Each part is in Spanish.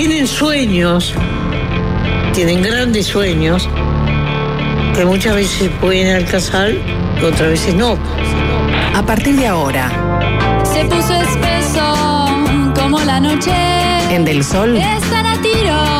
tienen sueños, tienen grandes sueños, que muchas veces pueden alcanzar, otras veces no. A partir de ahora, Se puso espeso como la noche. en Del Sol, Están a tiro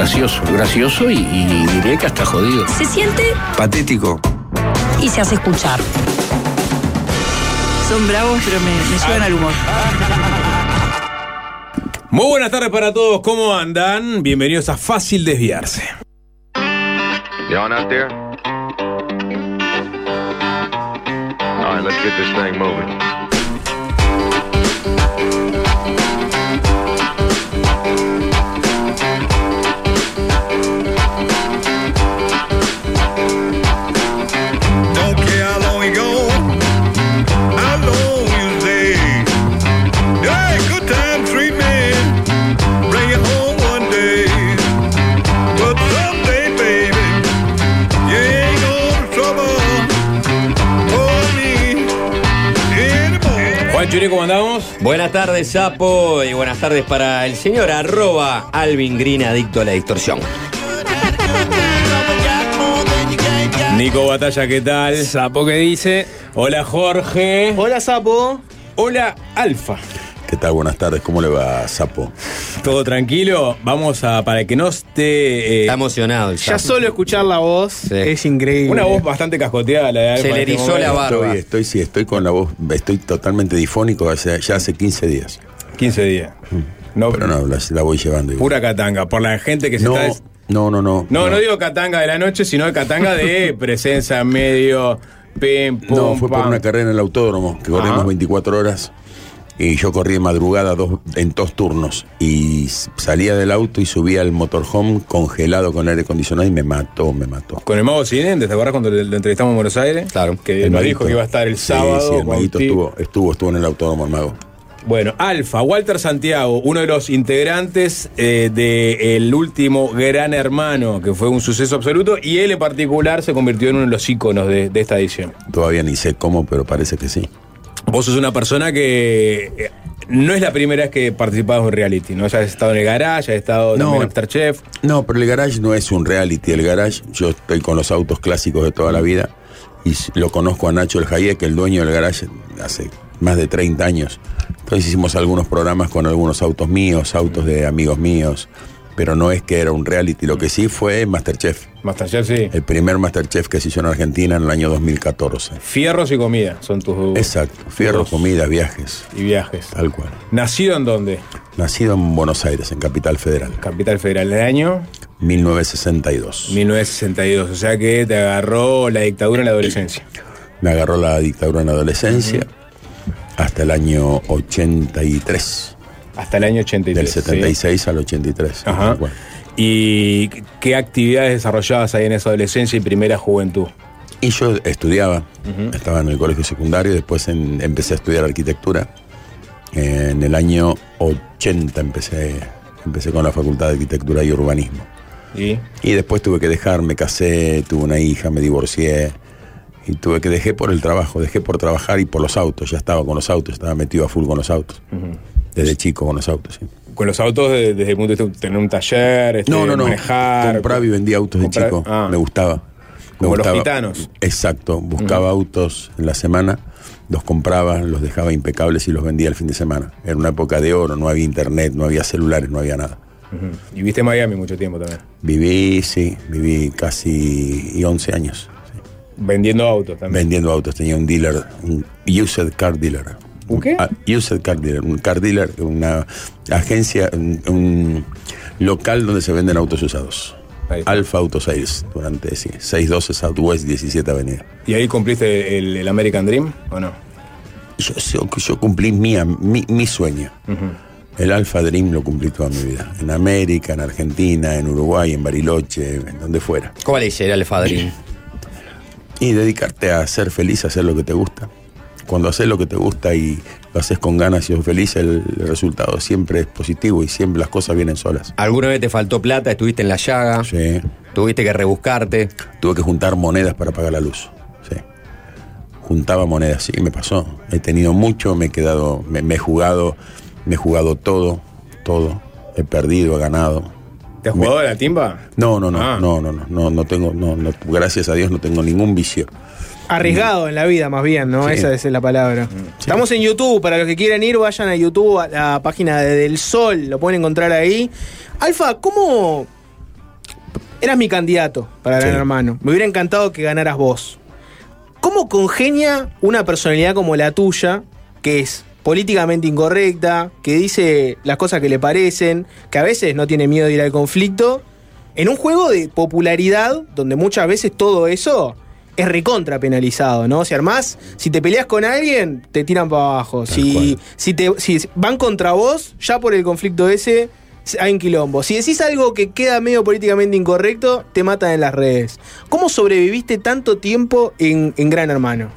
Gracioso, gracioso y, y diré que hasta jodido. Se siente Patético. Y se hace escuchar. Son bravos, pero me, me suben al humor. Muy buenas tardes para todos, ¿cómo andan? Bienvenidos a Fácil Desviarse. On out there? All right, let's get this thing moving. ¿Cómo andamos? Buenas tardes, Sapo, y buenas tardes para el señor arroba Alvin Green, adicto a la distorsión. Nico Batalla, ¿qué tal? Sapo que dice. Hola Jorge. Hola, Sapo. Hola Alfa. ¿Qué tal? Buenas tardes. ¿Cómo le va, Sapo? ¿Todo tranquilo? Vamos a, para que no esté... eh, Está emocionado el Ya solo escuchar la voz es increíble. una voz bastante cascoteada la de. Se en le este erizó la barba. Estoy, estoy, sí, estoy con la voz, estoy totalmente difónico hace- ya hace 15 días. 15 días. No, Pero no, la, la voy llevando. igual. pura catanga. Por la gente que se no, está... des- no, no, no. No, no digo catanga de la noche, sino catanga de presencia medio... Pim, pum, No, fue por pam. una carrera en el autódromo, que corrimos Ajá. 24 horas. Y yo corrí de madrugada dos, en dos turnos. Y salía del auto y subía al motorhome congelado con aire acondicionado y me mató, me mató. Con el Mago Cine, ¿te acuerdas cuando lo entrevistamos en Buenos Aires? Claro. Que El nos dijo que iba a estar el Sí, sábado. Sí, el con maguito estuvo, estuvo, estuvo en el autódromo, el mago. Bueno, Alfa, Walter Santiago, uno de los integrantes eh, de El último Gran Hermano, que fue un suceso absoluto, y él en particular se convirtió en uno de los íconos de, de esta edición. Todavía ni sé cómo, pero parece que sí. Vos sos una persona que eh, no es la primera vez que participás en reality, ¿no? Ya has estado en el garage, has estado No. también en Afterchef. No, pero el garage no es un reality. El garage, yo estoy con los autos clásicos de toda la vida y lo conozco a Nacho el Hayek, el dueño del garage, hace más de 30 años. Entonces hicimos algunos programas con algunos autos míos, autos de amigos míos, pero no es que era un reality. Lo que sí fue Masterchef. Masterchef, sí. El primer Masterchef que se hizo en Argentina en el año 2014. Fierros y comida son tus. Exacto. Fierro, tus- comida, viajes. Y viajes. Tal cual. ¿Nacido en dónde? Nacido en Buenos Aires, en Capital Federal. Capital Federal. ¿El año? 1962. 1962. O sea que te agarró la dictadura en la adolescencia. Me agarró la dictadura en la adolescencia hasta el año 83. Hasta el año 83. Del ¿sí? 76 al 83. Ajá. ¿Y qué actividades desarrollabas ahí en esa adolescencia y primera juventud? Y yo estudiaba, estaba en el colegio secundario, después en- empecé a estudiar arquitectura. En el año 80 empecé, empecé con la Facultad de Arquitectura y Urbanismo. ¿Y? Y después tuve que dejar, me casé, tuve una hija, me divorcié. Y tuve que dejé por el trabajo, dejé por trabajar y por los autos. Ya estaba con los autos, estaba metido a full con los autos. Desde chico con los autos, sí. Con los autos de- desde el punto de vista de tener un taller, este, No, no, no. manejar. Compraba y vendía autos de chico. Ah. Me gustaba. Como los gitanos. Exacto, buscaba autos en la semana, los compraba, los dejaba impecables y los vendía el fin de semana. Era una época de oro, no había internet, no había celulares, no había nada. Ujú. Y viste en Miami mucho tiempo también. Viví, sí, viví casi 11 años Vendiendo autos también. vendiendo autos. Tenía un dealer, un used car dealer. ¿Un qué? Ah, used car dealer, un car dealer, una agencia, un, un local donde se venden autos usados. Alfa Auto Sales, durante sí, 612 Southwest 17 Avenida. ¿Y ahí cumpliste el, el American Dream o no? Yo, yo, yo cumplí mi, mi, mi sueño. El Alfa Dream lo cumplí toda mi vida. En América, en Argentina, en Uruguay, en Bariloche, en donde fuera. ¿Cuál es el Alfa Dream? Y dedicarte a ser feliz, a hacer lo que te gusta. Cuando haces lo que te gusta y lo haces con ganas y sos feliz, el, resultado siempre es positivo y siempre las cosas vienen solas. ¿Alguna vez te faltó plata? ¿Estuviste en la llaga? Sí. ¿Tuviste que rebuscarte? Tuve que juntar monedas para pagar la luz. Sí. Juntaba monedas, sí, me pasó. He tenido mucho, me he quedado, me, me he jugado, me he jugado todo, todo. He perdido, he ganado. ¿Te has jugado a la timba? No, no, no, Ah. no, no, no, no, no tengo, no, no, gracias a Dios no tengo ningún vicio. Arriesgado en la vida, más bien, ¿no? Sí. Esa es la palabra. Estamos en YouTube, para los que quieran ir, vayan a YouTube, a la página de Del Sol, lo pueden encontrar ahí. Alfa, ¿cómo eras mi candidato para Gran Sí. Hermano? Me hubiera encantado que ganaras vos. ¿Cómo congenia una personalidad como la tuya, que es políticamente incorrecta, que dice las cosas que le parecen, que a veces no tiene miedo de ir al conflicto, en un juego de popularidad donde muchas veces todo eso es recontra penalizado, ¿no? Si armás, si te peleas con alguien, te tiran para abajo. Si, si, te, si van contra vos, ya por el conflicto ese hay un quilombo. Si decís algo que queda medio políticamente incorrecto, te matan en las redes. ¿Cómo sobreviviste tanto tiempo en, en Gran Hermano?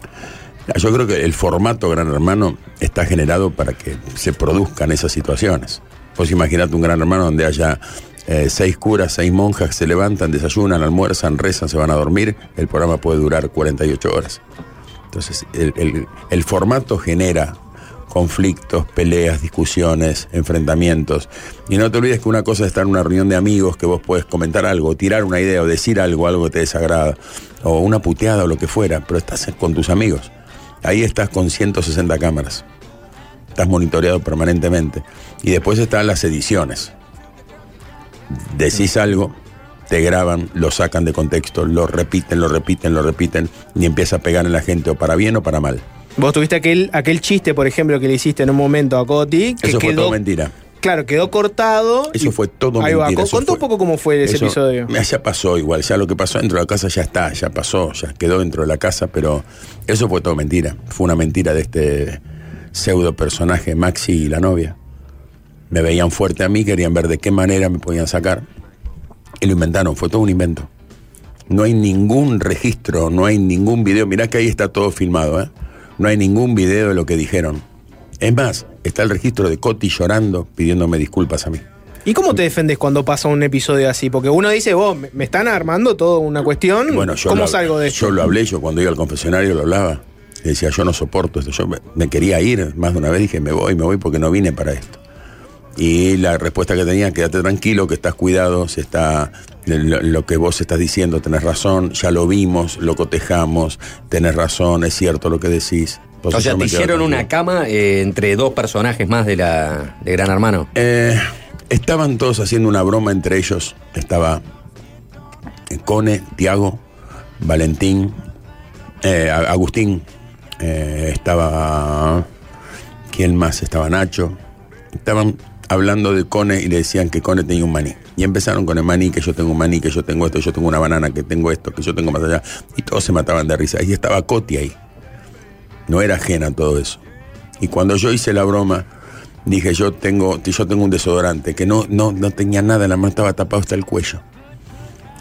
Yo creo que el formato Gran Hermano está generado para que se produzcan esas situaciones. Pues imaginate un Gran Hermano donde haya eh, seis curas, seis monjas se levantan, desayunan, almuerzan, rezan, se van a dormir. El programa puede durar 48 horas. Entonces, el, el- el formato genera conflictos, peleas, discusiones, enfrentamientos. Y no te olvides que una cosa es estar en una reunión de amigos que vos puedes comentar algo, tirar una idea o decir algo, algo que te desagrada, o una puteada o lo que fuera, pero estás con tus amigos. Ahí estás con 160 cámaras. Estás monitoreado permanentemente. Y después están las ediciones. Decís algo, te graban, lo sacan de contexto, lo repiten, lo repiten, lo repiten, y empieza a pegar en la gente o para bien o para mal. Vos tuviste aquel, aquel chiste, por ejemplo, que le hiciste en un momento a Coti, que Eso fue quedó, todo mentira. claro, quedó cortado. Eso fue todo Ahí va, mentira. con- eso contá un poco cómo fue ese eso- episodio. Ya pasó igual, ya lo que pasó dentro de la casa ya está, ya pasó, ya quedó dentro de la casa, pero eso fue todo mentira. Fue una mentira de este pseudo personaje Maxi y la novia. Me veían fuerte a mí, querían ver de qué manera me podían sacar. Y lo inventaron, fue todo un invento. No hay ningún registro, no hay ningún video. Mirá que ahí está todo filmado, ¿eh? No hay ningún video de lo que dijeron. Es más, está el registro de Coti llorando, pidiéndome disculpas a mí. ¿Y cómo te defendes cuando pasa un episodio así? Porque uno dice, vos, me- están armando toda una cuestión. Bueno, yo ¿Cómo lo, salgo de esto? Yo lo hablé, yo cuando iba al confesionario lo hablaba. Le decía, yo no soporto esto. Yo me, me quería ir más de una vez, dije, me voy, me voy porque no vine para esto. Y la respuesta que tenía, quédate tranquilo, que estás cuidado, se está, lo, lo que vos estás diciendo, tenés razón, ya lo vimos, lo cotejamos, tenés razón, es cierto lo que decís. O Entonces sea, yo te hicieron tranquilo. una cama eh, entre dos personajes más de la de Gran Hermano. Eh, estaban todos haciendo una broma entre ellos. Estaba eh, Cone, Tiago, Valentín, eh, Agustín, estaba. ¿Quién más? Estaba Nacho. Estaban hablando de Cone y le decían que Cone tenía un maní. Y empezaron con el maní, que yo tengo un maní, que yo tengo esto, que yo tengo una banana, que tengo esto, que yo tengo más allá. Y todos se mataban de risa. Y estaba Coti ahí. No era ajena a todo eso. Y cuando yo hice la broma, dije, yo tengo, yo tengo un desodorante, que no, no, no tenía nada, la mano estaba tapado hasta el cuello.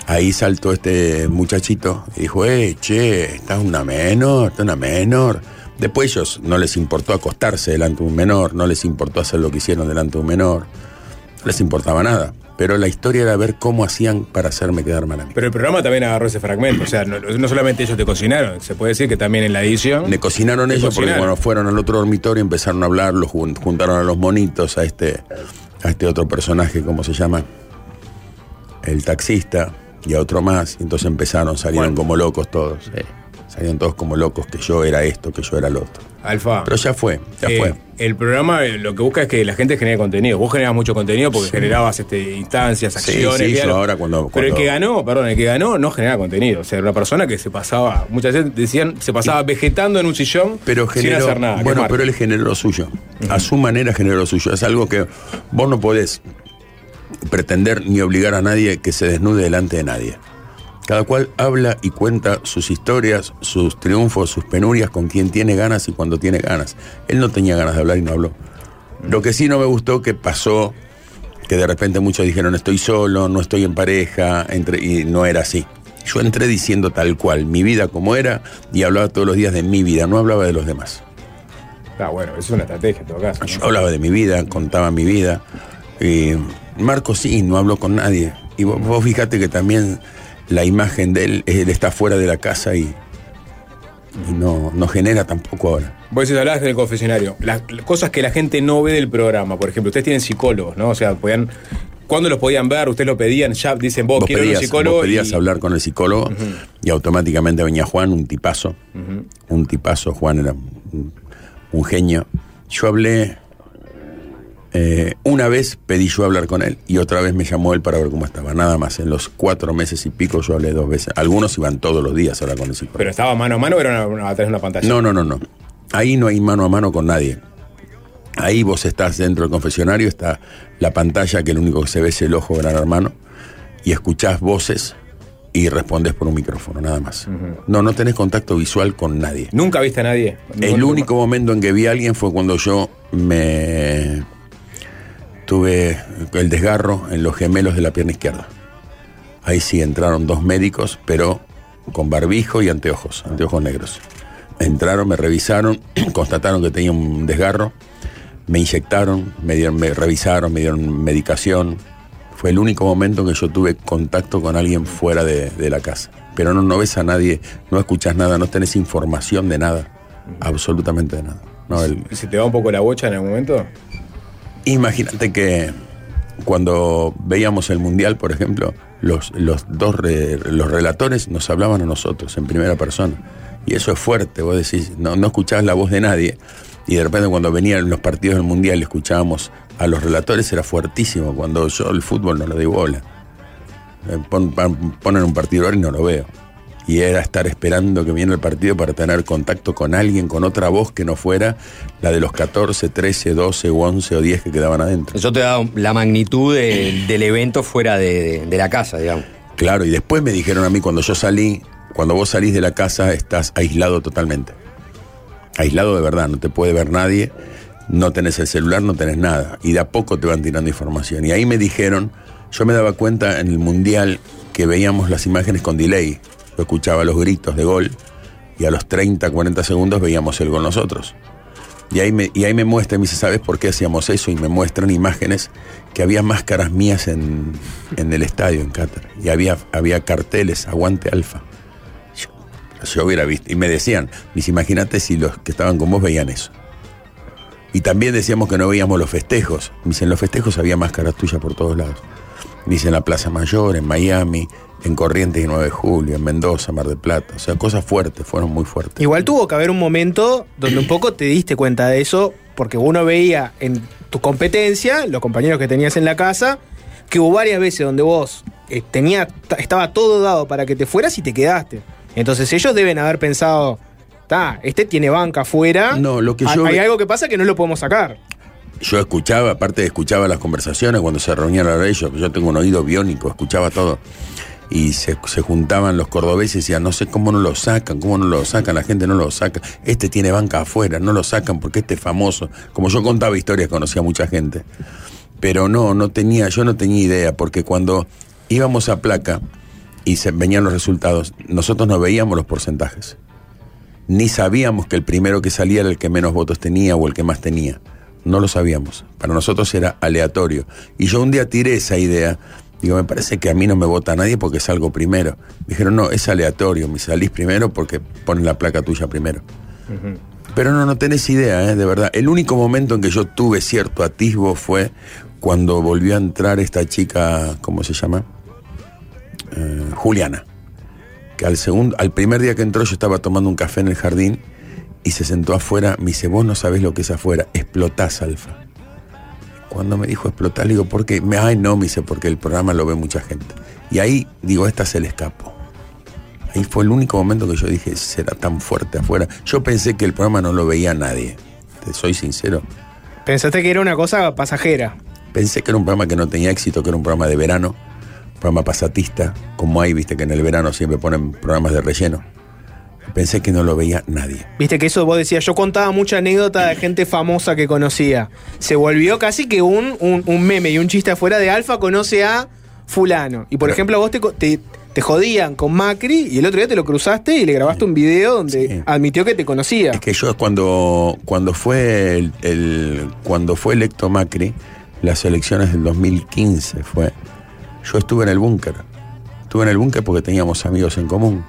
Ahí saltó este muchachito y dijo, eh, che, estás una menor, estás una menor. Después ellos no les importó acostarse delante de un menor, no les importó hacer lo que hicieron delante de un menor, no les importaba nada. Pero la historia era ver cómo hacían para hacerme quedar mal a mí. Pero el programa también agarró ese fragmento. O sea, no, no solamente ellos te cocinaron, se puede decir que también en la edición. Le cocinaron ellos porque cuando fueron al otro dormitorio empezaron a hablar, los jun- juntaron a los monitos, a este, a este otro personaje, ¿cómo se llama? El taxista, y a otro más. Y entonces empezaron, salieron como locos todos. eh. Salieron todos como locos, que yo era esto, que yo era lo otro. Alfa. Pero ya fue, ya eh, fue. El programa eh, lo que busca es que la gente genere contenido. Vos generabas mucho contenido porque generabas este, instancias, Sí, acciones. sí, yo diálogos. ahora cuando- Pero el que ganó, perdón, el que ganó no generaba contenido. O sea, era una persona que se pasaba, muchas veces decían, se pasaba vegetando en un sillón Pero sin generó, hacer nada. bueno, pero él generó lo suyo. A su manera generó lo suyo. Es algo que vos no podés pretender ni obligar a nadie que se desnude delante de nadie. Cada cual habla y cuenta sus historias, sus triunfos, sus penurias con quien tiene ganas y cuando tiene ganas. Él no tenía ganas de hablar y no habló. Lo que sí no me gustó que pasó, que de repente muchos dijeron estoy solo, no estoy en pareja, entre, y no era así. Yo entré diciendo tal cual, mi vida como era, y hablaba todos los días de mi vida, no hablaba de los demás. Ah, bueno, es una estrategia en todo caso. ¿no? Yo hablaba de mi vida, contaba mi vida. Y Marco sí, no habló con nadie. Y vos, vos fíjate que también la imagen de él, él está fuera de la casa y, y no, no genera tampoco ahora. Vos decís, hablabas del confesionario. Las cosas que la gente no ve del programa, por ejemplo, ustedes tienen psicólogos, ¿no? O sea, podían. ¿Cuándo los podían ver? ¿Ustedes lo pedían? Ya dicen, vos, Vos quiero pedías, un psicólogo. vos pedías y- hablar con el psicólogo y automáticamente venía Juan, un tipazo. Un tipazo, Juan era un, un genio. Yo hablé. Eh, una vez pedí yo hablar con él y otra vez me llamó él para ver cómo estaba. Nada más. En los cuatro meses y pico yo hablé dos veces. Algunos iban todos los días a hablar con el psicólogo. Pero estaba mano a mano o era una- una- a través de una pantalla. No, no, no, no. Ahí no hay mano a mano con nadie. Ahí vos estás dentro del confesionario, está la pantalla que lo único que se ve es el ojo gran hermano y escuchás voces y respondes por un micrófono, nada más. No, no tenés contacto visual con nadie. ¿Nunca viste a nadie? El único momento en que vi a alguien fue cuando yo me tuve el desgarro en los gemelos de la pierna izquierda. Ahí sí entraron dos médicos, pero con barbijo y anteojos, anteojos negros. Entraron, me revisaron, constataron que tenía un desgarro, me inyectaron, me, dieron, me revisaron, me dieron medicación. Fue el único momento en que yo tuve contacto con alguien fuera de, de la casa. Pero no, no ves a nadie, no escuchas nada, no tenés información de nada, absolutamente de nada. No, el- ¿Y se te va un poco la bocha en algún momento? Imagínate que cuando veíamos el mundial, por ejemplo, los, los dos los relatores nos hablaban a nosotros en primera persona. Y eso es fuerte, vos decís, no, no escuchabas la voz de nadie. Y de repente cuando venían los partidos del mundial escuchábamos a los relatores era fuertísimo. Cuando yo el fútbol no lo doy bola. Eh, pon- pon- ponen un partido ahora y no lo veo. Y era estar esperando que viene el partido para tener contacto con alguien, con otra voz que no fuera la de los 14, 13, 12 o 11 o 10 que quedaban adentro. Eso te da la magnitud de- del evento fuera de, de- de la casa, digamos. Claro, y después me dijeron a mí cuando yo salí, cuando vos salís de la casa estás aislado totalmente. Aislado de verdad, no te puede ver nadie, no tenés el celular, no tenés nada. Y de a poco te van tirando información. Y ahí me dijeron, yo me daba cuenta en el Mundial que veíamos las imágenes con delay. Yo escuchaba los gritos de gol y a los 30, 40 segundos veíamos el gol nosotros. Y ahí me, y ahí me muestra y me dice, ¿sabes por qué hacíamos eso? Y me muestran imágenes que había máscaras mías en, en el estadio, en Qatar. Y había, había carteles, aguante alfa. Yo, yo hubiera visto. Y me decían, dice, imagínate si los que estaban con vos veían eso. Y también decíamos que no veíamos los festejos. Me dicen, en los festejos había máscaras tuyas por todos lados. Me Dicen en la Plaza Mayor, en Miami, en Corrientes y 9 de Julio, en Mendoza, Mar del Plata. O sea, cosas fuertes, fueron muy fuertes. Igual tuvo que haber un momento donde un poco te diste cuenta de eso, porque uno veía en tu competencia, los compañeros que tenías en la casa, que hubo varias veces donde vos eh, tenía, ta- estaba todo dado para que te fueras y te quedaste. Entonces ellos deben haber pensado, está, este tiene banca afuera. No, lo que hay, yo hay ve- algo que pasa que no lo podemos sacar. Yo escuchaba, aparte escuchaba las conversaciones cuando se reunían a ellos, yo tengo un oído biónico, escuchaba todo. Y se, se juntaban los cordobeses y decían, no sé cómo no lo sacan, cómo no lo sacan, la gente no lo saca. Este tiene banca afuera, no lo sacan porque este es famoso. Como yo contaba historias, conocía a mucha gente. Pero no, no tenía, yo no tenía idea, porque cuando íbamos a placa y se venían los resultados, nosotros no veíamos los porcentajes. Ni sabíamos que el primero que salía era el que menos votos tenía o el que más tenía. No lo sabíamos. Para nosotros era aleatorio. Y yo un día tiré esa idea. Digo, me parece que a mí no me vota nadie porque salgo primero. Me dijeron, no, es aleatorio. Me salís primero porque ponen la placa tuya primero. Pero no, no tenés idea, ¿eh? de verdad. El único momento en que yo tuve cierto atisbo fue cuando volvió a entrar esta chica, ¿cómo se llama? eh, Juliana. Que al, segundo, al primer día que entró yo estaba tomando un café en el jardín y se sentó afuera. Me dice, vos no sabés lo que es afuera, explotás, Alfa. Cuando me dijo explotar, le digo, ¿por qué? Me, Ay, no, me dice, porque el programa lo ve mucha gente. Y ahí, digo, esta se le escapó. Ahí fue el único momento que yo dije, será tan fuerte afuera. Yo pensé que el programa no lo veía nadie. Te soy sincero. Pensaste que era una cosa pasajera. Pensé que era un programa que no tenía éxito, que era un programa de verano, un programa pasatista, como hay, viste que en el verano siempre ponen programas de relleno. Pensé que no lo veía nadie. Viste que eso vos decías, yo contaba mucha anécdota de gente famosa que conocía. Se volvió casi que un, un, un meme y un chiste afuera de Alfa conoce a fulano. Y por ejemplo, vos te, te, te jodían con Macri y el otro día te lo cruzaste y le grabaste un video donde admitió que te conocía. Es que yo cuando, cuando fue el, el- cuando fue electo Macri, las elecciones del 2015 fue, yo estuve en el búnker. Estuve en el búnker porque teníamos amigos en común.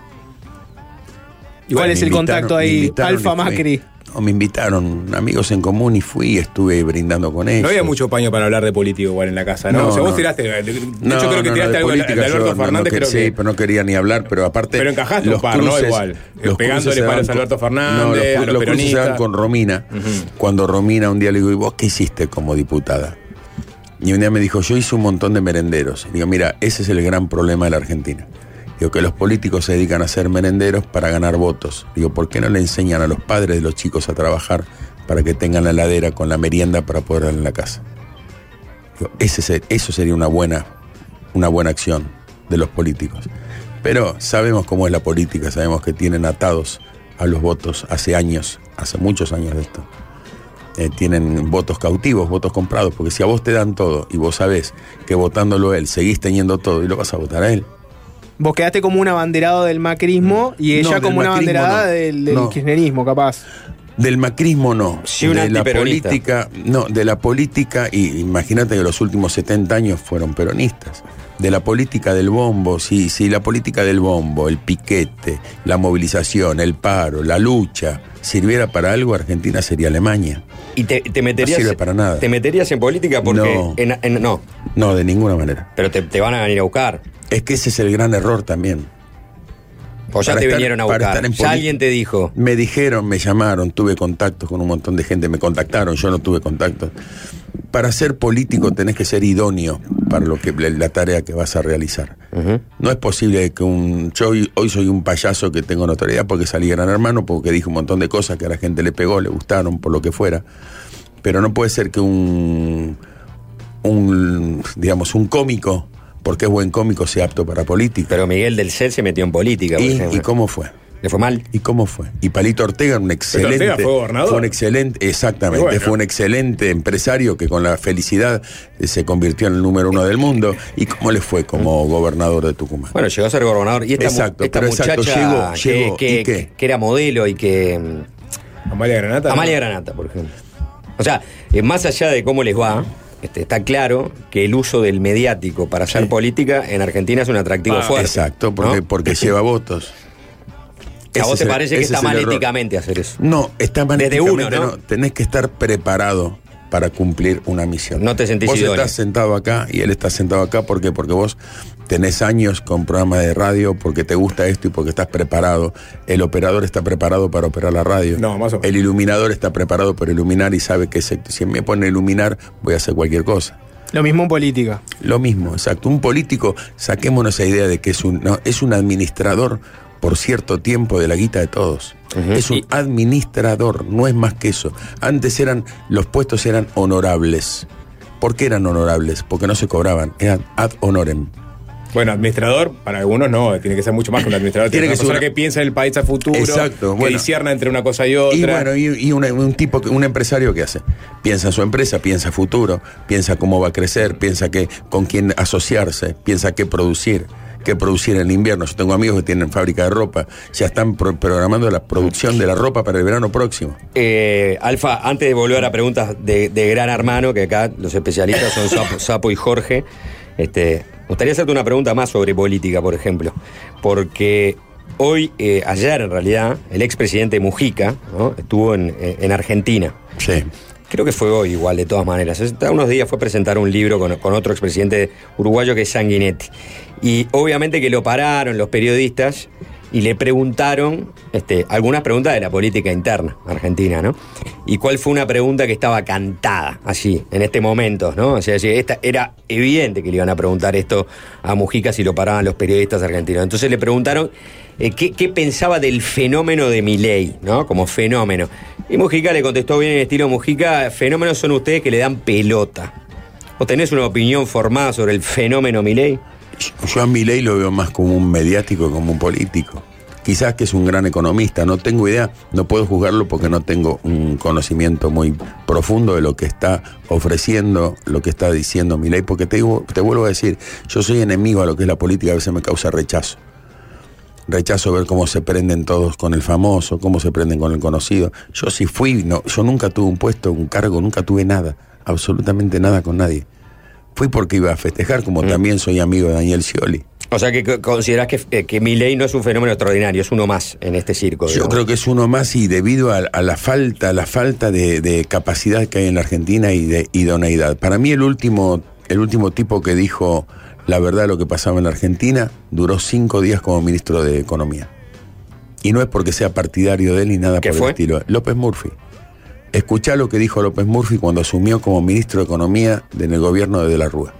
¿Cuál Me es el contacto ahí? Alfa. Macri. No, me invitaron amigos en común y fui y estuve brindando con ellos. No había mucho paño para hablar de político igual en la casa, ¿no? No, o sea, vos no. tiraste. De, de hecho, No, creo que no, no, tiraste de algo de, política de Alberto yo no- Fernández, no, creo sí, que. pero no quería ni hablar, pero aparte. Pero encajaste un los par, ¿no? cruces- Igual. los Pegándole cruces se palos a Alberto Fernández, no, los, a los los cruces se con Romina. Cuando Romina un día le digo, ¿y vos qué hiciste como diputada? Y un día me dijo, yo hice un montón de merenderos. Y digo, mira, ese es el gran problema de la Argentina. Digo, que los políticos se dedican a ser merenderos para ganar votos. Digo, ¿por qué no le enseñan a los padres de los chicos a trabajar para que tengan la heladera con la merienda para poder darle en la casa? Digo, eso sería una buena, una buena acción de los políticos. Pero sabemos cómo es la política, sabemos que tienen atados a los votos hace años, hace muchos años de esto. Eh, tienen votos cautivos, votos comprados, porque si a vos te dan todo y vos sabés que votándolo él seguís teniendo todo y lo vas a votar a él. Vos quedaste como un abanderado del macrismo y No, ella como una abanderada no. del, del No. kirchnerismo, capaz. Del macrismo no. Sí, de la política, no, de la política, y imagínate que los últimos 70 años fueron peronistas. De la política del bombo, sí, sí, la política del bombo, el piquete, la movilización, el paro, la lucha, sirviera para algo, Argentina sería Alemania. Y te, te meterías. No sirve para nada. Te meterías en política porque. No. en- en- no, No, de ninguna manera. pero te, te van a venir a buscar. Es que ese es el gran error también. O ya Para te estar- vinieron a buscar. Ya alguien te dijo. Me dijeron, me llamaron, tuve contactos con un montón de gente, me contactaron, yo no tuve contactos. Para ser político tenés que ser idóneo para lo que la tarea que vas a realizar. No es posible que un yo hoy, hoy soy un payaso que tengo notoriedad porque salí gran hermano, porque dije un montón de cosas que a la gente le pegó, le gustaron, por lo que fuera. Pero no puede ser que un un digamos un cómico, porque es buen cómico, sea apto para política. Pero Miguel del Cel se metió en política, por ¿Y, ejemplo. ¿Y cómo fue? ¿Le fue mal? ¿Y cómo fue? Y Palito Ortega, un excelente. Ortega fue gobernador. un excelente, exactamente. Bueno. Fue un excelente empresario que con la felicidad eh, se convirtió en el número uno del mundo. ¿Y cómo le fue como gobernador de Tucumán? Bueno, llegó a ser gobernador. Y esta, Exacto, esta pero exacto, muchacha llegó, que, llegó, que- ¿y qué? que era modelo y que. mm, Amalia Granata. ¿no? Amalia Granata, por ejemplo. O sea, eh, más allá de cómo les va, este, está claro que el uso del mediático para hacer política en Argentina es un atractivo Ah, fuerte. Exacto, porque, ¿no? porque lleva votos. ¿A Ese vos te el- parece que está es mal error. éticamente hacer eso? No, está mal Desde éticamente, uno, ¿no? Tenés que estar preparado para cumplir una misión. No te sentís Vos idóneo. estás sentado acá y él está sentado acá ¿por qué? porque vos tenés años con programas de radio, porque te gusta esto y porque estás preparado. El operador está preparado para operar la radio. No, más o menos. El iluminador está preparado para iluminar y sabe que se- si me pone a iluminar voy a hacer cualquier cosa. Lo mismo en política. Lo mismo, exacto. Un político, saquémonos esa idea de que es un, no, es un administrador por cierto tiempo de la guita de todos. Es un administrador, no es más que eso. Antes eran, los puestos eran honorables. ¿Por qué eran honorables? Porque no se cobraban, eran ad honorem. Bueno, administrador, para algunos no, tiene que ser mucho más que un administrador. Tiene Tiene que ser una persona una- que piensa en el país a futuro, Exacto, que bueno. discierna entre una cosa y otra. Y bueno, y, y una- un tipo, que- un empresario que hace, piensa en su empresa, piensa futuro, piensa cómo va a crecer, piensa que con quién asociarse, piensa qué producir, qué producir en invierno. Yo tengo amigos que tienen fábrica de ropa, ya están pro- programando la producción de la ropa para el verano próximo. Eh, Alfa, antes de volver a preguntas de, de Gran Hermano, que acá los especialistas son Sapo, Sapo y Jorge, este, gustaría hacerte una pregunta más sobre política, por ejemplo. Porque hoy, eh, ayer en realidad, el expresidente Mujica ¿no? estuvo en, en Argentina. Sí. Creo que fue hoy igual, de todas maneras. Hace unos días fue a presentar un libro con, con otro expresidente uruguayo que es Sanguinetti. Y obviamente que lo pararon los periodistas y le preguntaron este, algunas preguntas de la política interna argentina, ¿no? Y cuál fue una pregunta que estaba cantada así, en este momento, ¿no? O sea, esta, era evidente que le iban a preguntar esto a Mujica si lo paraban los periodistas argentinos. Entonces le preguntaron eh, qué, pensaba del fenómeno de Milei, ¿no? Como fenómeno. Y Mujica le contestó bien en estilo Mujica, fenómenos son ustedes que le dan pelota. ¿Vos tenés una opinión formada sobre el fenómeno Milei? Yo a Milei lo veo más como un mediático que como un político. Quizás que es un gran economista, no tengo idea, no puedo juzgarlo porque no tengo un conocimiento muy profundo de lo que está ofreciendo, lo que está diciendo Milei, porque te, digo- te vuelvo a decir, yo soy enemigo a lo que es la política, a veces me causa rechazo. Rechazo ver cómo se prenden todos con el famoso, cómo se prenden con el conocido. Yo sí fui, no, yo nunca tuve un puesto, un cargo, nunca tuve nada, absolutamente nada con nadie. Fui porque iba a festejar, como también soy amigo de Daniel Scioli. O sea que co- considerás que, eh, que Milei no es un fenómeno extraordinario, es uno más en este circo. Yo creo que es uno más y debido a, a la falta, a la falta de, de capacidad que hay en la Argentina y de idoneidad. Para mí el último, el último tipo que dijo la verdad de lo que pasaba en la Argentina duró cinco días como ministro de Economía. Y no es porque sea partidario de él ni nada por fue? el estilo. López Murphy. Escuchá lo que dijo López Murphy cuando asumió como ministro de Economía en el gobierno de De la Rúa.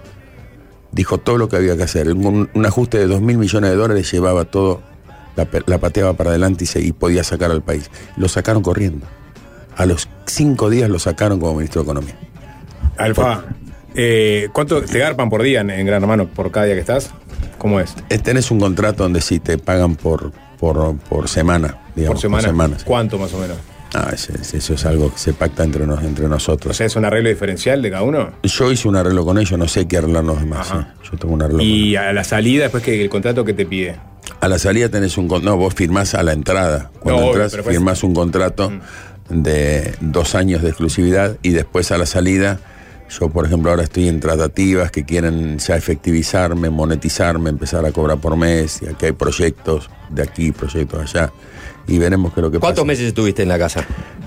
Dijo todo lo que había que hacer. Un, un ajuste de 2 mil millones de dólares llevaba todo, la pateaba para adelante y, se, y podía sacar al país. Lo sacaron corriendo. A los cinco días lo sacaron como ministro de Economía. Alfa, eh, ¿cuánto te garpan por día en, en Gran Hermano por cada día que estás? ¿Cómo es? Eh, Tenés un contrato donde sí te pagan por, por, por semana. Digamos, por semana. ¿Cuánto más o menos? Ah, eso es algo que se pacta entre, nos, entre nosotros. O sea, ¿es un arreglo diferencial de cada uno? Yo hice un arreglo con ellos, no sé qué arreglar los demás. ¿eh? Yo tengo un arreglo con Y a la salida, después que el contrato que te pide. A la salida tenés un contrato. No, vos firmás a la entrada. Cuando No, obvio, entras, pues- firmás un contrato de dos años de exclusividad y después a la salida. Yo, por ejemplo, ahora estoy en tratativas que quieren ya efectivizarme, monetizarme, empezar a cobrar por mes. Y aquí hay proyectos de aquí, proyectos allá. Y veremos qué es lo que ¿Cuántos pasa. meses estuviste en la casa?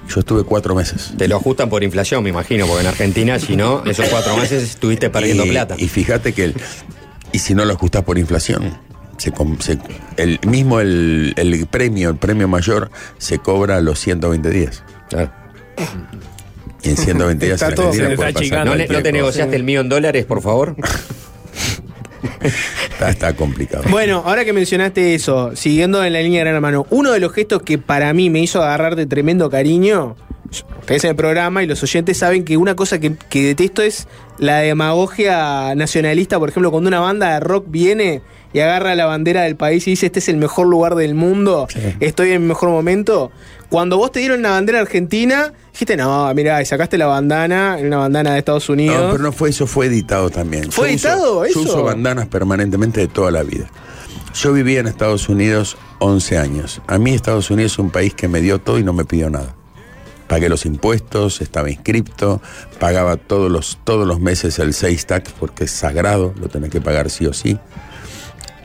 Yo estuve cuatro meses. Te lo ajustan por inflación, me imagino, porque en Argentina, si no, esos cuatro meses estuviste perdiendo y, plata. Y fíjate que, el- y si no lo ajustás por inflación, se, se- el mismo el, el premio, el premio mayor, se cobra a los 120 días. Y en 120 días en Argentina puede pasar ¿No, no te negociaste el mío en dólares, por favor? Está, está complicado. Bueno, ahora que mencionaste eso, siguiendo en la línea de Gran Hermano, uno de los gestos que para mí me hizo agarrar de tremendo cariño, ustedes en el programa y los oyentes saben que una cosa que, que detesto es la demagogia nacionalista, por ejemplo, cuando una banda de rock viene y agarra la bandera del país y dice este es el mejor lugar del mundo, estoy en mi mejor momento. Cuando vos te dieron la bandera argentina, dijiste, no, mira, y sacaste la bandana, una bandana de Estados Unidos. No, pero no fue eso, fue editado también. ¿Fue Yo uso- editado eso? Yo uso bandanas permanentemente de toda la vida. Yo vivía en Estados Unidos 11 años. A mí Estados Unidos es un país que me dio todo y no me pidió nada. Pagué los impuestos, estaba inscripto, pagaba todos los, todos los meses el 6 tax porque es sagrado, lo tenés que pagar sí o sí.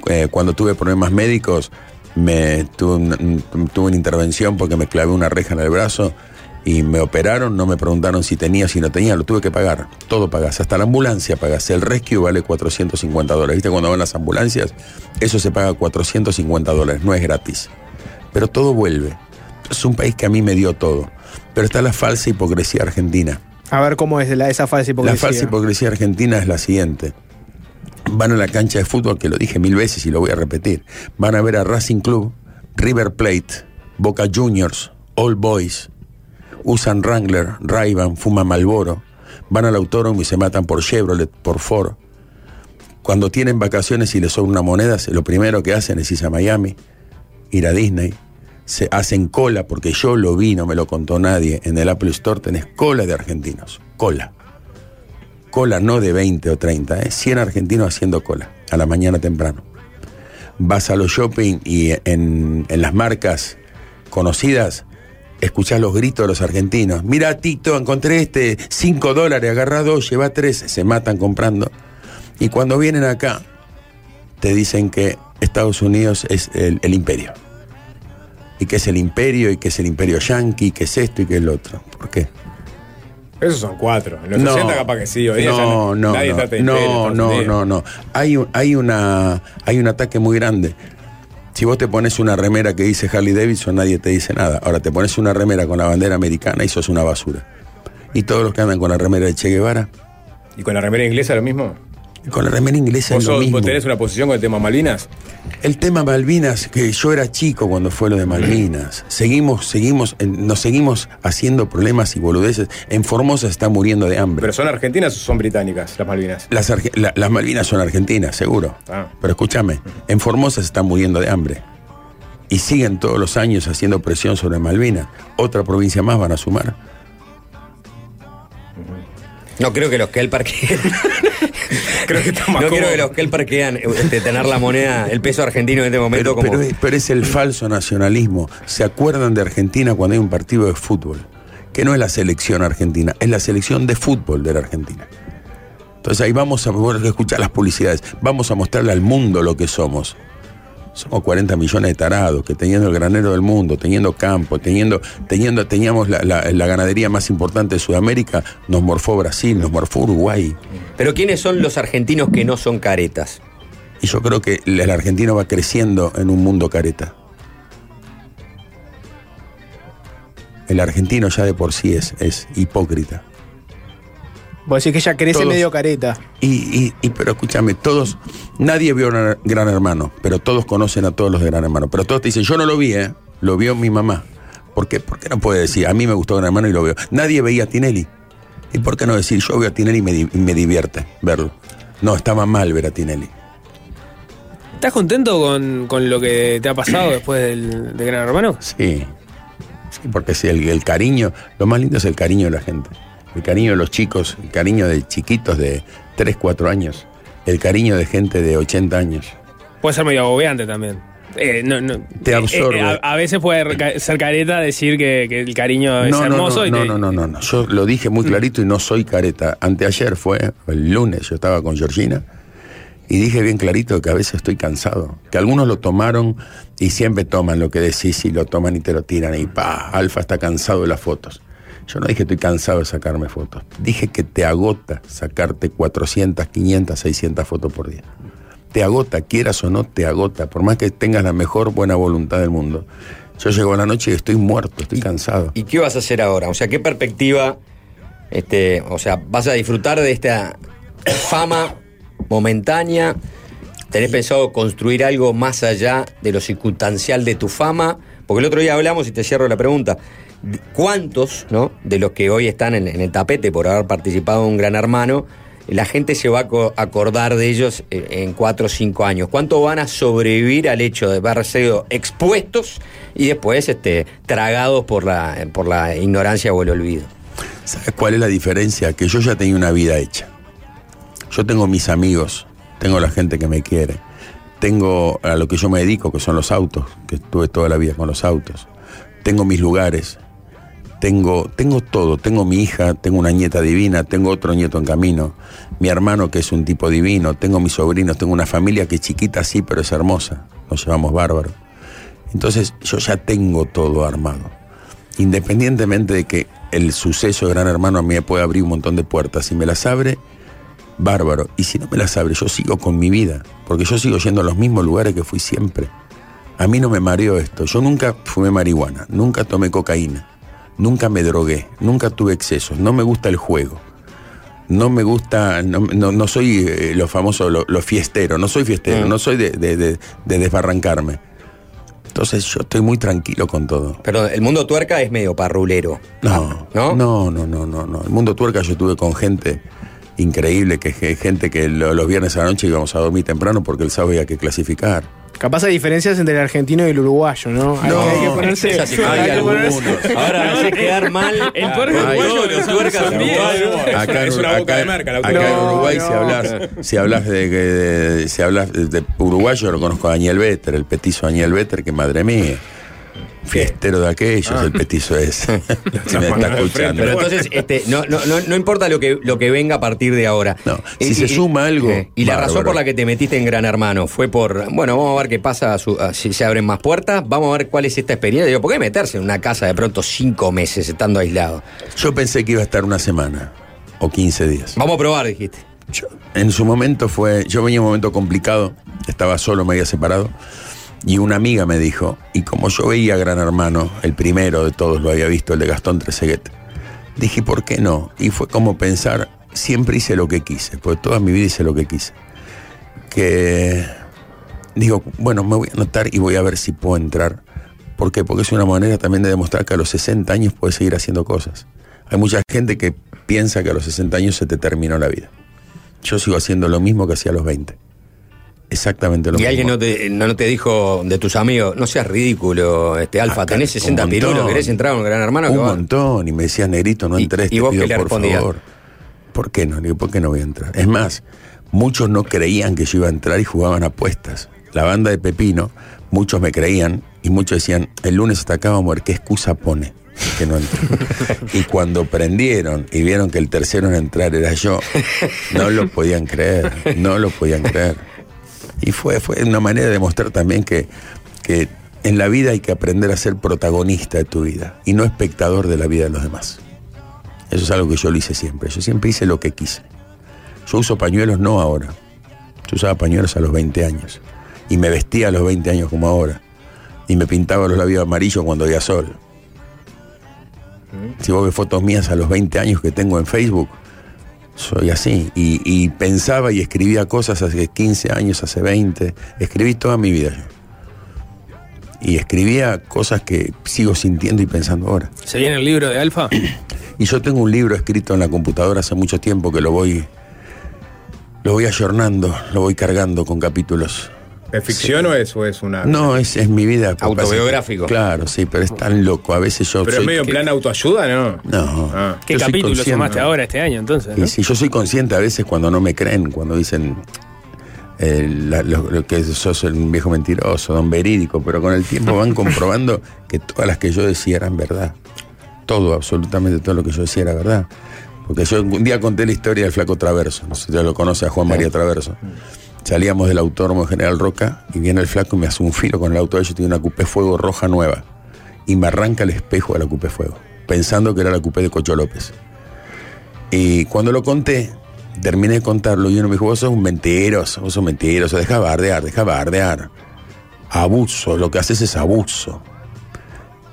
Eh, cuando tuve problemas médicos, me tuve, un- tuve una intervención porque me clavé una reja en el brazo y me operaron, no me preguntaron si tenía, si no tenía, lo tuve que pagar. Todo pagas, hasta la ambulancia pagas. El rescue vale 450 dólares. ¿Viste cuando van las ambulancias? Eso se paga 450 dólares, no es gratis. Pero todo vuelve. Es un país que a mí me dio todo. Pero está la falsa hipocresía argentina. A ver cómo es la, esa falsa hipocresía. La falsa hipocresía argentina es la siguiente. Van a la cancha de fútbol, que lo dije mil veces y lo voy a repetir. Van a ver a Racing Club, River Plate, Boca Juniors, All Boys. Usan Wrangler, ray fuman Malboro. Van al autódromo y se matan por Chevrolet, por Ford. Cuando tienen vacaciones y les sobra una moneda, lo primero que hacen es irse a Miami, ir a Disney. Se hacen cola, porque yo lo vi, no me lo contó nadie. En el Apple Store tenés cola de argentinos. Cola cola no de 20 o 30, ¿eh? 100 argentinos haciendo cola a la mañana temprano. Vas a los shopping y en, en las marcas conocidas escuchás los gritos de los argentinos. Mira, Tito, encontré este, 5 dólares, agarra dos, lleva tres, se matan comprando. Y cuando vienen acá, te dicen que Estados Unidos es el imperio. Y que es el imperio, y que es el imperio yanqui, que es esto y que es lo otro. ¿Por qué? Esos son cuatro. En los No. 80 capaz que sí. Hoy No, no, nadie no, no, no, no, no. Hay, un- hay, una, hay un ataque muy grande. Si vos te pones una remera que dice Harley Davidson, nadie te dice nada. Ahora te pones una remera con la bandera americana y sos una basura. Y todos los que andan con la remera de Che Guevara, ¿Y con la remera inglesa lo mismo? Con la remera inglesa ¿Vos, es lo sos- mismo. vos tenés una posición con el tema Malvinas? El tema Malvinas, que yo era chico cuando fue lo de Malvinas. Seguimos, seguimos, nos seguimos haciendo problemas y boludeces. En Formosa se está muriendo de hambre. ¿Pero son argentinas o son británicas las Malvinas? Las, arge- la- las Malvinas son argentinas, seguro. Ah. Pero escúchame, en Formosa se está muriendo de hambre. Y siguen todos los años haciendo presión sobre Malvinas. Otra provincia más van a sumar. No creo que los Kelpar quieran. creo que está más No creo cómodo. que los Kelpar quieran este, tener la moneda, el peso argentino en este momento Pero, como. pero es, pero es el falso nacionalismo. ¿Se acuerdan de Argentina cuando hay un partido de fútbol? Que no es la selección argentina, es la selección de fútbol de la Argentina. Entonces ahí vamos a vos escuchar las publicidades, vamos a mostrarle al mundo lo que somos. Somos 40 millones de tarados que teniendo el granero del mundo, teniendo campo, teniendo, teniendo, teníamos la, la- la ganadería más importante de Sudamérica, nos morfó Brasil, nos morfó Uruguay. Pero ¿quiénes son los argentinos que no son caretas? Y yo creo que el argentino va creciendo en un mundo careta. El argentino ya de por sí es, es hipócrita. Vos decís que ella crece Todos. medio careta. Y, y- y- pero escúchame, todos, nadie vio Gran, Gran Hermano, pero todos conocen a todos los de Gran Hermano. Pero todos te dicen, yo no lo vi, ¿eh? Lo vio mi mamá. ¿Por qué? ¿Por qué no puede decir, a mí me gustó Gran Hermano y lo veo? Nadie veía a Tinelli. ¿Y por qué no decir, yo veo a Tinelli y me, y me divierte verlo? No, estaba mal ver a Tinelli. ¿Estás contento con, con lo que te ha pasado después del, de Gran Hermano? Sí. Sí, porque si el, el cariño, lo más lindo es el cariño de la gente. El cariño de los chicos, el cariño de chiquitos de 3, 4 años. El cariño de gente de 80 años. Puede ser medio agobiante también. Eh, no, no. Te absorbe. Eh, a, a veces puede ser careta decir que, que el cariño es No, hermoso no, y no, te- no, no, no, no. Yo lo dije muy clarito y no soy careta. Anteayer fue, el lunes, yo estaba con Georgina y dije bien clarito que a veces estoy cansado. Que algunos lo tomaron y siempre toman lo que decís y lo toman y te lo tiran y pa, Alfa está cansado de las fotos. Yo no dije estoy cansado de sacarme fotos. Dije que te agota sacarte 400, 500, 600 fotos por día. Te agota, quieras o no, te agota. Por más que tengas la mejor buena voluntad del mundo. Yo llego a la noche y estoy muerto, estoy cansado. ¿Y qué vas a hacer ahora? O sea, ¿qué perspectiva? Este, o sea, ¿vas a disfrutar de esta fama momentánea? ¿Tenés pensado construir algo más allá de lo circunstancial de tu fama? Porque el otro día hablamos, y te cierro la pregunta, ¿cuántos ¿no? de los que hoy están en, el tapete por haber participado en un gran hermano, la gente se va a co- acordar de ellos eh, en cuatro o cinco años? ¿Cuánto van a sobrevivir al hecho de haber sido expuestos y después este, tragados por la, por la ignorancia o el olvido? ¿Sabes cuál es la diferencia? Que yo ya tenía una vida hecha. Yo tengo mis amigos, tengo la gente que me quiere, tengo a lo que yo me dedico, que son los autos, que estuve toda la vida con los autos, tengo mis lugares, tengo, tengo todo, tengo mi hija, tengo una nieta divina, tengo otro nieto en camino, mi hermano que es un tipo divino, tengo mis sobrinos, tengo una familia que es chiquita sí, pero es hermosa, nos llevamos bárbaro. Entonces yo ya tengo todo armado. Independientemente de que el suceso de Gran Hermano a mí me puede abrir un montón de puertas, si me las abre, bárbaro. Y si no me las abre, yo sigo con mi vida, porque yo sigo yendo a los mismos lugares que fui siempre. A mí no me mareó esto. Yo nunca fumé marihuana, nunca tomé cocaína, nunca me drogué, nunca tuve excesos, no me gusta el juego. No me gusta, no, no- no soy eh, lo famoso, lo, lo fiestero, no soy fiestero, Mm. no soy de, de- de- de desbarrancarme. Entonces yo estoy muy tranquilo con todo. Perdón, el mundo tuerca es medio parrulero. No, no, no, no, no, no, no. El mundo tuerca yo estuve con gente increíble, que gente que lo- los viernes a la noche íbamos a dormir temprano porque el sábado había que clasificar. Capaz hay diferencias entre el argentino y el uruguayo, ¿no? Hay, No, que- hay que ponerse. que hay hay que algunos. ponerse- Ahora haces quedar mal. El tuerca Ay, uruguayo, los tuercas. Acá, es en- una boca de merca la acá en No, Uruguay, no. si hablas, si hablas de, que- de- si hablas de, de uruguayo, lo conozco a Daniel Vetter, el petizo Daniel Vetter, que madre mía. Fiestero de aquellos, Ah. el petizo es. si me está escuchando. Pero entonces, este, no, no, no, no importa lo que, lo que venga a partir de ahora. No, si se suma algo, Y la bárbaro. razón por la que te metiste en Gran Hermano fue por, bueno, vamos a ver qué pasa, su- si se abren más puertas, vamos a ver cuál es esta experiencia. Digo, ¿por qué meterse en una casa de pronto cinco meses estando aislado? Yo pensé que iba a estar una semana o 15 días. Vamos a probar, dijiste. En su momento fue, yo venía en un momento complicado, estaba solo, me había separado, y una amiga me dijo, y como yo veía Gran Hermano, el primero de todos lo había visto, el de Gastón Treseguet, dije, ¿por qué no? Y fue como pensar, siempre hice lo que quise, porque toda mi vida hice lo que quise. Que digo, bueno, me voy a anotar y voy a ver si puedo entrar. ¿Por qué? Porque es una manera también de demostrar que a los 60 años puedes seguir haciendo cosas. Hay mucha gente que piensa que a los 60 años se te terminó la vida. Yo sigo haciendo lo mismo que hacía a los 20. Exactamente lo Y mismo. alguien no te, no te dijo de tus amigos, no seas ridículo, este Alfa, Acá, tenés 60 un montón. pirulos, querés entrar a un Gran Hermano. Un montón. Y me decías, negrito, no entres, y te vos pido por favor. ¿Por qué no? Digo, ¿por qué no voy a entrar? Es más, muchos no creían que yo iba a entrar y jugaban apuestas. La banda de Pepino, muchos me creían y muchos decían, el lunes está acá, vamos a ver qué excusa pone que no entró. y cuando prendieron y vieron que el tercero en entrar era yo, no lo podían creer, no lo podían creer. Y fue, fue una manera de demostrar también que, que en la vida hay que aprender a ser protagonista de tu vida y no espectador de la vida de los demás. Eso es algo que yo lo hice siempre. Yo siempre hice lo que quise. Yo uso pañuelos no ahora. Yo usaba pañuelos a los 20 años. Y me vestía a los 20 años como ahora. Y me pintaba los labios amarillos cuando había sol. Si vos ves fotos mías a los 20 años que tengo en Facebook, soy así. Y, y pensaba y escribía cosas hace 15 años, hace 20. Escribí toda mi vida yo. Y escribía cosas que sigo sintiendo y pensando ahora. ¿Se viene el libro de Alfa? Y yo tengo un libro escrito en la computadora hace mucho tiempo que lo voy. Lo voy ayornando, lo voy cargando con capítulos. ¿Es ficción o, es, o es una.? No, es, es mi vida. Autobiográfico. Claro, sí, pero es tan loco. A veces yo. Pero es soy medio en plan autoayuda, ¿no? No. Ah. ¿Qué capítulo sumaste ahora este año entonces? ¿no? Y si yo soy consciente a veces cuando no me creen, cuando dicen eh, la- lo, lo que sos un viejo mentiroso, don verídico, pero con el tiempo van comprobando que todas las que yo decía eran verdad. Todo, absolutamente todo lo que yo decía era verdad. Porque yo un día conté la historia del flaco Traverso, no sé si ya lo conoce a Juan María Traverso. Salíamos del autódromo de General Roca y viene el flaco y me hace un filo con el auto de ellos, tiene una cupé fuego roja nueva. Y me arranca el espejo de la cupé fuego, pensando que era la cupé de Cocho López. Y cuando lo conté, terminé de contarlo y uno me dijo, vos sos un mentiroso, vos sos mentiroso, deja bardear, deja bardear. Abuso, lo que haces es abuso.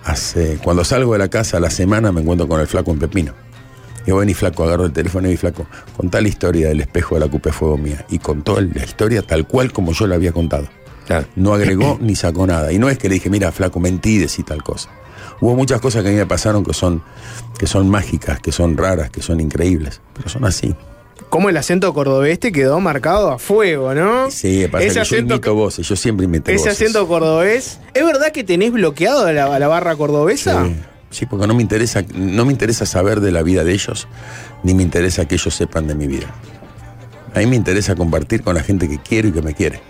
Hace, cuando salgo de la casa a la semana me encuentro con el flaco en Pepino. Y bueno, y flaco, agarro el teléfono y flaco, contá la historia del espejo de la cupé fuego mía. Y contó la historia tal cual como yo la había contado. No agregó ni sacó nada. Y no es que le dije, mira, flaco, mentí, decí tal cosa. Hubo muchas cosas que a mí me pasaron que son, que son mágicas, que son raras, que son increíbles. Pero son así. Cómo el acento cordobés te quedó marcado a fuego, ¿no? Sí, pasa Ese que yo acento- imito voces, yo siempre imito Ese voces. acento cordobés. ¿Es verdad que tenés bloqueado a la, a la barra cordobesa? Sí, sí, porque no me interesa, no me interesa saber de la vida de ellos, ni me interesa que ellos sepan de mi vida. A mí me interesa compartir con la gente que quiero y que me quiere.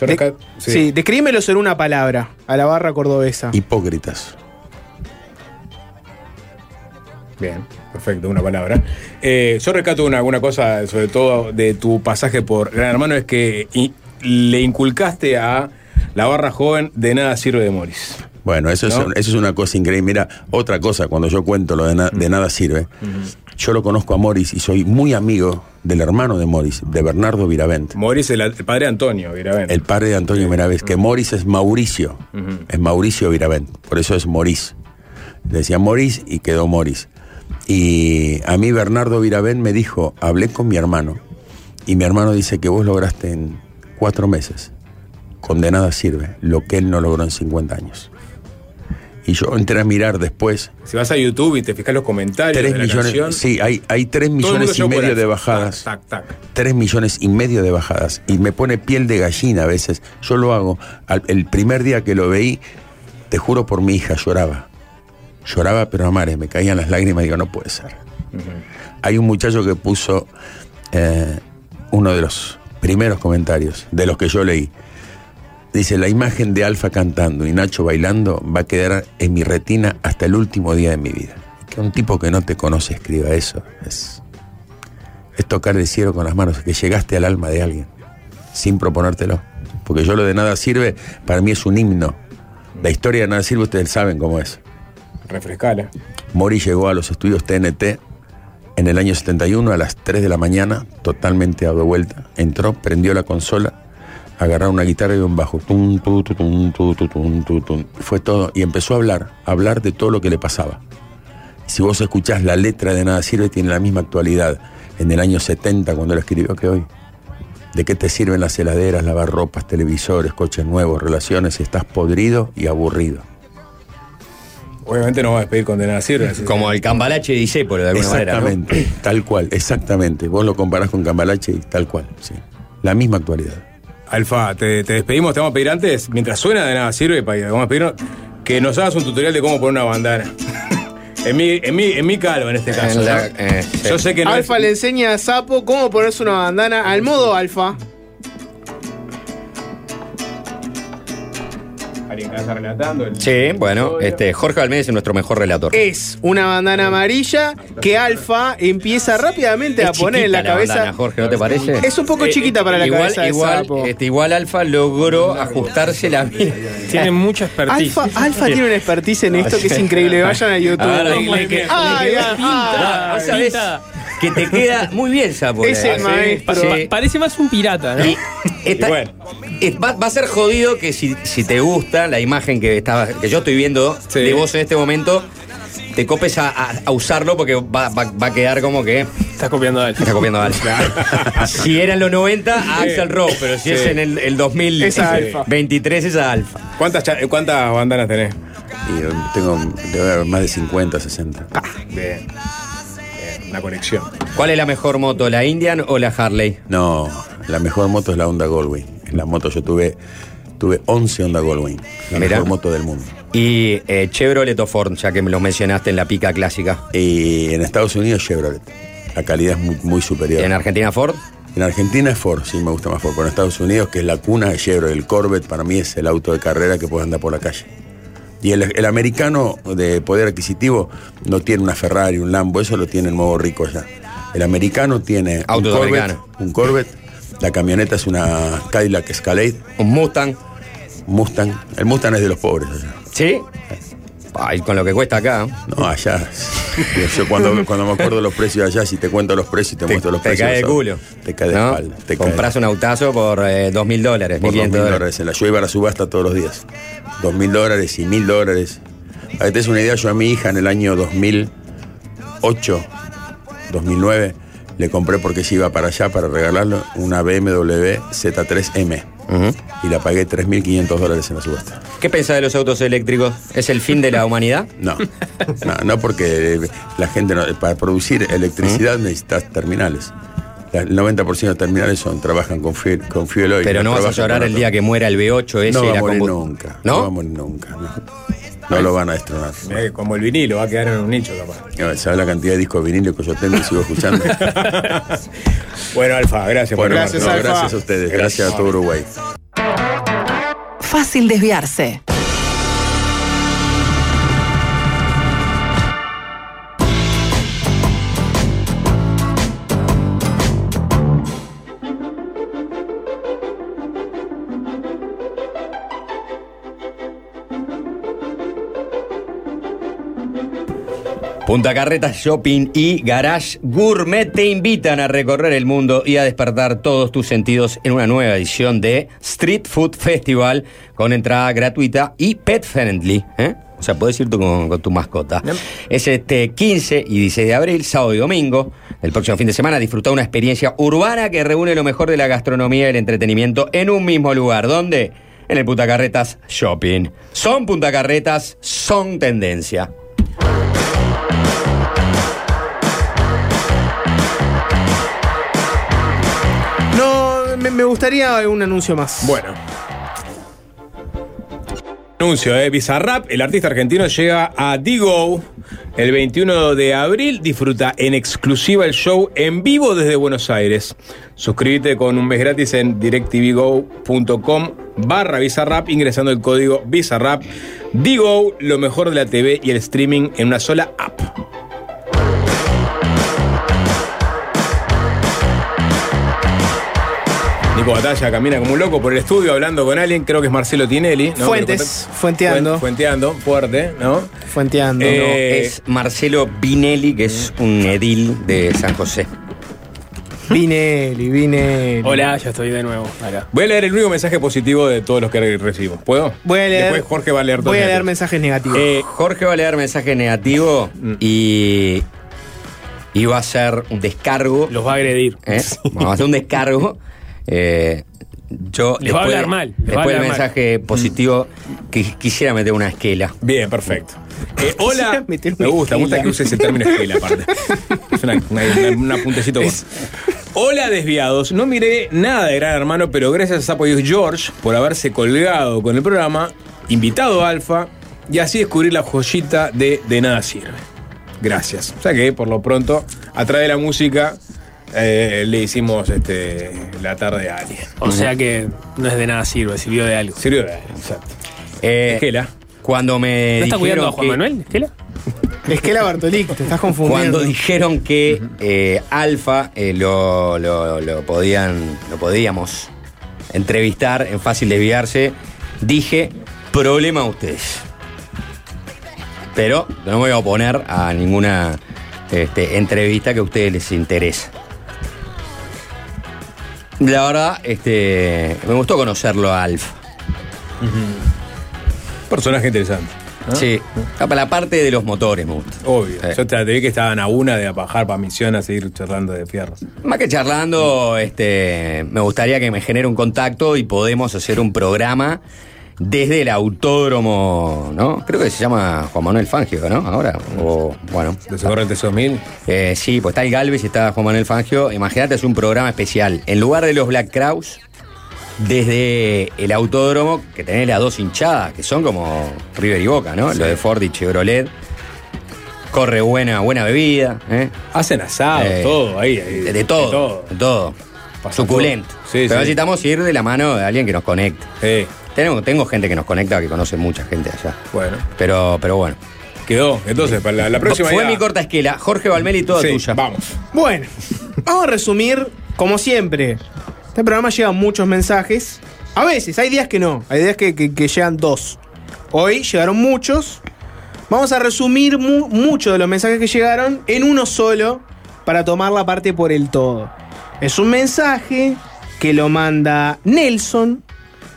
De- sí. descríbemelo en una palabra, a la barra cordobesa. Hipócritas. Bien, perfecto, una palabra. Eh, yo rescato una, una cosa, sobre todo de tu pasaje por Gran Hermano, es que le inculcaste a la barra joven de nada sirve de Morris. Bueno, eso, ¿No? es, eso es una cosa increíble. Mira, otra cosa, cuando yo cuento lo de, na- de nada sirve, yo lo conozco a Morris y soy muy amigo del hermano de Morris, de Bernardo Viravent. Morris, el, el padre de Antonio, Viravent. El padre de Antonio Miravent, que Morris es Mauricio, es Mauricio Viravent, por eso es Morris. Le decía Morris y quedó Morris. Y a mí Bernardo Viravent me dijo, hablé con mi hermano, y mi hermano dice que vos lograste en cuatro meses, con de nada sirve, lo que él no logró en 50 años. Y yo entré a mirar después, Si vas a YouTube y te fijas los comentarios tres de la millones, canción, sí, hay, hay tres todo el mundo millones y medio de bajadas. Tac, tac, tac. 3 millones y medio de bajadas y me pone piel de gallina a veces. Yo lo hago. Al- el primer día que lo veí, te juro por mi hija, lloraba. Lloraba, pero a mares, me caían las lágrimas y digo, no puede ser. Hay un muchacho que puso eh, uno de los primeros comentarios, de los que yo leí. Dice, la imagen de Alfa cantando y Nacho bailando va a quedar en mi retina hasta el último día de mi vida. Que un tipo que no te conoce escriba eso es, es tocar el cielo con las manos, que llegaste al alma de alguien sin proponértelo. Porque yo lo de nada sirve, para mí es un himno. La historia de nada sirve, ustedes saben cómo es. Refrescala. Mori llegó a los estudios TNT en el año 71 a las 3 de la mañana, totalmente dado vuelta. Entró, prendió la consola, agarró una guitarra y un bajo. Tum, tu, tu, tum, tu, tu, tum, tu, tum. Fue todo. Y empezó a hablar, a hablar de todo lo que le pasaba. Si vos escuchás la letra de Nada Sirve, tiene la misma actualidad en el año 70 cuando lo escribió que hoy. ¿De qué te sirven las heladeras, lavarropas, televisores, coches nuevos, relaciones si estás podrido y aburrido? Obviamente no va a despedir con de nada sirve. así Como el cambalache de Disépolo, de alguna manera. ¿no? Exactamente, tal cual, exactamente. Vos lo comparás con Cambalache y tal cual, sí. La misma actualidad. Alfa, te, te despedimos, te vamos a pedir antes, mientras suena de nada sirve, para vamos a pedirnos que nos hagas un tutorial de cómo poner una bandana. en, mi, en, mi, en mi calvo, en este caso. En la- ¿no? eh. Yo sé que no Alfa es- le enseña a Sapo cómo ponerse una bandana al modo alfa. Alguien que está relatando. el- Sí, bueno, este, Jorge Valmédez es nuestro mejor relator. Es una bandana amarilla que Alfa empieza rápidamente a poner en la chiquita cabeza. bandana, Jorge, ¿no te parece? Es un poco Eh, chiquita para la igual, cabeza de igual, este, igual Alfa logró ajustarse la mira. Tiene mucha expertise. Alfa, Alfa tiene una expertise en esto que es increíble. Vayan a YouTube. Sabés que te queda muy bien, Sapo. Es el maestro. Sí. Pa- parece más un pirata, ¿no? Y está- es- va, va a ser jodido que si, si te gusta la imagen que estaba, que yo estoy viendo de vos en este momento, te copes a, a- a usarlo porque va, va- va a quedar como que. Estás copiando a él. Está copiando a Alfa. si era en los 90, a Axel Rose, pero si es Sí. en el, el 2023, es a Alfa. ¿Cuántas, ¿Cuántas bandanas tenés? Y eh, tengo, debe haber más de 50, 60. Bien. Bien, Una conexión. ¿Cuál es la mejor moto, la Indian o la Harley? No, la mejor moto es la Honda Goldwing. En la moto yo tuve, tuve 11 Honda Goldwing. La Mirá. mejor moto del mundo. Y eh, Chevrolet o Ford, ya que me los mencionaste en la pica clásica. Y en Estados Unidos Chevrolet. La calidad es muy, muy superior. ¿En Argentina Ford? En Argentina es Ford, sí me gusta más Ford. Pero en Estados Unidos, que es la cuna de Chevrolet, el Corvette para mí es el auto de carrera que puede andar por la calle. Y el, el americano de poder adquisitivo no tiene una Ferrari, un Lambo, eso lo tiene el nuevo rico ya. El americano tiene Autos un Corvette, americanos. un Corvette, la camioneta es una Cadillac Escalade, Un Mustang. Mustang. El Mustang es de los pobres allá. ¿Sí? Ay, con lo que cuesta acá. No, allá. Yo cuando, cuando me acuerdo los precios allá, si te cuento los precios y te, muestro los Te precios. cae de culo. Te cae de ¿no? espalda. Te cae Compras un autazo por eh, dos mil dólares, por dos mil dólares. En la, yo iba a la subasta todos los días. Dos mil dólares y mil dólares. Para que te des una idea, yo a mi hija en el año 2008, 2009, le compré porque ella iba para allá para regalarle una BMW Z3M. Y la pagué 3.500 dólares en la subasta. ¿Qué pensás de los autos eléctricos? ¿Es el fin de la humanidad? No, no, no porque la gente, no- para producir electricidad necesitas terminales. El 90% de terminales son, trabajan con fuel, con fuel oil. Pero no vas a llorar el día que muera el B8 ese No va a morir nunca. ¿No? No va a morir nunca. No, No lo van a destronar. Como el vinilo va a quedar en un nicho capaz. No, ¿Sabes la cantidad de discos de vinilo que yo tengo y sigo escuchando? Bueno, Alfa, gracias por Bueno, llamarte. no, gracias a ustedes. Gracias a todo Uruguay. Fácil desviarse. Punta Carretas Shopping y Garage Gourmet te invitan a recorrer el mundo y a despertar todos tus sentidos en una nueva edición de Street Food Festival con entrada gratuita y pet friendly. ¿eh? O sea, puedes ir tú con, con tu mascota. Es este 15 y 16 de abril, sábado y domingo. El próximo fin de semana disfruta una experiencia urbana que reúne lo mejor de la gastronomía y el entretenimiento en un mismo lugar. ¿Dónde? En el Punta Carretas Shopping. Son Punta Carretas, son tendencia. Me, gustaría un anuncio más. Bueno. Anuncio, eh. Bizarrap, el artista argentino llega a Digo El 21 de abril disfruta en exclusiva el show en vivo desde Buenos Aires. Suscríbete con un mes gratis en directvgo.com barra Bizarrap ingresando el código Bizarrap. Digo, lo mejor de la TV y el streaming en una sola app. Nico Batalla camina como un loco por el estudio hablando con alguien, creo que es Marcelo Tinelli. ¿no? Fuentes, fuenteando. Fuen- Fuenteando, fuerte, ¿no? Fuenteando. Eh, No, es Marcelo Binelli, que es un edil de San José. Vinelli, Vinelli. Hola, ya estoy de nuevo acá. Voy a leer el único mensaje positivo de todos los que recibo. ¿Puedo? Voy a leer. Después Jorge va a leer todos Voy a leer negativos. mensajes negativos. Eh, Jorge va a leer mensaje negativo y, y va a hacer un descargo. Los va a agredir. ¿eh? Vamos a hacer un descargo. Eh, yo Les va a hablar mal, les va a Después del mal. mensaje positivo, que quisiera meter una esquela. Bien, perfecto. Eh, hola. Me gusta, me gusta que use ese término esquela, aparte. Es una, una, una- una puntecito más. Hola, desviados. No miré nada de Gran Hermano, pero gracias a Sapo y George por haberse colgado con el programa, invitado a Alfa y así descubrir la joyita de De Nada Sirve. Gracias. O sea que, por lo pronto, a través de la música, eh, le hicimos este, la tarde a alguien. O sea que no es de nada sirve, sirvió de algo. Sirvió de algo, exacto. Eh, Esquela. Cuando me ¿No está cuidando a Juan que- Manuel? ¿Esquela? Es que la Bartolic, te estás confundiendo. Cuando dijeron que eh, Alfa eh, lo, lo- lo podían, lo podíamos entrevistar en Fácil Desviarse, dije, problema a ustedes. Pero no me voy a oponer a ninguna este, entrevista que a ustedes les interese. La verdad, este, me gustó conocerlo a Alfa. Personaje interesante. ¿no? Sí, para la parte de los motores me gusta. Obvio. Sí. Yo te, vi que estaban a una de bajar para misión a seguir charlando de fierros. Más que charlando, este, me gustaría que me genere un contacto y podemos hacer un programa desde el autódromo, ¿no? Creo que se llama Juan Manuel Fangio, ¿no? Ahora. O, bueno. ¿De Socorrentes 2000? Eh, sí, pues está el Galvez y está Juan Manuel Fangio. Imagínate, es un programa especial. En lugar de los Black Crowes, desde el autódromo, que tenés las dos hinchadas, que son como River y Boca, ¿no? Lo de Ford y Chevrolet. Corre buena, buena bebida, ¿eh? Hacen asado, Eh, todo ahí. ahí, De, de todo, de todo. Suculento. todo. Sí, Pero sí. necesitamos ir de la mano de alguien que nos conecte. Sí, Tengo, tengo gente que nos conecta que conoce mucha gente allá. bueno. Pero, pero bueno. Quedó. Entonces, para la, la próxima Fue ya- mi corta esquela. Jorge Valmeli, toda Sí, tuya. Vamos. Bueno, vamos a resumir, como siempre. Este programa lleva muchos mensajes. A veces, hay días que no. Hay días que, que- que llegan dos. Hoy llegaron muchos. Vamos a resumir mu- muchos de los mensajes que llegaron en uno solo para tomar la parte por el todo. Es un mensaje que lo manda Nelson.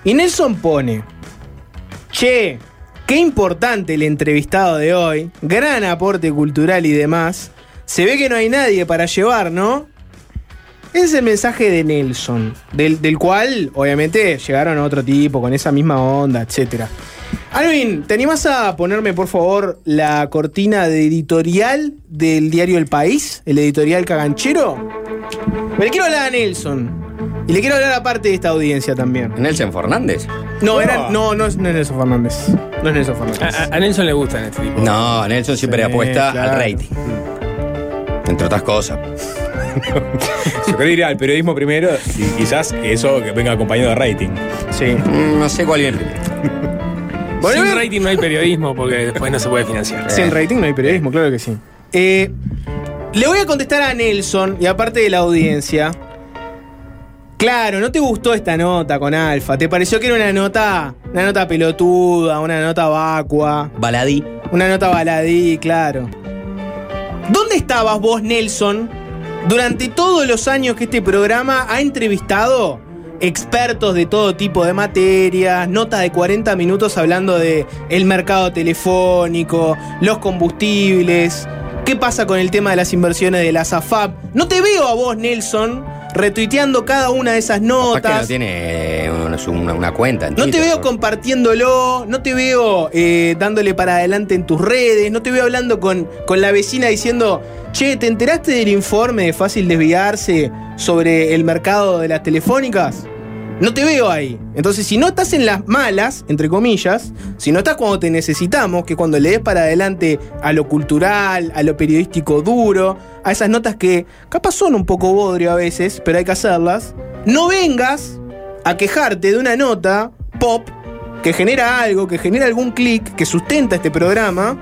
Y Nelson pone: Che, qué importante el entrevistado de hoy. Gran aporte cultural y demás. Se ve que no hay nadie para llevar, ¿no? Ese es el mensaje de Nelson, del, cual obviamente llegaron a otro tipo con esa misma onda, etc. Alvin, ¿te animás a ponerme por favor la cortina de editorial del diario El País? El editorial caganchero. Me quiero hablar a Nelson. Y le quiero hablar aparte de esta audiencia también. Nelson Fernández. No, era, no, no es, es Nelson Fernández. No es Nelson Fernández. A, Nelson le gustan este tipo. No, Nelson siempre Sí, apuesta claro. al rating. Entre otras cosas. Yo quería ir al periodismo primero y quizás eso que venga acompañado de rating. Sí. Mm, No sé cuál primero. Bueno, Sin rating no hay periodismo porque después no se puede financiar. Sin rating no hay periodismo, claro que sí. Eh, le voy a contestar a Nelson y aparte de la audiencia. Claro, no te gustó esta nota con Alfa. ¿Te pareció que era una nota, una nota pelotuda, una nota vacua, Baladí. una nota baladí, claro? ¿Dónde estabas vos, Nelson, durante todos los años que este programa ha entrevistado expertos de todo tipo de materias, notas de 40 minutos hablando de el mercado telefónico, los combustibles, qué pasa con el tema de las inversiones de la SAFAP? No te veo a vos, Nelson, retuiteando cada una de esas Capaz que no notas. tiene eh, una, cuenta. en No te veo ¿no? compartiéndolo, no te veo eh, dándole para adelante en tus redes, no te veo hablando con, con la vecina diciendo, che, ¿te enteraste del informe de fácil desviarse sobre el mercado de las telefónicas? No te veo ahí. Entonces, si no estás en las malas, entre comillas, si no estás cuando te necesitamos, que cuando le des para adelante a lo cultural, a lo periodístico duro, a esas notas que capaz son un poco bodrio a veces, pero hay que hacerlas, no vengas a quejarte de una nota pop que genera algo, que genera algún clic, que sustenta este programa,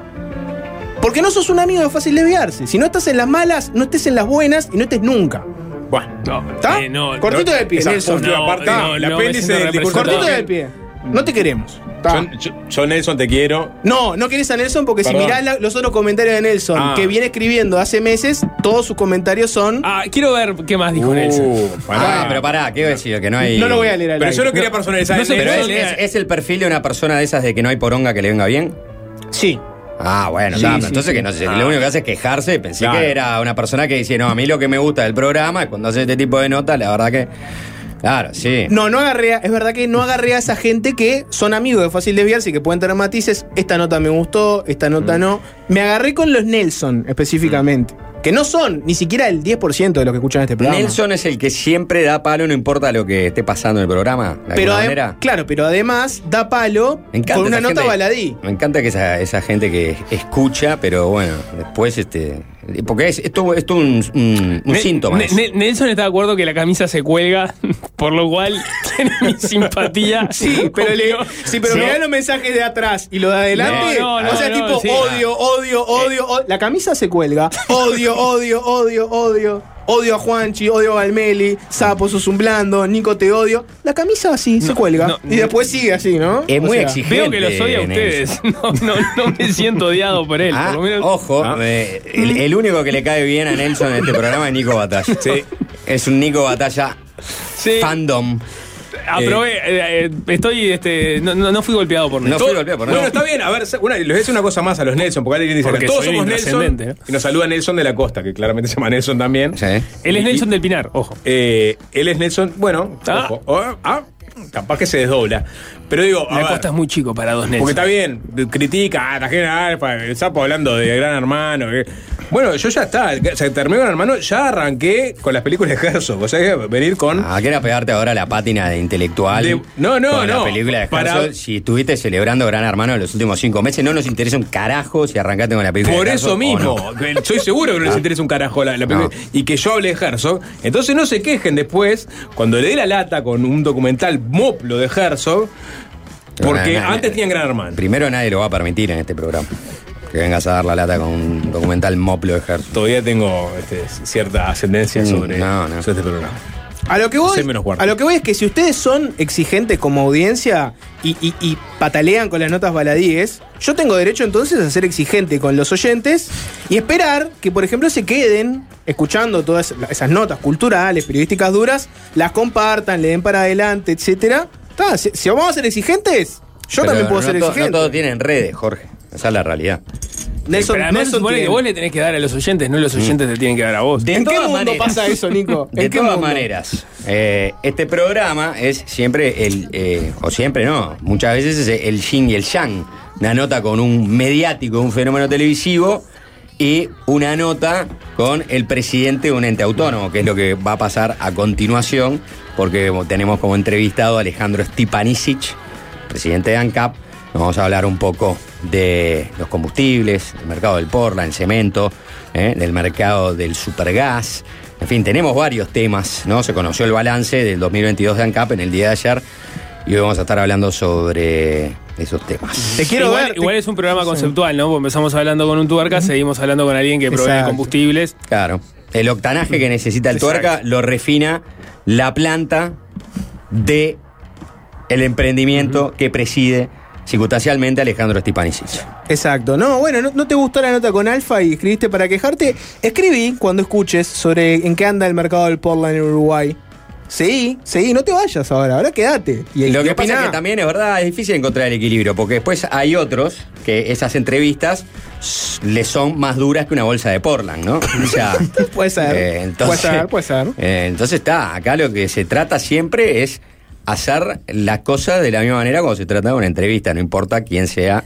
porque no sos un amigo de fácil desviarse. Si no estás en las malas, no estés en las buenas y no estés nunca. Bueno, ¿Está? Eh, no, Cortito no, de pie, esa Nelson. aparte, no, el no apéndice del discurso Cortito de de pie. No te queremos. ¿Está? Yo, yo- yo, Nelson, te quiero. No, no querés a Nelson porque Perdón. si mirás la- los otros comentarios de Nelson Ah. que viene escribiendo hace meses, todos sus comentarios son. Ah, quiero ver qué más dijo Uh, Nelson. Ah, pero pará, ¿qué iba a decir? Que no hay. No lo voy a leer al Pero aire. yo no quería personalizar no Pero Nelson. es, es- es el perfil de una persona de esas de que no hay poronga que le venga bien. Sí. Ah, bueno, Sí, entonces sí. que no sé, Ah. lo único que hace es quejarse. Pensé Claro. que era una persona que dice, no, a mí lo que me gusta del programa es cuando hace este tipo de notas, la verdad que. Claro, sí. No, no agarré, a- es verdad que no agarré a esa gente que son amigos de fácil desviarse y que pueden tener matices. Esta nota me gustó, esta nota no. Me agarré con los Nelson específicamente. Que no son ni siquiera el 10% de los que escuchan este programa. Nelson es el que siempre da palo, no importa lo que esté pasando en el programa. De pero manera. claro, pero además da palo con una nota gente- baladí. Me encanta que esa, esa gente que escucha, pero bueno, después este. Porque es esto es todo un, un- un Ne- síntoma. Nelson está de acuerdo que la camisa se cuelga, por lo cual tiene mi simpatía. Sí, pero, le, sí, pero No. mirá los mensajes de atrás y lo de adelante. No, no, o sea, no, tipo sí. odio, odio, odio, odio. La camisa se cuelga. Odio, odio, odio, odio. Odio a Juanchi, odio a Galmeli, Sapo, sos un blando, Nico te odio. La camisa así se cuelga. no, y después sigue así, ¿no? Es O muy sea, exigente. Veo que los odia a ustedes. No, no, no me siento odiado por él. Ah, por lo menos. ojo, eh, el, el único que le cae bien a Nelson en este programa es Nico Batalla. Sí. Es un Nico Batalla Sí. fandom. Aprobé, eh, eh, estoy, este, no, no, no fui golpeado por No Nelson. fui golpeado por Bueno, nada. está bien. A ver, una, les voy a decir una cosa más a los Nelson, porque alguien dice Porque que todos somos Nelson. ¿eh? Y nos saluda Nelson de la Costa, que claramente se llama Nelson también. Sí. Él es Y- Nelson del Pinar, ojo. Eh, él es Nelson, bueno, Ah. ojo, oh, ah, capaz que se desdobla. Pero digo, a La ver, costa es muy chico para dos Nelson. porque está bien, critica, ah, la gente, ah, pa- el sapo hablando de Gran Hermano. que- Bueno, yo ya está, se terminó Gran Hermano, ya arranqué con las películas de Herzog. O sea, que venir con. Ah, que era pegarte ahora la pátina de intelectual. De- no, no, con no. La película de Para- Herzog. Si estuviste celebrando Gran Hermano en los últimos cinco meses, no nos interesa un carajo si arrancaste con la película Por de eso Herzog o mismo, no. estoy seguro que no les Ah. interesa un carajo la, la película y que yo hable de Herzog. Entonces no se quejen después cuando le dé la lata con un documental moplo de Herzog, porque antes tenían Gran Hermano. Primero nadie lo va a permitir en este programa. Que vengas a dar la lata con un documental moplo de Herzog. Todavía tengo este, cierta ascendencia Mm, sobre, no, no. sobre este programa. A lo que voy, a lo que voy es que si ustedes son exigentes como audiencia y, y- y patalean con las notas baladíes, yo tengo derecho entonces a ser exigente con los oyentes y esperar que, por ejemplo, se queden escuchando todas esas notas culturales, periodísticas duras, las compartan, le den para adelante, etcétera. Ta, Si, si vamos a ser exigentes, yo Pero también puedo no ser exigente. No todos tienen redes, Jorge. Esa es la realidad. Nelson, Pero además Nelson supone tiene- que vos le tenés que dar a los oyentes, no los oyentes te tienen que dar a vos. De ¿En qué mundo maneras. pasa eso, Nico? ¿En De qué todas mundo? maneras, eh, este programa es siempre el, eh, o siempre no, muchas veces es el yin y el yang. Una nota con un mediático, un fenómeno televisivo y una nota con el presidente de un ente autónomo, que es lo que va a pasar a continuación, porque tenemos como entrevistado a Alejandro Stipanisic, presidente de ANCAP. Nos vamos a hablar un poco de los combustibles, el mercado del porla, el cemento, ¿eh? del mercado del supergas. En fin, tenemos varios temas, ¿no? Se conoció el balance del 2022 de ANCAP en el día de ayer y hoy vamos a estar hablando sobre esos temas. Te quiero igual, ver. te- igual es un programa conceptual, ¿no? Porque empezamos hablando con un tuerca, seguimos hablando con alguien que provee Exacto. combustibles. Claro. El octanaje que necesita el Exacto. tuerca lo refina la planta de el emprendimiento que preside circunstancialmente Alejandro Stipanisic. Exacto. No, bueno, no, no te gustó la nota con Alfa y escribiste para quejarte. Escribí cuando escuches sobre en qué anda el mercado del Portland en Uruguay. Seguí, seguí, no te vayas ahora, ahora quédate. Y, Lo que pasa es que también es verdad, es difícil encontrar el equilibrio, porque después hay otros que esas entrevistas le son más duras que una bolsa de Portland, ¿no? O sea, Puede ser, eh, entonces, puede ser, puede ser. eh, entonces está, acá lo que se trata siempre es hacer las cosas de la misma manera cuando se trata de una entrevista, no importa quién sea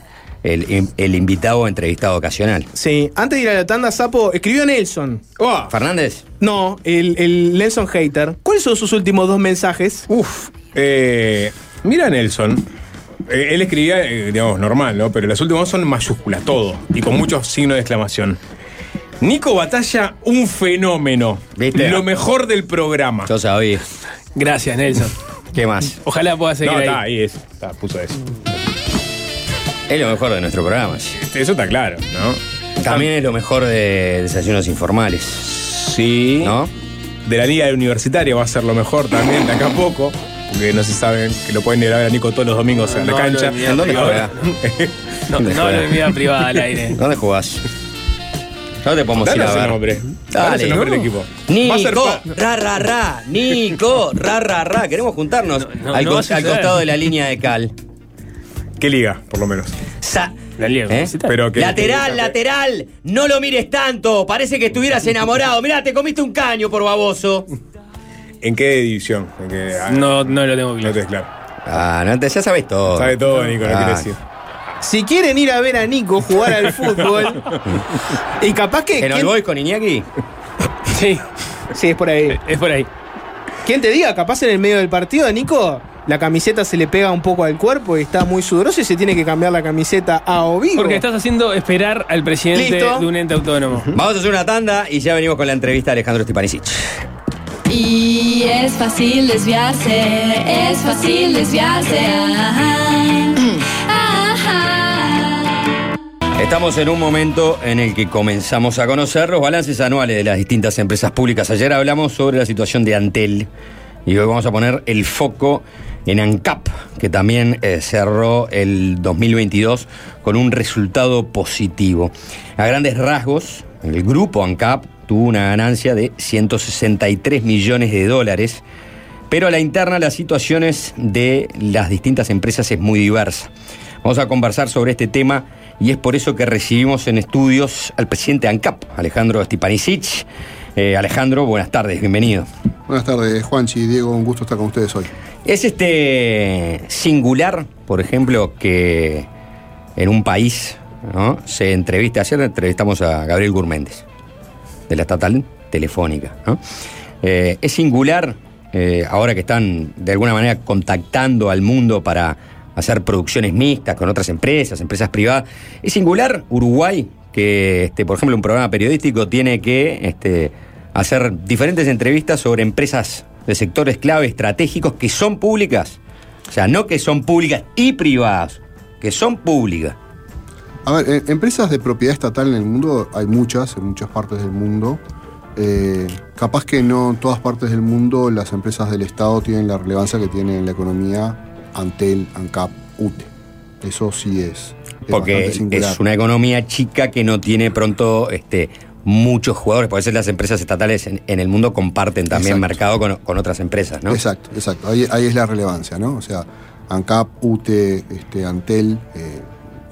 el, el invitado o entrevistado ocasional. Sí, antes de ir a la tanda, Sapo, escribió Nelson. Oh, Fernández, No, el, el Nelson Hater. ¿Cuáles son sus últimos dos mensajes? uf, Eh, mira Nelson. Eh, él escribía, eh, digamos, normal, ¿no? Pero las últimas son en mayúscula, todo. Y con muchos signos de exclamación. Nico Batalla, un fenómeno. ¿Viste? Lo mejor del programa. Yo sabía. Gracias, Nelson. ¿Qué más? Ojalá pueda seguir No, ahí. está ahí, es, está, puso eso. Es lo mejor de nuestro programa. sí. Eso está claro, ¿no? También es lo mejor de desayunos informales. Sí. ¿No? De la liga universitaria va a ser lo mejor también de acá a poco. Porque no se saben que lo pueden ir a ver a Nico todos los domingos en la No, cancha. no, ¿En dónde juega? No, ¿Dónde no juega? hablo de vida privada al aire. ¿Dónde jugás? ¿Dónde podemos ir Dale a ese ver? nombre. Dale Dale, ese nombre ¿no? del equipo. A Nico, ra, ra, ra, Nico, ra, ra, ra. Queremos juntarnos No, no, al, no a costado de la línea de cal. ¿Qué liga, por lo menos? Sa- La liga ¿Eh? universitaria. Pero que, lateral, que- lateral. No lo mires tanto. Parece que estuvieras enamorado. Mirá, te comiste un caño por baboso. ¿En qué división? ¿En qué, ah, No, no lo tengo no claro. te es claro. Ah, no, te- ya sabes todo. Sabe todo, Nico, no Ah. quiere decir. Si quieren ir a ver a Nico jugar al fútbol, y capaz que. ¿En ¿quién- el Boys con Iñaki? Sí, Sí, es por ahí. es por ahí. ¿Quién te diga? Capaz en el medio del partido Nico la camiseta se le pega un poco al cuerpo y está muy sudoroso y se tiene que cambiar la camiseta a o vivo. Porque estás haciendo esperar al presidente Listo. de un ente autónomo. Vamos a hacer una tanda y ya venimos con la entrevista de Alejandro Stipanisic. Y es fácil desviarse, es fácil desviarse. Ajá, ajá. Estamos en un momento en el que comenzamos a conocer los balances anuales de las distintas empresas públicas. Ayer hablamos sobre la situación de Antel y hoy vamos a poner el foco en ANCAP, que también eh, cerró el 2022 con un resultado positivo. A grandes rasgos, el grupo ANCAP tuvo una ganancia de 163 millones de dólares, pero a la interna las situaciones de las distintas empresas es muy diversa. Vamos a conversar sobre este tema y es por eso que recibimos en estudios al presidente ANCAP, Alejandro Stipanisic. Eh, Alejandro, buenas tardes, bienvenido. Buenas tardes, Juanchi Diego, un gusto estar con ustedes hoy. ¿Es este singular, por ejemplo, que en un país ¿no? se entrevista? Ayer entrevistamos a Gabriel Gurméndez, de la estatal telefónica. ¿no? Eh, ¿Es singular, eh, ahora que están de alguna manera contactando al mundo para hacer producciones mixtas con otras empresas, empresas privadas, ¿es singular Uruguay que, este, por ejemplo, un programa periodístico tiene que este, hacer diferentes entrevistas sobre empresas de sectores clave estratégicos que son públicas? O sea, no que son públicas y privadas, que son públicas. A ver, eh, empresas de propiedad estatal en el mundo hay muchas, en muchas partes del mundo. Eh, capaz que no en todas partes del mundo las empresas del Estado tienen la relevancia que tienen en la economía Antel, ANCAP, UTE. Eso sí es. es Porque es una economía chica que no tiene pronto este, muchos jugadores. Por eso las empresas estatales en, en el mundo comparten también Exacto. mercado con, con otras empresas, ¿no? Exacto, exacto. Ahí, ahí es la relevancia, ¿no? O sea, ANCAP, UTE, este, Antel eh,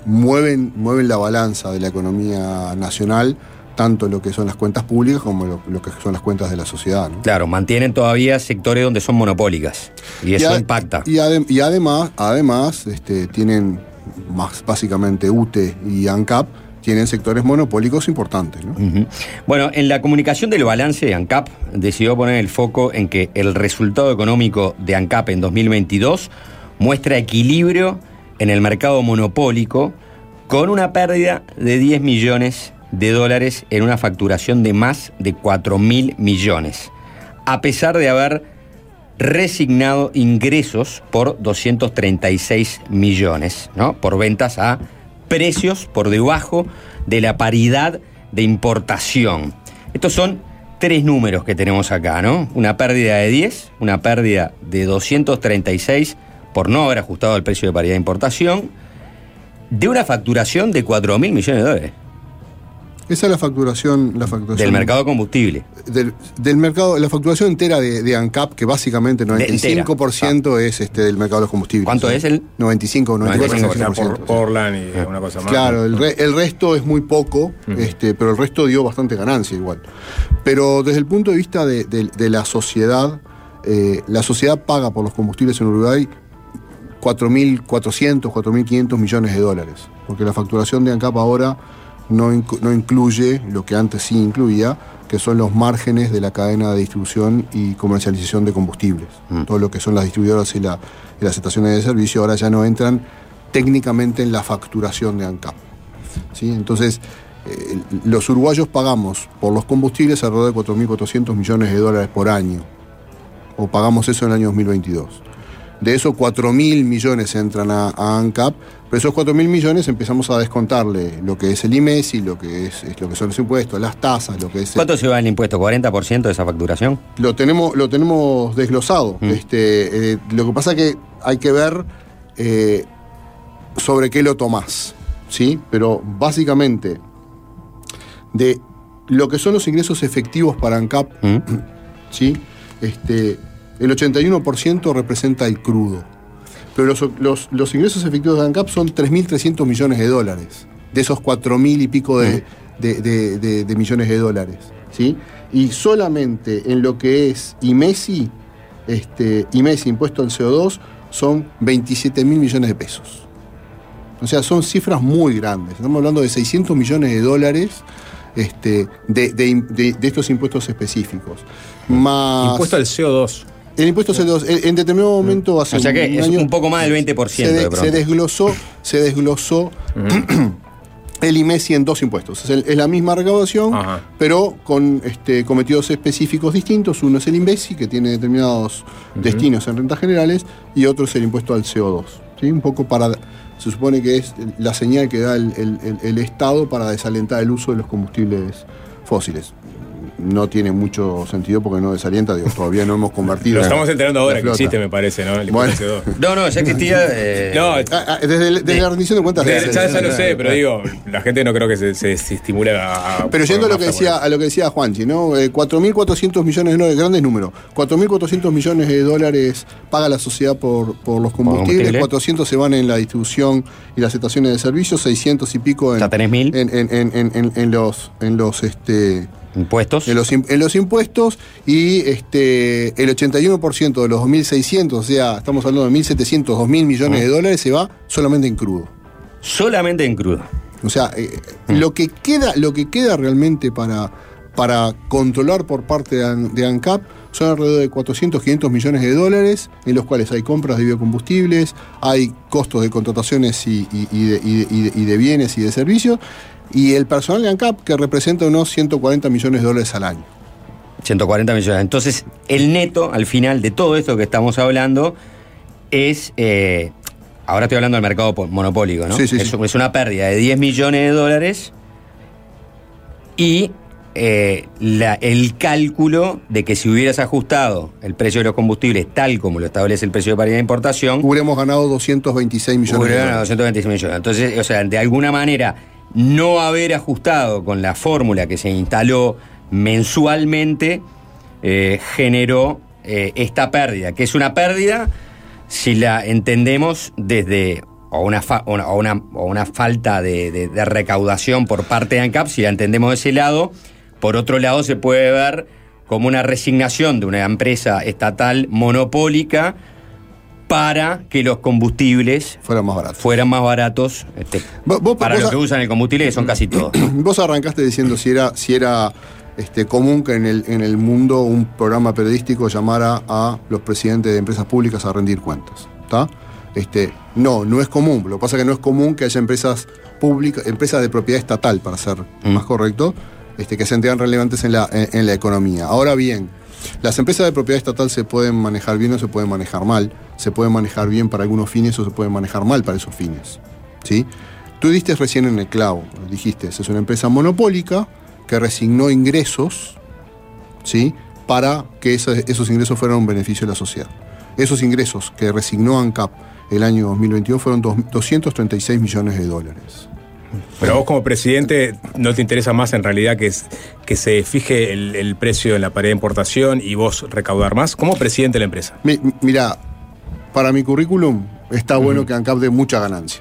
mueven, mueven la balanza de la economía nacional, tanto lo que son las cuentas públicas como lo, lo que son las cuentas de la sociedad, ¿no? Claro, mantienen todavía sectores donde son monopólicas. Y eso a- impacta. Y, adem- y además, además este, tienen más básicamente UTE y ANCAP, tienen sectores monopólicos importantes, ¿no? Bueno, en la comunicación del balance, ANCAP decidió poner el foco en que el resultado económico de ANCAP en 2022 muestra equilibrio en el mercado monopólico con una pérdida de 10 millones de dólares en una facturación de más de 4 mil millones, a pesar de haber resignado ingresos por 236 millones, ¿no? Por ventas a precios por debajo de la paridad de importación. Estos son tres números que tenemos acá, ¿no? Una pérdida de 10, una pérdida de 236 por no haber ajustado el precio de paridad de importación, de una facturación de 4 mil millones de dólares. Esa es la facturación, la facturación Del mercado de combustible. del, del mercado, la facturación entera de, de ANCAP, que básicamente De- entera. 95% es este del mercado de los combustibles. ¿Cuánto es el? 95 o 94%. 95%, O sea, por Portland y una cosa más. Claro, el, re- el resto es muy poco, este, pero el resto dio bastante ganancia igual. Pero desde el punto de vista de, de- de la sociedad, eh, la sociedad paga por los combustibles en Uruguay 4.400, 4.500 millones de dólares. Porque la facturación de ANCAP ahora no, inc- no incluye lo que antes sí incluía, que son los márgenes de la cadena de distribución y comercialización de combustibles. Todo lo que son las distribuidoras y, la- y las estaciones de servicio ahora ya no entran técnicamente en la facturación de ANCAP. ¿sí? Entonces, eh, los uruguayos pagamos por los combustibles alrededor de 4.400 millones de dólares por año, o pagamos eso en el año 2022. De esos 4.000 millones entran a, a ANCAP, pero esos 4.000 millones empezamos a descontarle lo que es el IMESI, lo que, es, es lo que son los impuestos, las tasas, lo que es... ¿Cuánto se va el impuesto? ¿40% de esa facturación? Lo tenemos, lo tenemos desglosado. Este, eh, lo que pasa es que hay que ver eh, sobre qué lo tomás. ¿sí? Pero básicamente, de lo que son los ingresos efectivos para ANCAP, ¿sí? este, el 81% representa el crudo. Pero los, los- los ingresos efectivos de ANCAP son 3.300 millones de dólares. De esos 4.000 y pico de, de- de- millones de dólares. ¿sí? Y solamente en lo que es IMESI, este, IMESI, impuesto al CO2, son 27 mil millones de pesos. O sea, son cifras muy grandes. Estamos hablando de 600 millones de dólares este, de, de- de- de estos impuestos específicos. Más Impuesto al CO2. El impuesto CO2, en, en determinado momento hace O sea que un es año, un poco más del 20% se, de- de se desglosó, se desglosó el IMESI en dos impuestos. Es, la misma recaudación, pero con este, cometidos específicos distintos. Uno es el INVESI, que tiene determinados destinos en rentas generales, y otro es el impuesto al CO2. ¿sí? Un poco para. Se supone que es la señal que da el, el- el- el Estado para desalentar el uso de los combustibles fósiles. No tiene mucho sentido porque no desalienta, digo, todavía no hemos convertido. Lo estamos enterando ahora que existe, me parece, ¿no? El CO2. No, no, ya existía. eh, No, Ah, ah, desde, el- desde la rendición de cuentas. Ya, de- ya, ya lo de- sé, pero digo, la gente no creo que se, se, se estimule a. Pero yendo a lo que decía, a lo que decía Juanchi, ¿no? Eh, 4.400 millones de dólares, grandes números. 4.400 millones de dólares paga la sociedad por, por los combustibles, combustible. 400 se van en la distribución y las estaciones de servicio, 600 y pico en, Ya tenés mil. en, en- en- en- en- en los en los este impuestos. en los, im- en los impuestos y este el 81% de los 2.600, o sea, estamos hablando de 1.700, 2.000 millones de dólares se va solamente en crudo. Solamente en crudo. O sea, eh, lo, que queda, lo que queda realmente para, para controlar por parte de, An- de ANCAP son alrededor de 400, 500 millones de dólares, en los cuales hay compras de biocombustibles, hay costos de contrataciones y, y- y de, y de- y de- y de bienes y de servicios, y el personal de ANCAP que representa unos 140 millones de dólares al año. 140 millones. Entonces, el neto, al final de todo esto que estamos hablando, es. eh, ahora estoy hablando del mercado monopólico, ¿no? Sí, sí, es, sí. es una pérdida de 10 millones de dólares y eh, la- el cálculo de que si hubieras ajustado el precio de los combustibles tal como lo establece el precio de paridad de importación, Hubiéramos ganado 226 millones de Hubiera ganado dólares. 226 millones. Entonces, o sea, de alguna manera, no haber ajustado con la fórmula que se instaló mensualmente eh, generó eh, esta pérdida, que es una pérdida si la entendemos desde o una, fa- una, falta de, de- de recaudación por parte de ANCAP, si la entendemos de ese lado. Por otro lado, se puede ver como una resignación de una empresa estatal monopólica para que los combustibles fueran más baratos. Fueran más baratos este, Vos- vos- para vos lo a- que usan el combustible, que son casi todos. Vos arrancaste diciendo si era, si era este, común que en el, en el mundo un programa periodístico llamara a los presidentes de empresas públicas a rendir cuentas. ¿Está? Este, no, no es común. Lo que pasa es que no es común que haya empresas públicas, empresas de propiedad estatal, para ser más correcto, este, que se enteran relevantes en la, en, en la economía. Ahora bien, las empresas de propiedad estatal se pueden manejar bien o se pueden manejar mal. Se pueden manejar bien para algunos fines o se pueden manejar mal para esos fines. ¿sí? Tú diste recién en el clavo, dijiste, es una empresa monopólica que resignó ingresos ¿sí? para que esos, esos ingresos fueran un beneficio de la sociedad. Esos ingresos que resignó ANCAP el año 2021 fueron dos- 236 millones de dólares. Pero vos como presidente no te interesa más en realidad que, es- que se fije el, el precio en la pared de importación y vos recaudar más como presidente de la empresa. Mi- mira, para mi currículum está bueno que ANCAP dé mucha ganancia.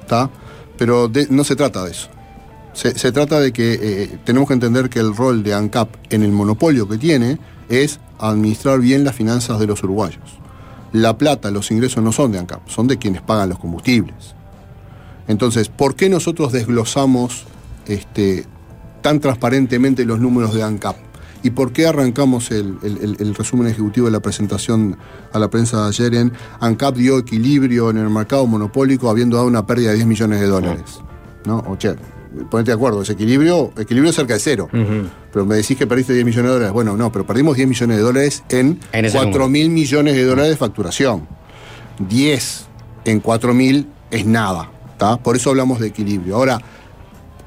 ¿Está? Pero de- no se trata de eso. Se, se trata de que eh, tenemos que entender que el rol de ANCAP en el monopolio que tiene es administrar bien las finanzas de los uruguayos. La plata, los ingresos no son de ANCAP, son de quienes pagan los combustibles. Entonces, ¿por qué nosotros desglosamos este, tan transparentemente los números de ANCAP. ¿Y por qué arrancamos el, el- el- el resumen ejecutivo de la presentación a la prensa de ayer en ANCAP dio equilibrio en el mercado monopólico habiendo dado una pérdida de 10 millones de dólares? ¿No? O che, ponete de acuerdo, ese equilibrio, equilibrio cerca de cero. Pero me decís que perdiste 10 millones de dólares. Bueno, no, pero perdimos 10 millones de dólares en, En ese 4 número. mil millones de dólares de facturación. 10 en 4 mil es nada. ¿tá? Por eso hablamos de equilibrio. Ahora,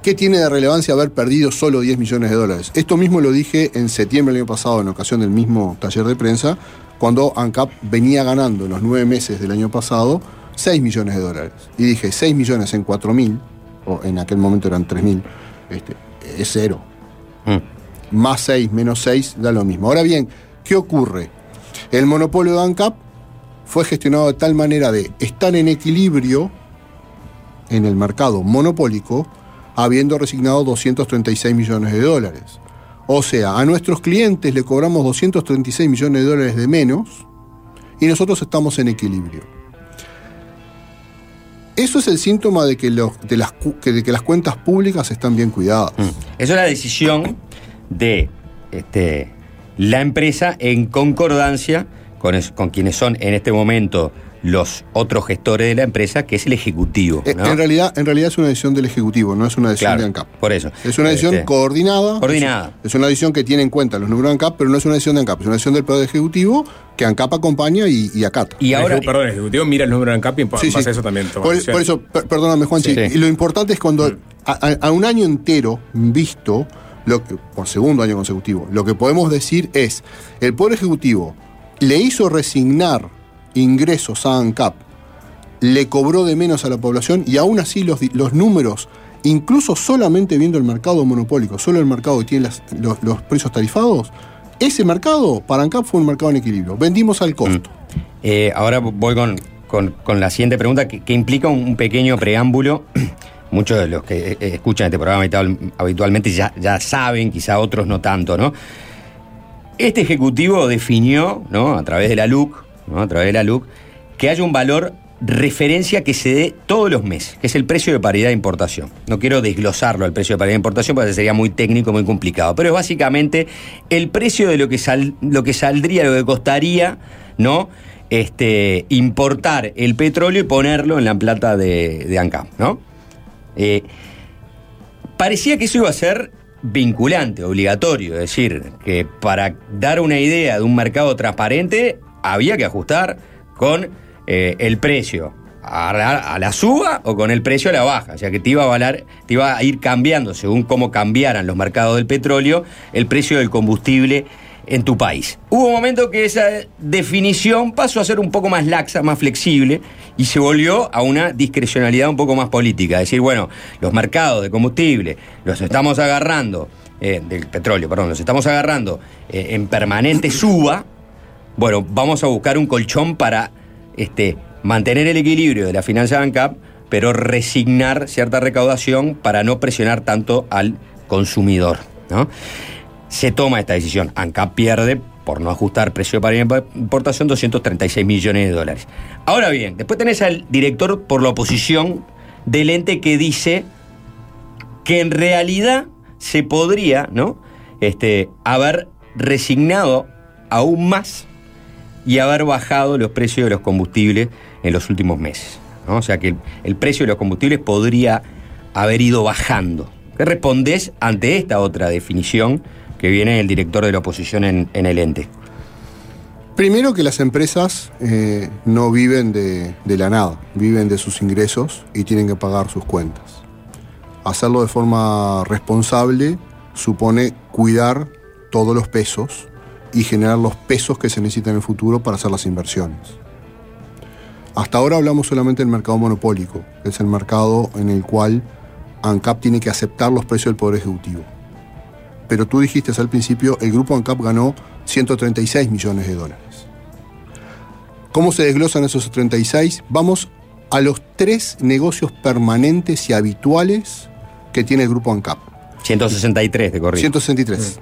¿qué tiene de relevancia haber perdido solo 10 millones de dólares? Esto mismo lo dije en septiembre del año pasado, en ocasión del mismo taller de prensa, cuando ANCAP venía ganando en los nueve meses del año pasado 6 millones de dólares. Y dije, 6 millones en 4 mil, o en aquel momento eran 3 mil, este, es cero. Más 6, menos 6, da lo mismo. Ahora bien, ¿qué ocurre? El monopolio de ANCAP fue gestionado de tal manera de estar en equilibrio en el mercado monopólico, habiendo resignado 236 millones de dólares. O sea, a nuestros clientes le cobramos 236 millones de dólares de menos y nosotros estamos en equilibrio. Eso es el síntoma de que, de las, que- las cuentas públicas están bien cuidadas. Eso es la decisión de este, la empresa en concordancia con quienes son en este momento los otros gestores de la empresa, que es el ejecutivo. Eh, ¿no? En, realidad, en realidad es una decisión del Ejecutivo, no es una decisión Claro, de ANCAP. Por eso. Es una decisión Este, coordinada. Coordinada. Es, es una decisión que tiene en cuenta los números de ANCAP, pero no es una decisión de ANCAP, es una decisión del Poder Ejecutivo que ANCAP acompaña y, y acata. El ejecu- perdón, el ejecutivo mira el número de ANCAP y en Sí, base sí. a eso también toma Por, por eso, per- perdóname, Juan, Sí. y lo importante es cuando a, a- a un año entero visto, lo que, por segundo año consecutivo, lo que podemos decir es, el Poder Ejecutivo le hizo resignar ingresos a ANCAP, le cobró de menos a la población y aún así los, los números, incluso solamente viendo el mercado monopólico, solo el mercado que tiene los, precios tarifados, ese mercado para ANCAP fue un mercado en equilibrio. Vendimos al costo. Eh, ahora voy con, con- con la siguiente pregunta que, que implica un, pequeño preámbulo. Muchos de los que eh, escuchan este programa habitual- habitualmente ya, ya saben, quizá otros no tanto, ¿no? Este ejecutivo definió, ¿no? A través de la LUC, A través de la LUC, que haya un valor referencia que se dé todos los meses, que es el precio de paridad de importación. No quiero desglosarlo al precio de paridad de importación porque sería muy técnico, muy complicado, pero es básicamente el precio de lo que, sal- lo que saldría, lo que costaría, ¿no? Este, importar el petróleo y ponerlo en la plata de, de ¿no? Eh, parecía que eso iba a ser vinculante, obligatorio, es decir, que para dar una idea de un mercado transparente había que ajustar con eh, el precio a la, suba o con el precio a la baja, o sea que te iba a valer, te iba a ir cambiando según cómo cambiaran los mercados del petróleo, el precio del combustible en tu país. Hubo un momento que esa definición pasó a ser un poco más laxa, más flexible, y se volvió a una discrecionalidad un poco más política. Es decir, bueno, los mercados de combustible los estamos agarrando, eh, del petróleo, perdón, los estamos agarrando eh, en permanente suba. Bueno, vamos a buscar un colchón para este, mantener el equilibrio de la finanza de ANCAP, pero resignar cierta recaudación para no presionar tanto al consumidor. ¿no? se toma esta decisión. ANCAP pierde, por no ajustar precio para importación, 236 millones de dólares. Ahora bien, después tenés al director por la oposición del ente que dice que en realidad se podría, ¿no? Este, haber resignado aún más y haber bajado los precios de los combustibles en los últimos meses. ¿no? O sea que el, precio de los combustibles podría haber ido bajando. ¿Qué respondés ante esta otra definición que viene el director de la oposición en, en el ente? Primero que las empresas eh, no viven de, de la nada, viven de sus ingresos y tienen que pagar sus cuentas. Hacerlo de forma responsable supone cuidar todos los pesos y generar los pesos que se necesitan en el futuro para hacer las inversiones. Hasta ahora hablamos solamente del mercado monopólico, que es el mercado en el cual ANCAP tiene que aceptar los precios del Poder Ejecutivo. Pero tú dijiste al principio, el grupo ANCAP ganó 136 millones de dólares. ¿Cómo se desglosan esos 36? Vamos a los tres negocios permanentes y habituales que tiene el grupo ANCAP. 163 de corrido. 163.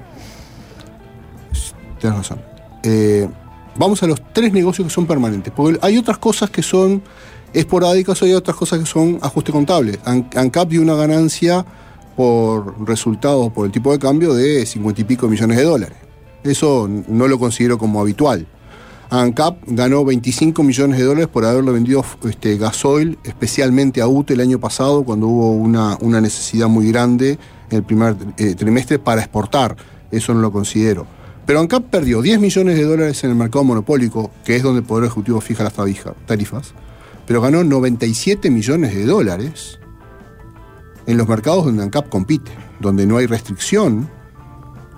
Tienes razón. Eh, vamos a los tres negocios que son permanentes, porque hay otras cosas que son esporádicas, hay otras cosas que son ajuste contable. An- ANCAP dio una ganancia por resultados por el tipo de cambio de 50 y pico millones de dólares. Eso no lo considero como habitual. ANCAP ganó 25 millones de dólares por haberle vendido este, gasoil especialmente a UTE el año pasado cuando hubo una, una necesidad muy grande en el primer eh, trimestre para exportar. Eso no lo considero. Pero ANCAP perdió 10 millones de dólares en el mercado monopólico, que es donde el Poder Ejecutivo fija las tarifas, pero ganó 97 millones de dólares en los mercados donde ANCAP compite, donde no hay restricción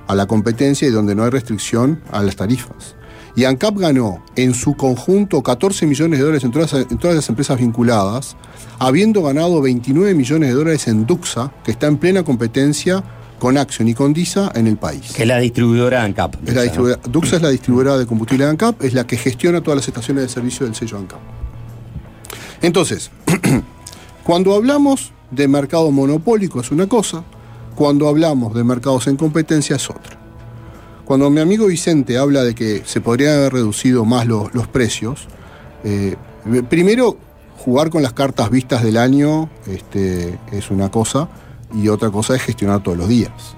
a la competencia y donde no hay restricción a las tarifas. Y ANCAP ganó en su conjunto 14 millones de dólares en todas, en todas las empresas vinculadas, habiendo ganado 29 millones de dólares en Duxa, que está en plena competencia con Action y con DISA en el país. Que es la distribuidora ANCAP. Es la distribuidora- Duxa es la distribuidora de combustible de ANCAP, es la que gestiona todas las estaciones de servicio del sello ANCAP. Entonces, cuando hablamos de mercado monopólico es una cosa, cuando hablamos de mercados en competencia es otra. Cuando mi amigo Vicente habla de que se podrían haber reducido más los, los precios, eh, primero, jugar con las cartas vistas del año este, es una cosa y otra cosa es gestionar todos los días.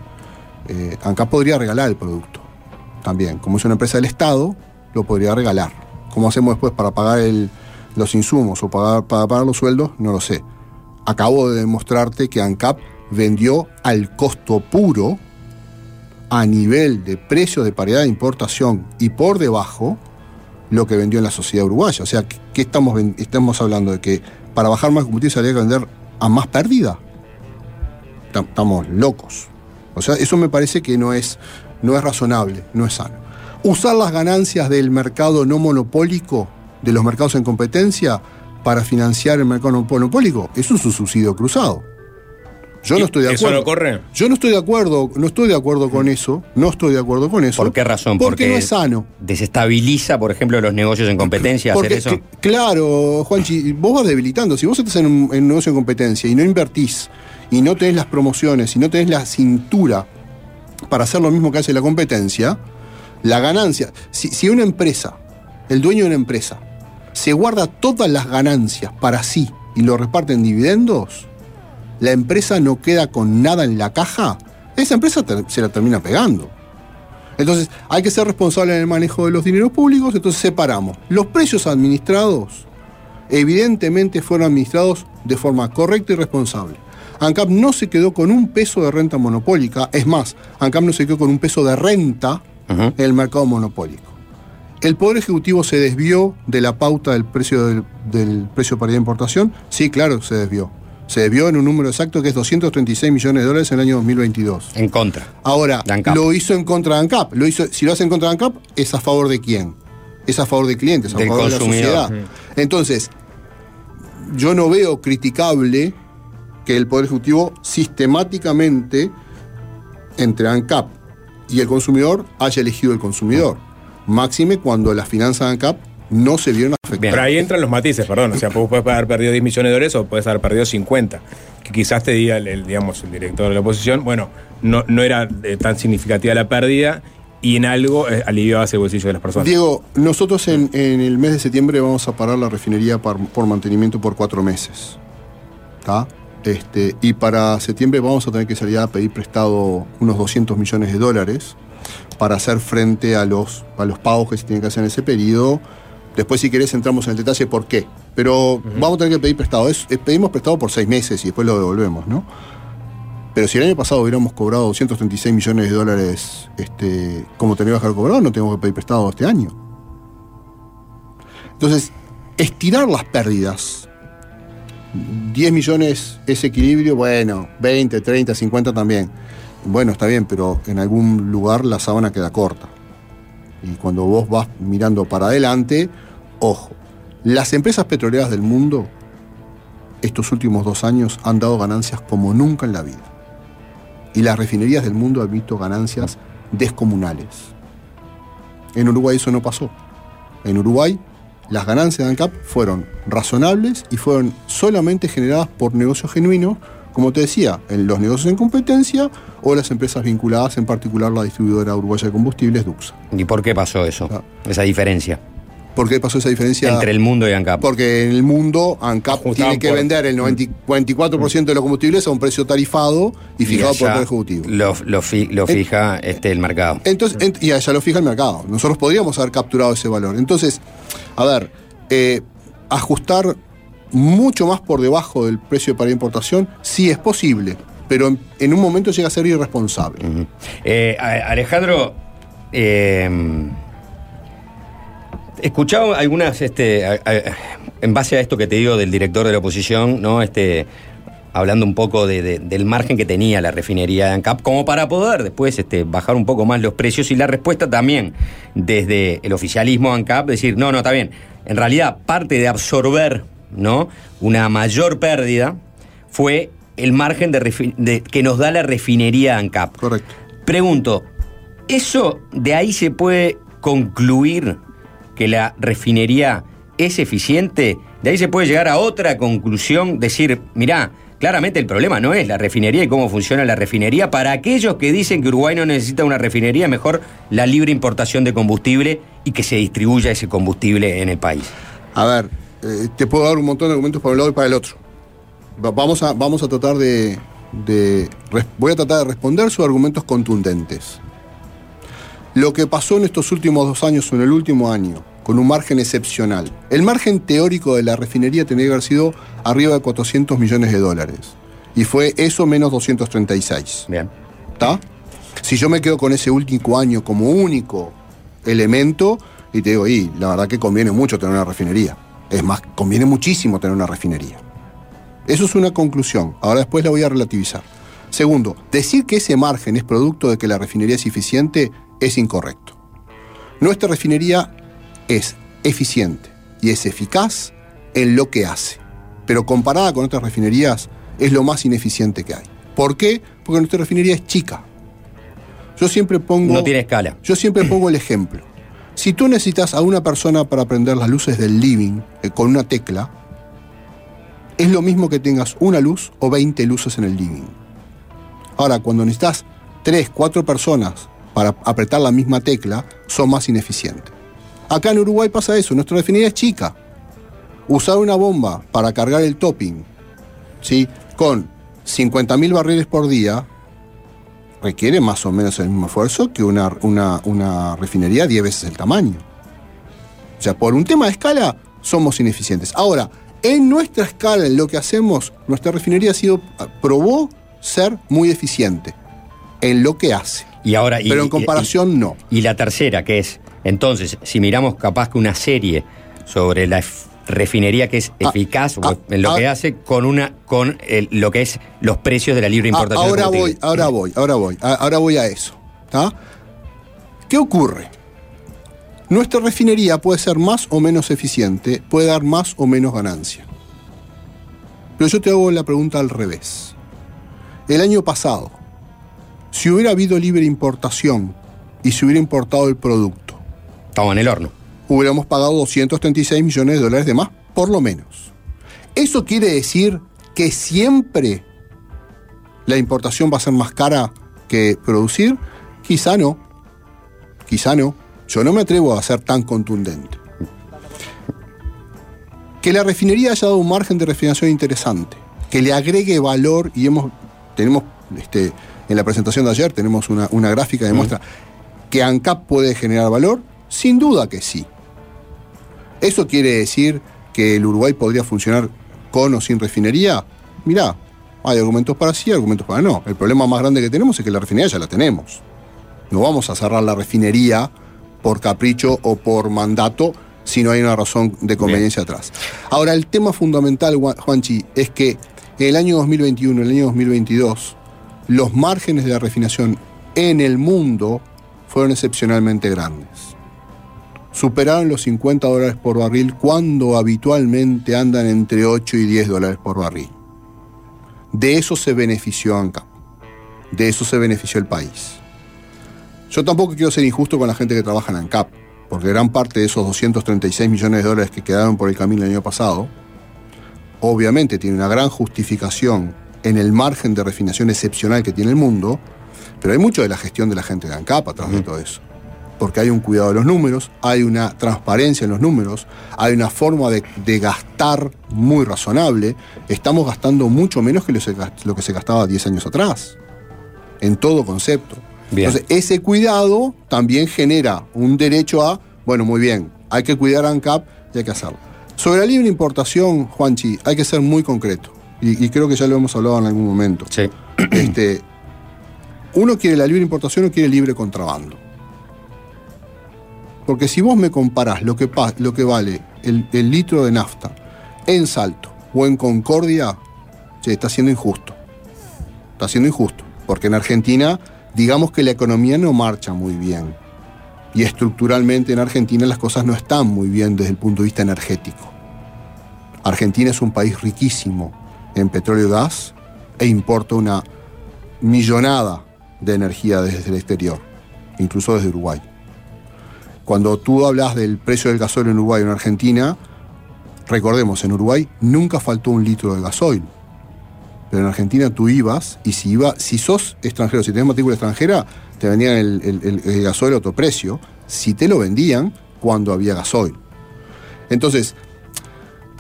Eh, ANCAP podría regalar el producto también. Como es una empresa del Estado, lo podría regalar. ¿Cómo hacemos después para pagar los insumos o pagar, para pagar los sueldos? No lo sé. Acabo de demostrarte que ANCAP vendió al costo puro, a nivel de precios de paridad de importación y por debajo, lo que vendió en la sociedad uruguaya. O sea, ¿qué estamos, estamos hablando? ¿De que para bajar más combustible habría que vender a más pérdida? Tam- Estamos locos. O sea, eso me parece que no es, no es razonable, no es sano. Usar las ganancias del mercado no monopólico, de los mercados en competencia, para financiar el mercado no monopólico, eso es un subsidio cruzado. Yo no estoy de ¿Eso acuerdo. no corre? Yo no estoy de acuerdo, no estoy de acuerdo con eso, no estoy de acuerdo con eso. ¿Por qué razón? Porque, no es sano. Desestabiliza, por ejemplo, los negocios en competencia hacer Porque, eso. cl- claro, Juanchi, vos vas debilitando. Si vos estás en un, en un negocio de competencia y no invertís, y no tenés las promociones, y no tenés la cintura para hacer lo mismo que hace la competencia, la ganancia. Si, si una empresa, el dueño de una empresa, se guarda todas las ganancias para sí y lo reparte en dividendos, la empresa no queda con nada en la caja, esa empresa se la termina pegando. Entonces, hay que ser responsable en el manejo de los dineros públicos, entonces separamos. Los precios administrados, evidentemente fueron administrados de forma correcta y responsable. ANCAP no se quedó con un peso de renta monopólica, es más, ANCAP no se quedó con un peso de renta en el mercado monopólico. ¿El Poder Ejecutivo se desvió de la pauta del precio del, del precio de paridad de importación? Sí, claro, se desvió. Se desvió en un número exacto que es 236 millones de dólares en el año 2022. En contra. Ahora, lo hizo en contra de ANCAP. Lo hizo, si lo hace en contra de ANCAP, ¿es a favor de quién? Es a favor de clientes, a Del favor consumidor. de la sociedad. Entonces, yo no veo criticable que el Poder Ejecutivo sistemáticamente entre ANCAP y el consumidor haya elegido el consumidor. Máxime cuando las finanzas de ANCAP no se vieron afectadas. Pero ahí entran los matices, perdón. O sea, vos puedes haber perdido 10 millones de dólares o puedes haber perdido 50. Que quizás te diga el, el, digamos, el director de la oposición, bueno, no, no era eh, tan significativa la pérdida y en algo eh, aliviabas el bolsillo de las personas. Diego, nosotros en, en el mes de septiembre vamos a parar la refinería par- por, mantenimiento por cuatro meses. ¿Está? Este, y para septiembre vamos a tener que salir a pedir prestado unos 200 millones de dólares para hacer frente a los, a los pagos que se tienen que hacer en ese periodo. Después, si querés, entramos en el detalle por qué. Pero vamos a tener que pedir prestado. Es- es- pedimos prestado por seis meses y después lo devolvemos, ¿no? Pero si el año pasado hubiéramos cobrado 236 millones de dólares, este, como teníamos que haber cobrado, no tenemos que pedir prestado este año. Entonces, estirar las pérdidas. 10 millones es equilibrio, bueno, 20, 30, 50 también. Bueno, está bien, pero en algún lugar la sábana queda corta. Y cuando vos vas mirando para adelante, ojo, las empresas petroleras del mundo estos últimos dos años han dado ganancias como nunca en la vida. Y las refinerías del mundo han visto ganancias descomunales. En Uruguay eso no pasó. En Uruguay las ganancias de ANCAP fueron razonables y fueron solamente generadas por negocios genuinos, como te decía, en los negocios en competencia o las empresas vinculadas, en particular la distribuidora uruguaya de combustibles, DUXA. ¿Y por qué pasó eso? Esa diferencia. ¿Por qué pasó esa diferencia? Entre el mundo y ANCAP. Porque en el mundo ANCAP tiene que por- vender el 90 44% de los combustibles a un precio tarifado y fijado por el Ejecutivo. Lo, lo fi- lo En- fija este, el mercado. Entonces, ent- y allá lo fija el mercado. Nosotros podríamos haber capturado ese valor. Entonces, a ver, eh, ajustar mucho más por debajo del precio para importación, sí es posible, pero en, en un momento llega a ser irresponsable. Eh, Alejandro, eh, escuchaba algunas, este, a- a- en base a esto que te digo del director de la oposición, ¿no? Este, hablando un poco de- de- del margen que tenía la refinería de ANCAP, como para poder después este, bajar un poco más los precios y la respuesta también desde el oficialismo ANCAP, decir, no, no, está bien, en realidad parte de absorber ¿no? una mayor pérdida fue el margen de de- que nos da la refinería ANCAP. Correcto. Pregunto, ¿eso de ahí se puede concluir que la refinería es eficiente? ¿De ahí se puede llegar a otra conclusión? Decir, mirá, claramente el problema no es la refinería y cómo funciona la refinería. Para aquellos que dicen que Uruguay no necesita una refinería, mejor la libre importación de combustible y que se distribuya ese combustible en el país. A ver, eh, te puedo dar un montón de argumentos para un lado y para el otro. Va- Vamos a, vamos a tratar de, Voy a tratar de responder sus argumentos contundentes. Lo que pasó en estos últimos dos años o en el último año, con un margen excepcional. El margen teórico de la refinería tenía que haber sido arriba de 400 millones de dólares. Y fue eso menos 236. Bien. ¿Está? Si yo me quedo con ese último año como único elemento, y te digo, y la verdad que conviene mucho tener una refinería. Es más, conviene muchísimo tener una refinería. Eso es una conclusión. Ahora después la voy a relativizar. Segundo, decir que ese margen es producto de que la refinería es eficiente es incorrecto. Nuestra refinería es eficiente y es eficaz en lo que hace. Pero comparada con otras refinerías, es lo más ineficiente que hay. ¿Por qué? Porque nuestra refinería es chica. Yo siempre pongo. No tiene escala. Yo siempre pongo el ejemplo. Si tú necesitas a una persona para prender las luces del living eh, con una tecla, es lo mismo que tengas una luz o 20 luces en el living. Ahora, cuando necesitas 3, 4 personas para apretar la misma tecla, son más ineficientes. Acá en Uruguay pasa eso, nuestra refinería es chica. Usar una bomba para cargar el topping, ¿sí? con 50.000 barriles por día, requiere más o menos el mismo esfuerzo que una, una, refinería 10 veces el tamaño. O sea, por un tema de escala, somos ineficientes. Ahora, en nuestra escala, en lo que hacemos, nuestra refinería ha sido, probó ser muy eficiente en lo que hace. Y ahora, y- Pero en comparación, y- no. Y la tercera, que es, entonces, si miramos capaz que una serie sobre la ef- refinería que es eficaz o en lo ah, que hace con una con el- lo que es los precios de la libre importación. ahora voy, ahora voy, ahora voy, ahora voy a eso. ¿tá? ¿Qué ocurre? Nuestra refinería puede ser más o menos eficiente, puede dar más o menos ganancia. Pero yo te hago la pregunta al revés. El año pasado, si hubiera habido libre importación y se hubiera importado el producto, Estamos en el horno. hubiéramos pagado 236 millones de dólares de más, por lo menos. ¿Eso quiere decir que siempre la importación va a ser más cara que producir? Quizá no. Quizá no. Yo no me atrevo a ser tan contundente. Que la refinería haya dado un margen de refinación interesante, que le agregue valor y hemos, tenemos, este, en la presentación de ayer tenemos una, una gráfica que demuestra que ANCAP puede generar valor, sin duda que sí. ¿Eso quiere decir que el Uruguay podría funcionar con o sin refinería? Mirá, hay argumentos para sí, argumentos para no. El problema más grande que tenemos es que la refinería ya la tenemos. No vamos a cerrar la refinería por capricho o por mandato si no hay una razón de conveniencia atrás. Ahora, el tema fundamental, Juan- Juanchi, es que el año 2021, en el año 2022, los márgenes de la refinación en el mundo fueron excepcionalmente grandes superaron los 50 dólares por barril cuando habitualmente andan entre 8 y 10 dólares por barril. De eso se benefició ANCAP. De eso se benefició el país. Yo tampoco quiero ser injusto con la gente que trabaja en ANCAP, porque gran parte de esos 236 millones de dólares que quedaron por el camino el año pasado, obviamente tiene una gran justificación en el margen de refinación excepcional que tiene el mundo, pero hay mucho de la gestión de la gente de ANCAP atrás de todo eso. porque hay un cuidado de los números, hay una transparencia en los números, hay una forma de, de gastar muy razonable. Estamos gastando mucho menos que lo, que se gastaba 10 años atrás, en todo concepto. Bien. Entonces, ese cuidado también genera un derecho a, bueno, muy bien, hay que cuidar a ANCAP y hay que hacerlo. Sobre la libre importación, Juanchi, hay que ser muy concreto. Y, y creo que ya lo hemos hablado en algún momento. Este, uno quiere la libre importación o quiere libre contrabando. Porque si vos me comparás lo que, lo que vale el, el litro de nafta en Salto o en Concordia, che, está siendo injusto. Está siendo injusto. Porque en Argentina, digamos que la economía no marcha muy bien. Y estructuralmente en Argentina las cosas no están muy bien desde el punto de vista energético. Argentina es un país riquísimo en petróleo y gas e importa una millonada de energía desde el exterior, incluso desde Uruguay. Cuando tú hablas del precio del gasoil en Uruguay o en Argentina, recordemos, en Uruguay nunca faltó un litro de gasoil. Pero en Argentina tú ibas y si iba, si sos extranjero, si tenés matrícula extranjera, te vendían el, el- el- gasoil a otro precio. Si te lo vendían cuando había gasoil. Entonces,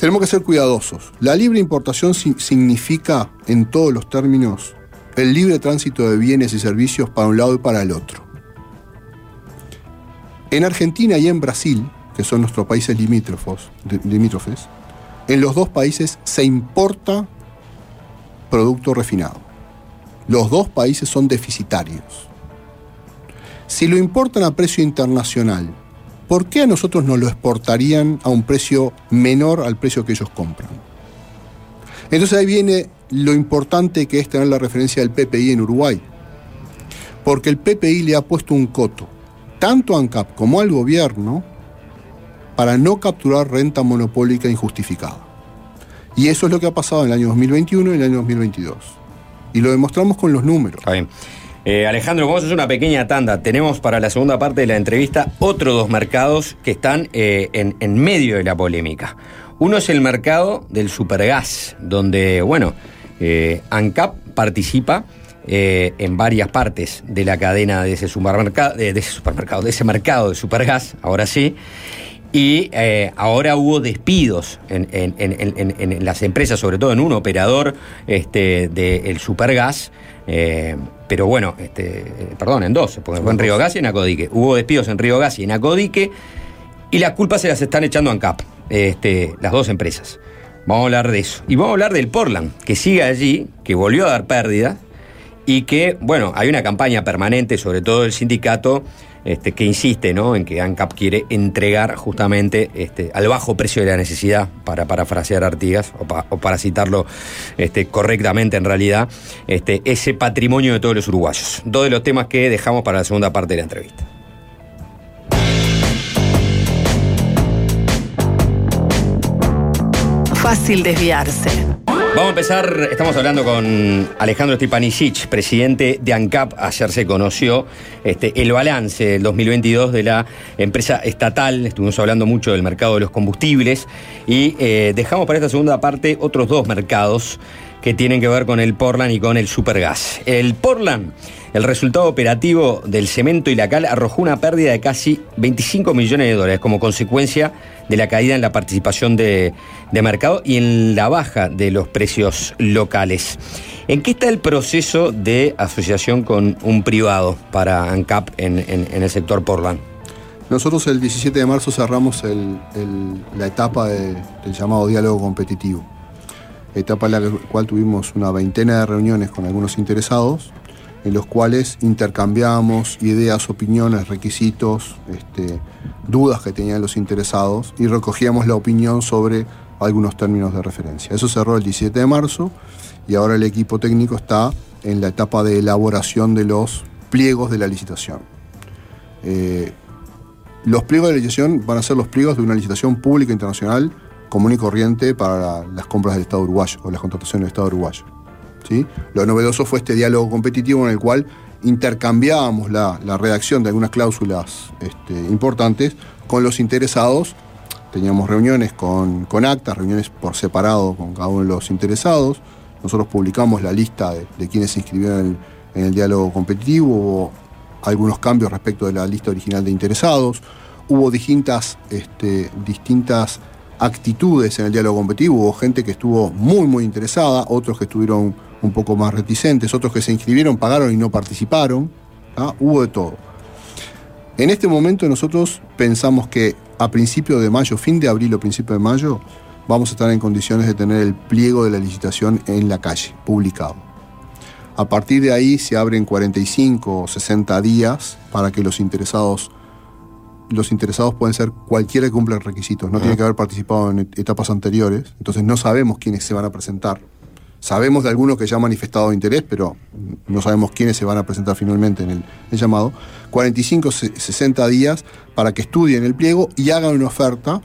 tenemos que ser cuidadosos. La libre importación si- significa, en todos los términos, el libre tránsito de bienes y servicios para un lado y para el otro. En Argentina y en Brasil, que son nuestros países limítrofos, limítrofes, en los dos países se importa producto refinado. Los dos países son deficitarios. Si lo importan a precio internacional, ¿por qué a nosotros nos lo exportarían a un precio menor al precio que ellos compran? Entonces ahí viene lo importante que es tener la referencia del PPI en Uruguay. Porque el PPI le ha puesto un coto, tanto a ANCAP como al gobierno, para no capturar renta monopólica injustificada. Y eso es lo que ha pasado en el año 2021 y en el año 2022. Y lo demostramos con los números. Bien. Eh, Alejandro, vamos a hacer una pequeña tanda. Tenemos para la segunda parte de la entrevista otros dos mercados que están eh, en, medio de la polémica. Uno es el mercado del supergas, donde, bueno, eh, ANCAP participa en varias partes de la cadena de ese supermercado, de, ese supermercado, de ese mercado de supergas, ahora sí. Y ahora hubo despidos en, las empresas, sobre todo en un operador este, del Supergas. Pero bueno, este, eh, perdón, en dos, porque fue en Río Gas y en Acodique. Hubo despidos en Río Gas y en Acodique. Y las culpas se las están echando a ANCAP, este, las dos empresas. Vamos a hablar de eso. Y vamos a hablar del Portland, que sigue allí, que volvió a dar pérdidas y que, bueno, hay una campaña permanente, sobre todo el sindicato, este, que insiste ¿no? en que ANCAP quiere entregar justamente este, al bajo precio de la necesidad, para parafrasear Artigas, o para citarlo este, correctamente en realidad, este, ese patrimonio de todos los uruguayos. Dos de los temas que dejamos para la segunda parte de la entrevista. Fácil desviarse. Vamos a empezar, estamos hablando con Alejandro Stipanisic, presidente de ANCAP. Ayer se conoció este, el balance del 2022 de la empresa estatal. Estuvimos hablando mucho del mercado de los combustibles y eh, dejamos para esta segunda parte otros dos mercados que tienen que ver con el Portland y con el Supergas. El Portland, el resultado operativo del cemento y la cal arrojó una pérdida de casi 25 millones de dólares como consecuencia la caída en la participación de, de mercado y en la baja de los precios locales. ¿En qué está el proceso de asociación con un privado para ANCAP en, en- el sector Portland? Nosotros el 17 de marzo cerramos la etapa de- del llamado diálogo competitivo, etapa en la cual tuvimos una veintena de reuniones con algunos interesados, en los cuales intercambiamos ideas, opiniones, requisitos, este, dudas que tenían los interesados y recogíamos la opinión sobre algunos términos de referencia. Eso cerró el 17 de marzo y ahora el equipo técnico está en la etapa de elaboración de los pliegos de la licitación. Eh, los pliegos de licitación van a ser los pliegos de una licitación pública internacional común y corriente para las compras del Estado uruguayo o las contrataciones del Estado uruguayo. ¿Sí? Lo novedoso fue este diálogo competitivo en el cual intercambiábamos la, redacción de algunas cláusulas este, importantes con los interesados. Teníamos reuniones con, con actas, reuniones por separado con cada uno de los interesados. Nosotros publicamos la lista de, quienes se inscribieron en el, en el diálogo competitivo. Hubo algunos cambios respecto de la lista original de interesados. Hubo distintas, este, distintas actitudes en el diálogo competitivo. Hubo gente que estuvo muy, muy interesada, otros que estuvieron un poco más reticentes, otros que se inscribieron, pagaron y no participaron. Hubo de todo. En este momento nosotros pensamos que a principio de mayo, fin de abril o principio de mayo, vamos a estar en condiciones de tener el pliego de la licitación en la calle, publicado. A partir de ahí se abren 45 o 60 días para que los interesados, los interesados pueden ser cualquiera que cumpla requisitos, no tiene que haber participado en et- etapas anteriores, entonces no sabemos quiénes se van a presentar. Sabemos de algunos que ya han manifestado interés, pero no sabemos quiénes se van a presentar finalmente en el, llamado. 45, se- 60 días para que estudien el pliego y hagan una oferta,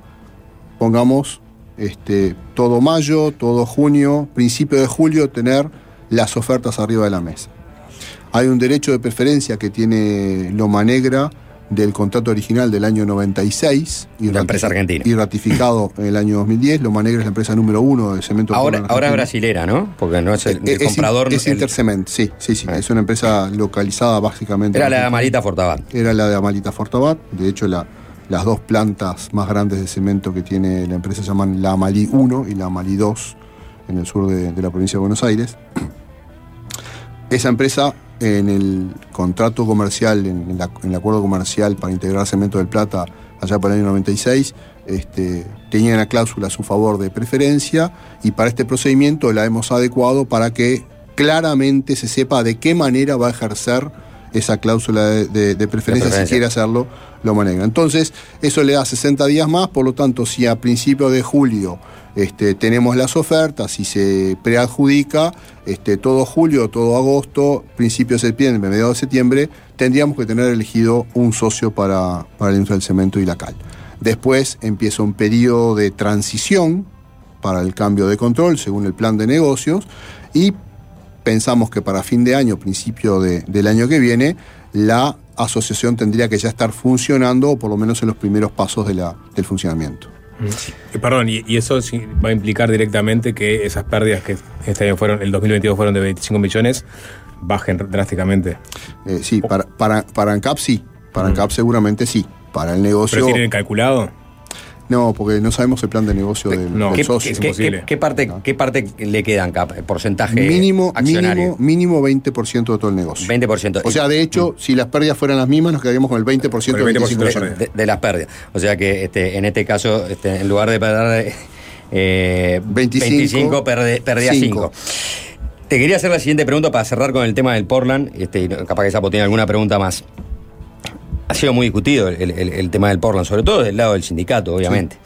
pongamos este, todo mayo, todo junio, principio de julio, tener las ofertas arriba de la mesa. Hay un derecho de preferencia que tiene Loma Negra del contrato original del año 96 y, La empresa argentina. y ratificado en el año 2010. Loma Negra es la empresa número uno de cemento Ahora, ahora es brasilera, ¿no? Porque no es el, Es- es comprador. Es, el- Intercement, sí, sí, sí. Es una empresa localizada básicamente. era la de. Amarita Fortabat. Era la de Amalita Fortabat. De hecho, la- las dos plantas más grandes de cemento que tiene la empresa se llaman la Amalí 1 y la Amalí 2 en el sur de, de la provincia de Buenos Aires. Esa empresa, en el contrato comercial, en, en la- en el acuerdo comercial para integrar Cemento del Plata allá por el año 96, este, tenía una cláusula a su favor de preferencia y para este procedimiento la hemos adecuado para que claramente se sepa de qué manera va a ejercer esa cláusula de, de- de preferencia, si quiere hacerlo Loma Negra. Entonces, eso le da 60 días más, por lo tanto, si a principios de julio este, tenemos las ofertas y se preadjudica, este, todo julio, todo agosto, principio de septiembre, mediados de septiembre, tendríamos que tener elegido un socio para, para la industria del y la cal. Después empieza un periodo de transición para el cambio de control según el plan de negocios y pensamos que para fin de año, principio de- del año que viene, la asociación tendría que ya estar funcionando o por lo menos en los primeros pasos del funcionamiento. Eh, Perdón, y, y eso va a implicar directamente que esas pérdidas que este año fueron, el 2022 fueron de 25 millones, bajen drásticamente. Eh, sí, para, para, para ANCAP sí, para ANCAP seguramente sí. Para el negocio. ¿Pero tienen calculado? No, porque no sabemos el plan de negocio del, del ¿Qué, socio. qué- qué- qué parte, ¿Qué parte le quedan, Cap? ¿El porcentaje mínimo, accionario? mínimo, mínimo 20% de todo el negocio. 20%. O sea, de hecho, si las pérdidas fueran las mismas, nos quedaríamos con el 20%, de 25 millones. de, de las pérdidas. O sea que este, en este caso, este, en lugar de perder eh, 25, 25, perde- perdía 5. cinco. Te quería hacer la siguiente pregunta para cerrar con el tema del Portland. Este, y capaz que Sapo tiene alguna pregunta más. Ha sido muy discutido el, el- el tema del Portland, sobre todo del lado del sindicato, obviamente.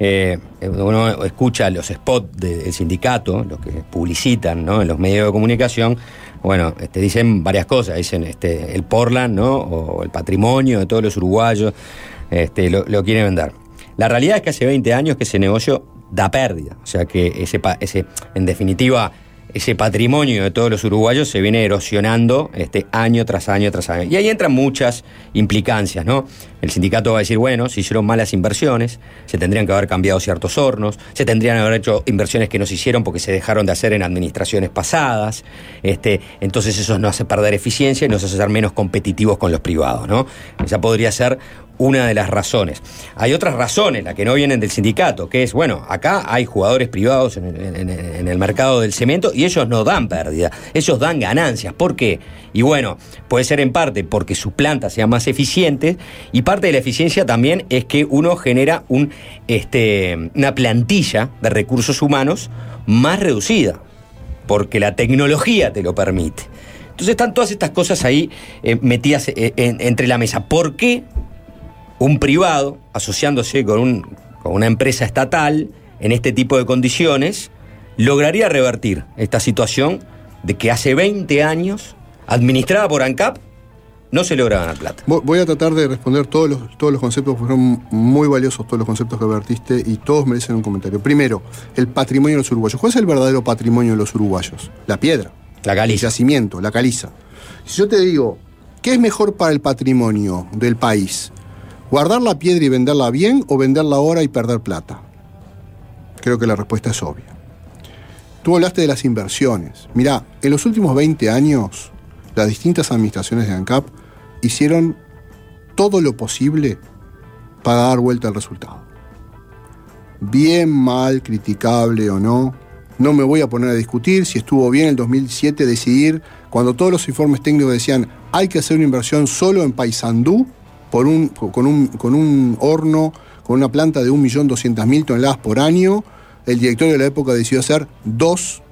Eh, uno escucha los spots de- del sindicato, los que publicitan ¿no? en los medios de comunicación, bueno, este, dicen varias cosas, dicen este, el Portland, ¿no? O el patrimonio de todos los uruguayos, este, lo, lo quieren vender. La realidad es que hace 20 años que ese negocio da pérdida, o sea que ese, ese en definitiva, ese patrimonio de todos los uruguayos se viene erosionando este, año tras año tras año. Y ahí entran muchas implicancias, ¿no? El sindicato va a decir, bueno, se hicieron malas inversiones, se tendrían que haber cambiado ciertos hornos, se tendrían que haber hecho inversiones que no se hicieron porque se dejaron de hacer en administraciones pasadas, este, entonces eso nos hace perder eficiencia y nos hace ser menos competitivos con los privados, ¿no? Esa podría ser una de las razones. Hay otras razones, las que no vienen del sindicato, que es, bueno, acá hay jugadores privados en, el- mercado del cemento y ellos no dan pérdida, ellos dan ganancias. ¿Por qué? Y bueno, puede ser en parte porque sus plantas sean más eficientes y parte de la eficiencia también es que uno genera un, este, una plantilla de recursos humanos más reducida, porque la tecnología te lo permite. Entonces están todas estas cosas ahí eh, metidas eh, en- entre la mesa. ¿Por qué un privado asociándose con, un- con una empresa estatal en este tipo de condiciones lograría revertir esta situación de que hace 20 años, administrada por ANCAP, no se logra ganar plata. Vo- Voy a tratar de responder todos los, todos los conceptos, porque fueron muy valiosos todos los conceptos que vertiste y todos merecen un comentario. Primero, el patrimonio de los uruguayos. ¿Cuál es el verdadero patrimonio de los uruguayos? La piedra. La caliza. El yacimiento, la caliza. Si yo te digo, ¿qué es mejor para el patrimonio del país? ¿Guardar la piedra y venderla bien o venderla ahora y perder plata? Creo que la respuesta es obvia. Tú hablaste de las inversiones. Mirá, en los últimos 20 años, las distintas administraciones de ANCAP hicieron todo lo posible para dar vuelta al resultado. Bien, mal, criticable o no, no me voy a poner a discutir si estuvo bien en el 2007 decidir, cuando todos los informes técnicos decían hay que hacer una inversión solo en Paysandú por un, con, un, con un horno, con una planta de 1.200.000 toneladas por año, el directorio de la época decidió hacer dos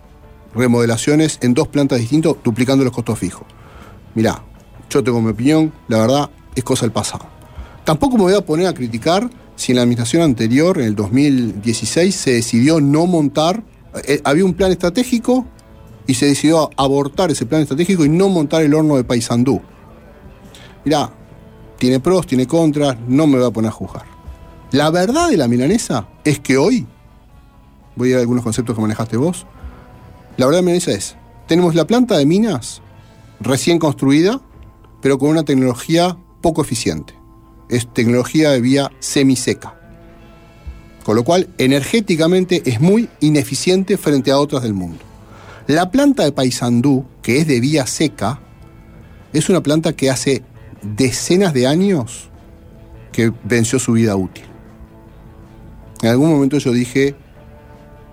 remodelaciones en dos plantas distintas, duplicando los costos fijos. Mirá, yo tengo mi opinión, la verdad es cosa del pasado. Tampoco me voy a poner a criticar si en la administración anterior, en el 2016, se decidió no montar, eh, había un plan estratégico y se decidió abortar ese plan estratégico y no montar el horno de Paysandú. Mirá, tiene pros, tiene contras, no me voy a poner a juzgar. La verdad de la milanesa es que hoy, voy a a algunos conceptos que manejaste vos, la verdad de la milanesa es, tenemos la planta de minas recién construida, pero con una tecnología poco eficiente. Es tecnología de vía semiseca. Con lo cual, energéticamente es muy ineficiente frente a otras del mundo. La planta de Paysandú, que es de vía seca, es una planta que hace decenas de años que venció su vida útil. En algún momento yo dije,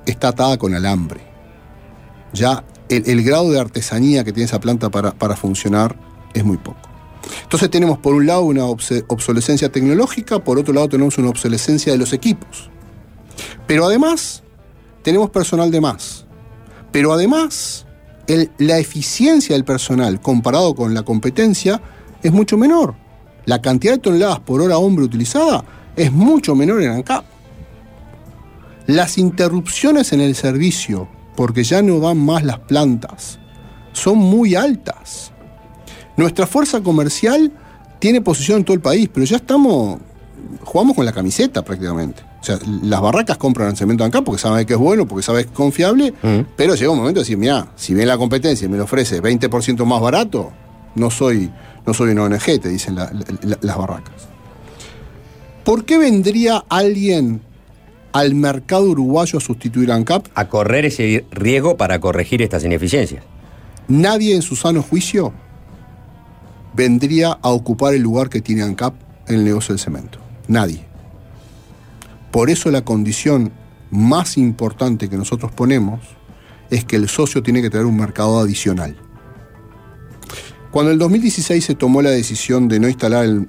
está atada con alambre. Ya el, grado de artesanía que tiene esa planta para, para funcionar es muy poco. Entonces tenemos por un lado una obsolescencia tecnológica, por otro lado tenemos una obsolescencia de los equipos. Pero además tenemos personal de más. Pero además la eficiencia del personal comparado con la competencia es mucho menor. La cantidad de toneladas por hora hombre utilizada es mucho menor en ANCAP. Las interrupciones en el servicio, porque ya no van más las plantas, son muy altas. Nuestra fuerza comercial tiene posición en todo el país, pero ya estamos, jugamos con la camiseta prácticamente. O sea, las barracas compran el cemento acá porque saben que es bueno, porque saben que es confiable, pero llega un momento de decir, mira, si viene la competencia me lo ofrece 20% más barato, no soy, no soy una ONG, te dicen la- la- las barracas. ¿Por qué vendría alguien al mercado uruguayo a sustituir a ANCAP? A correr ese riesgo para corregir estas ineficiencias. Nadie en su sano juicio vendría a ocupar el lugar que tiene ANCAP en el negocio del cemento. Nadie. Por eso la condición más importante que nosotros ponemos es que el socio tiene que tener un mercado adicional. Cuando en el 2016 se tomó la decisión de no instalar el,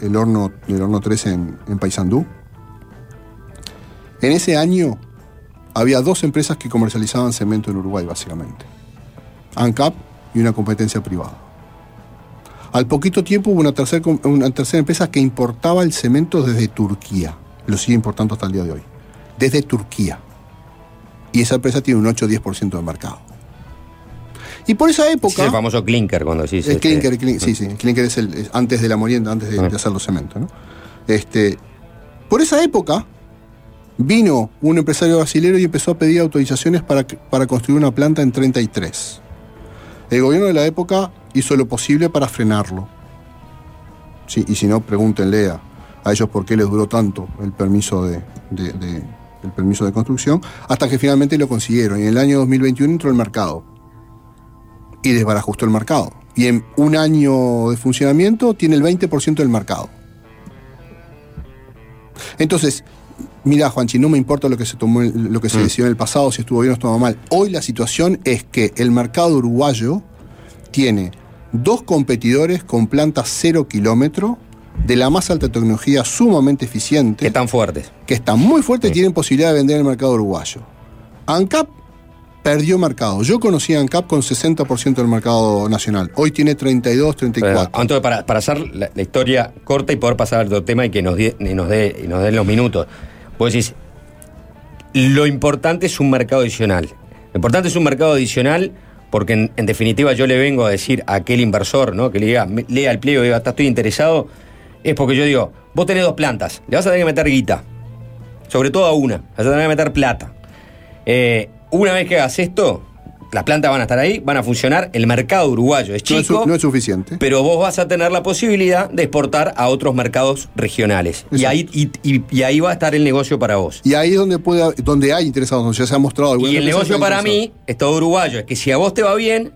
el- horno, el horno 3 en, en Paysandú, en ese año había dos empresas que comercializaban cemento en Uruguay, básicamente. ANCAP y una competencia privada. Al poquito tiempo hubo una tercera, una tercera empresa que importaba el cemento desde Turquía. Lo sigue importando hasta el día de hoy. Desde Turquía. Y esa empresa tiene un 8 o 10% de mercado. Y por esa Es época... el famoso clinker cuando decís. El este, clinker, clin- sí, sí, el clinker es, el, es antes de la molienda, antes de, de hacer los cementos. ¿no? Este, por esa época vino un empresario brasilero y empezó a pedir autorizaciones para, para construir una planta en 33. El gobierno de la época hizo lo posible para frenarlo. Sí, y si no, pregúntenle a, a ellos por qué les duró tanto el permiso de, de- de- el permiso de construcción, hasta que finalmente lo consiguieron. Y en el año 2021 entró al mercado y desbarajustó el mercado. Y en un año de funcionamiento tiene el 20% del mercado. Entonces, mira, Juanchi, no me importa lo que se tomó, lo que se decidió en el pasado, si estuvo bien o estuvo mal. Hoy la situación es que el mercado uruguayo tiene dos competidores con plantas cero kilómetro de la más alta tecnología sumamente eficiente. Que están fuertes. Que están muy fuertes y tienen posibilidad de vender en el mercado uruguayo. ANCAP perdió mercado. Yo conocí a ANCAP con 60% del mercado nacional. Hoy tiene 32, 34. Bueno, entonces, para, para hacer la, historia corta y poder pasar al otro tema y que nos, dé, nos den los minutos, vos decís, lo importante es un mercado adicional. Lo importante es un mercado adicional porque, en, definitiva, yo le vengo a decir a aquel inversor ¿no? que le diga, lea el pliego y diga, "Ta, estoy interesado, es porque yo digo, vos tenés dos plantas, le vas a tener que meter guita, sobre todo a una, le vas a tener que meter plata. Eh, una vez que hagas esto, las plantas van a estar ahí, van a funcionar, el mercado uruguayo es No es, chico, no es suficiente. pero vos vas a tener la posibilidad de exportar a otros mercados regionales. Y ahí, y, y- y ahí va a estar el negocio para vos. Y ahí es donde, puede, donde hay interesados, donde ya se ha mostrado. algunas Y el negocio para mí, Estado uruguayo, es que si a vos te va bien,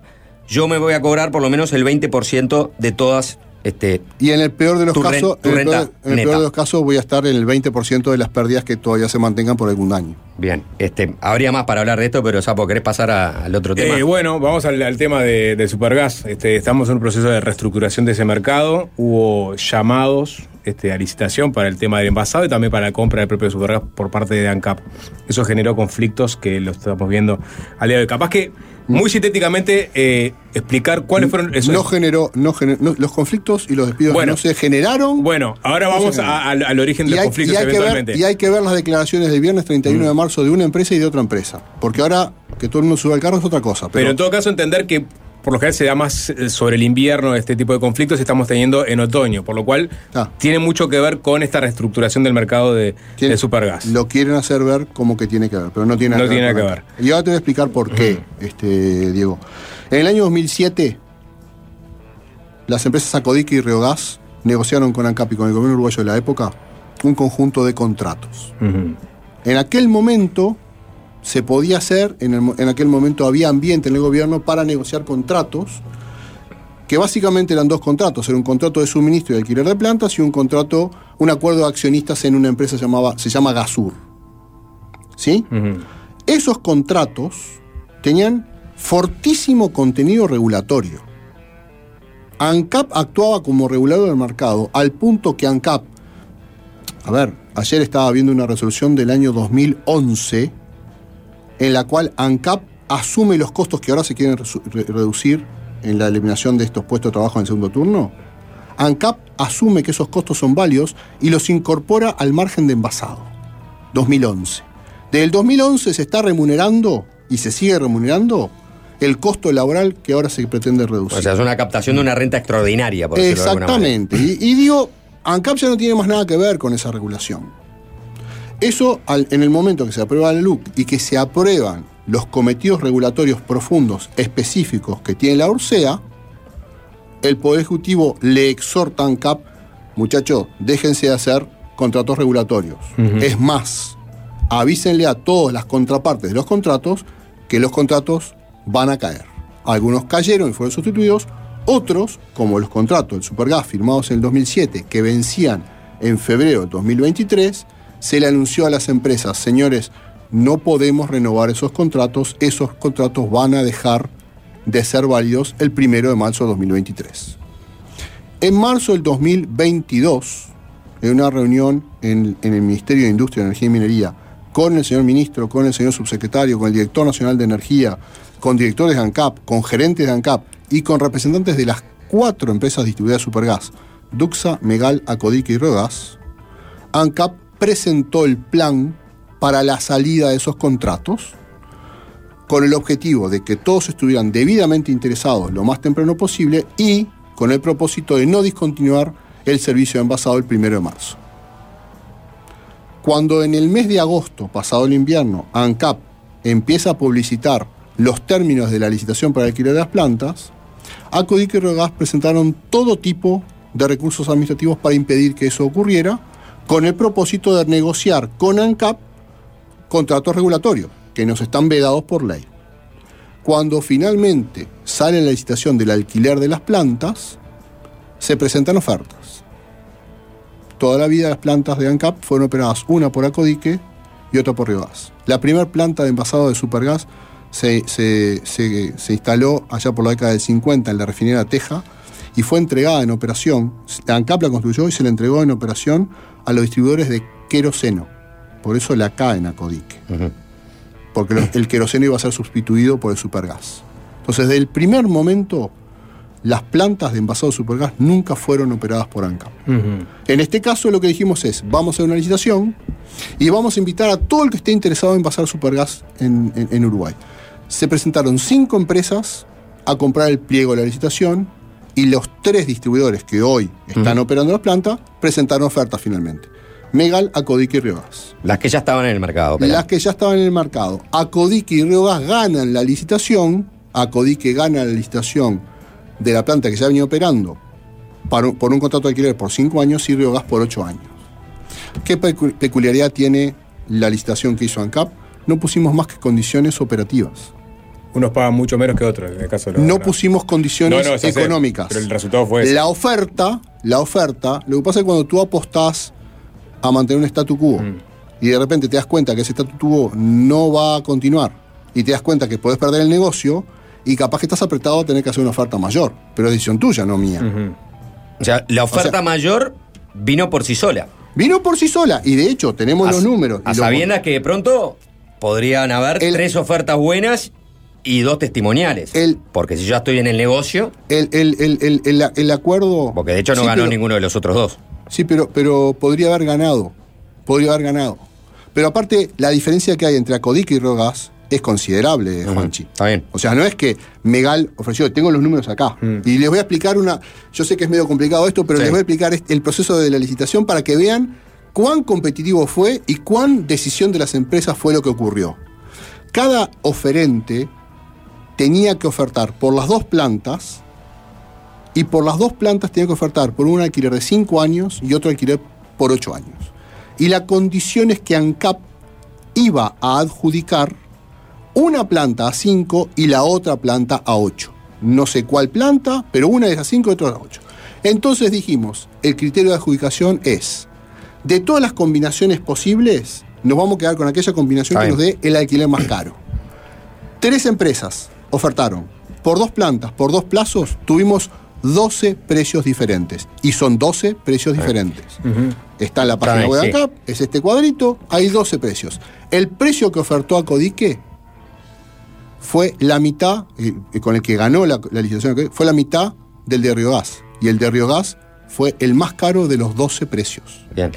yo me voy a cobrar por lo menos el 20% de todas este, Y en el peor de los casos, en el, peor, en el neta. peor de los casos voy a estar en el 20% de las pérdidas que todavía se mantengan por algún año. bien, este, habría más para hablar de esto, pero Sapo, ¿querés pasar a- al otro tema? Eh, bueno, vamos al, al tema de, de Supergas. Este, estamos en un proceso de reestructuración de ese mercado. Hubo llamados este, a licitación para el tema del envasado y también para la compra del propio Supergas por parte de ANCAP. Eso generó conflictos que lo estamos viendo al día de hoy. Capaz que, muy sintéticamente, eh, explicar cuáles fueron esos. No generó, no gener- no- los conflictos y los despidos Bueno. no se generaron. Bueno, ahora No vamos a- al, origen de y los hay, conflictos y hay que eventualmente. ver, y hay que ver las declaraciones del viernes 31 de marzo de una empresa y de otra empresa. Porque ahora que todo el mundo sube al carro es otra cosa. Pero en todo caso entender que por lo general se da más eh, sobre el invierno este tipo de conflictos y estamos teniendo en otoño, por lo cual Ah. tiene mucho que ver con esta reestructuración del mercado de, de Supergas. Lo quieren hacer ver como que tiene que ver, pero no tiene No nada tiene nada que nada. Y ahora te voy a explicar por qué, este, Diego. En el año 2007, las empresas Acodique y Riogas negociaron con ANCAP y con el gobierno uruguayo de la época un conjunto de contratos. En aquel momento se podía hacer, en, el en aquel momento había ambiente en el gobierno para negociar contratos, que básicamente eran dos contratos, era un contrato de suministro y alquiler de plantas y un contrato, un acuerdo de accionistas en una empresa llamaba, se llama Gasur. ¿Sí? Esos contratos tenían fortísimo contenido regulatorio. ANCAP actuaba como regulador del mercado al punto que ANCAP, a ver, ayer estaba viendo una resolución del año 2011 en la cual ANCAP asume los costos que ahora se quieren re- reducir en la eliminación de estos puestos de trabajo en el segundo turno. ANCAP asume que esos costos son válidos y los incorpora al margen de envasado. 2011. Desde el 2011 se está remunerando y se sigue remunerando el costo laboral que ahora se pretende reducir. O sea, es una captación de una renta extraordinaria, por decirlo de alguna manera. Exactamente. Y, y digo, ANCAP ya no tiene más nada que ver con esa regulación. Eso, al- en el momento que se aprueba la LUC y que se aprueban los cometidos regulatorios profundos específicos que tiene la URSEA, el Poder Ejecutivo le exhorta a ANCAP, muchachos, déjense de hacer contratos regulatorios. Es más, avísenle a todas las contrapartes de los contratos que los contratos van a caer. Algunos cayeron y fueron sustituidos, otros, como los contratos del Supergas firmados en el 2007, que vencían en febrero del 2023, se le anunció a las empresas, señores, no podemos renovar esos contratos, esos contratos van a dejar de ser válidos el primero de marzo de 2023. En marzo del 2022, en una reunión en, en el Ministerio de Industria, Energía y Minería, con el señor ministro, con el señor subsecretario, con el director nacional de energía, con directores de ANCAP, con gerentes de ANCAP y con representantes de las cuatro empresas distribuidas de Supergas, Duxa, Megal, Acodique y Rogas, ANCAP presentó el plan para la salida de esos contratos con el objetivo de que todos estuvieran debidamente interesados lo más temprano posible y con el propósito de no discontinuar el servicio de envasado el primero de marzo. Cuando en el mes de agosto, pasado el invierno, ANCAP empieza a publicitar los términos de la licitación para alquiler de las plantas, Acodic y Rogas presentaron todo tipo de recursos administrativos para impedir que eso ocurriera, con el propósito de negociar con ANCAP contratos regulatorios, que nos están vedados por ley. Cuando finalmente sale la licitación del alquiler de las plantas, se presentan ofertas. Toda la vida las plantas de ANCAP fueron operadas una por Acodique y otra por Riogas. La primera planta de envasado de Supergas se, instaló allá por la década del 50 en la refinería Teja y fue entregada en operación. ANCAP la construyó y se la entregó en operación a los distribuidores de queroseno. Por eso la K en Acodique. Porque el queroseno iba a ser sustituido por el supergas. Entonces, desde el primer momento, las plantas de envasado de supergas nunca fueron operadas por ANCAP. En este caso lo que dijimos es, vamos a hacer una licitación y vamos a invitar a todo el que esté interesado en pasar supergas en, en- en Uruguay. Se presentaron cinco empresas a comprar el pliego de la licitación y los tres distribuidores que hoy están operando las plantas presentaron ofertas finalmente. Megal, Acodique y Riogas. Las que ya estaban en el mercado. operando. Las que ya estaban en el mercado. Acodique y Riogas ganan la licitación. Acodique gana la licitación de la planta que ya venía operando para por un contrato de alquiler por 5 años y Riogas por 8 años. ¿Qué pecu- peculiaridad tiene la licitación que hizo ANCAP? No pusimos más que condiciones operativas. Unos pagan mucho menos que otros, en el caso de los No ganados. pusimos condiciones No, no, económicas. pero el resultado fue ese. La oferta, la oferta, lo que pasa es que cuando tú apostás a mantener un statu quo Mm. y de repente te das cuenta que ese statu quo no va a continuar y te das cuenta que podés perder el negocio y capaz que estás apretado a tener que hacer una oferta mayor, pero es decisión tuya, no mía. O sea, la oferta O sea- mayor vino por sí sola. Vino por sí sola y de hecho tenemos A- los números. A sabiendas que de pronto podrían haber tres ofertas buenas y dos testimoniales. porque si yo estoy en el negocio. El, el- el- el- el- el acuerdo. Porque de hecho no Sí, ganó pero- ninguno de los otros dos. Sí, pero, pero podría haber ganado. Podría haber ganado. Pero aparte, la diferencia que hay entre Acodic y Rogas es considerable, Juanchi. Está bien. O sea, no es que Megal ofreció, tengo los números acá. Y les voy a explicar una. Yo sé que es medio complicado esto, pero Sí. les voy a explicar el proceso de la licitación para que vean cuán competitivo fue y cuán decisión de las empresas fue lo que ocurrió. Cada oferente tenía que ofertar por las dos plantas y por las dos plantas tenía que ofertar por un alquiler de 5 años y otro alquiler por 8 años. Y la condición es que ANCAP iba a adjudicar una planta a 5 y la otra planta a 8. No sé cuál planta, pero una es a 5 y otra a 8. Entonces dijimos, el criterio de adjudicación es, de todas las combinaciones posibles, nos vamos a quedar con aquella combinación que nos dé el alquiler más caro. Tres empresas ofertaron por dos plantas, por dos plazos, tuvimos 12 precios diferentes. Y son 12 precios diferentes. Está en la página web de sí. acá, es este cuadrito, hay 12 precios. El precio que ofertó a Codique fue la mitad, eh, con el que ganó la, la licitación, fue la mitad del de Río Gas. Y el de Río Gas fue el más caro de los 12 precios. Bien.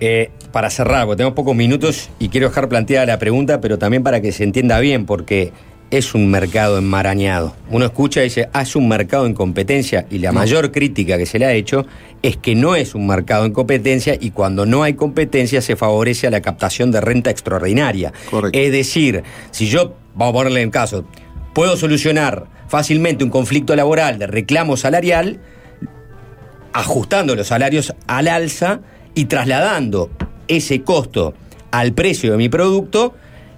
Eh, para cerrar, porque tengo pocos minutos y quiero dejar planteada la pregunta, pero también para que se entienda bien, porque es un mercado enmarañado. Uno escucha y dice, ah, es un mercado en competencia, y la mayor crítica que se le ha hecho es que no es un mercado en competencia y cuando no hay competencia se favorece a la captación de renta extraordinaria. Es decir, si yo, vamos a ponerle en caso, puedo solucionar fácilmente un conflicto laboral de reclamo salarial, ajustando los salarios al alza y trasladando ese costo al precio de mi producto,